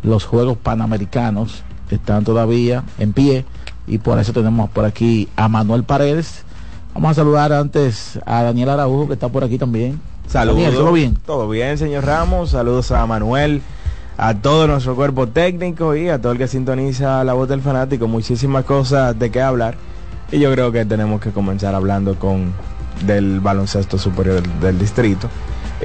los Juegos Panamericanos están todavía en pie y por eso tenemos por aquí a Manuel Paredes. Vamos a saludar antes a Daniel Araujo que está por aquí también. Saludos. ¿Todo bien? Todo bien, señor Ramos. Saludos a Manuel, a todo nuestro cuerpo técnico y a todo el que sintoniza la voz del fanático. Muchísimas cosas de qué hablar. Y yo creo que tenemos que comenzar hablando con del baloncesto superior del, distrito.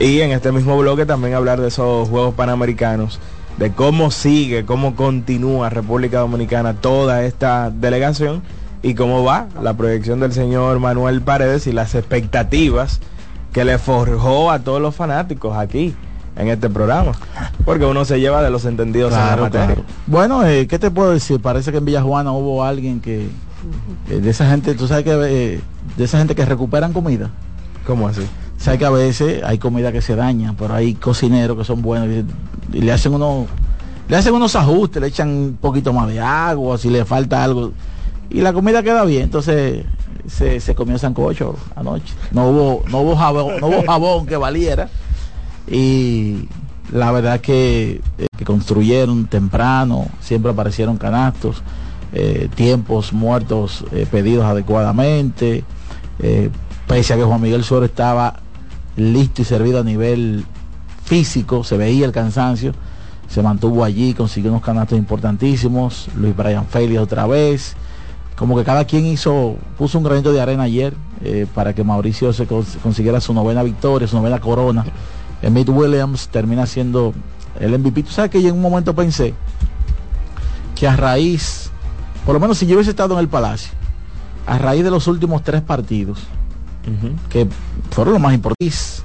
Y en este mismo bloque también hablar de esos Juegos Panamericanos, de cómo sigue, cómo continúa República Dominicana toda esta delegación y cómo va la proyección del señor Manuel Paredes y las expectativas que le forjó a todos los fanáticos aquí en este programa. Porque uno se lleva de los entendidos en la materia. Bueno, eh, ¿qué te puedo decir? Parece que en Villajuana hubo alguien que, de esa gente, tú sabes que eh, de esa gente que recuperan comida. ¿Cómo así? Sabes que a veces hay comida que se daña, pero hay cocineros que son buenos y, le hacen unos le hacen unos ajustes, le echan un poquito más de agua, si le falta algo y la comida queda bien. Entonces se, se comió sancocho anoche. No hubo, no hubo jabón, que valiera. Y la verdad que, eh, que construyeron temprano, siempre aparecieron canastos, eh, tiempos muertos eh, pedidos adecuadamente. pese a que Juan Miguel Suárez estaba listo y servido a nivel físico, se veía el cansancio, se mantuvo allí, consiguió unos canastos importantísimos, Luis Brian Félix otra vez, como que cada quien hizo, puso un granito de arena ayer eh, para que Mauricio se consiguiera su novena victoria, su novena corona. Emmett Williams termina siendo el MVP. Tú sabes que yo en un momento pensé que a raíz, por lo menos si yo hubiese estado en el Palacio, a raíz de los últimos tres partidos, que fueron los más importantes,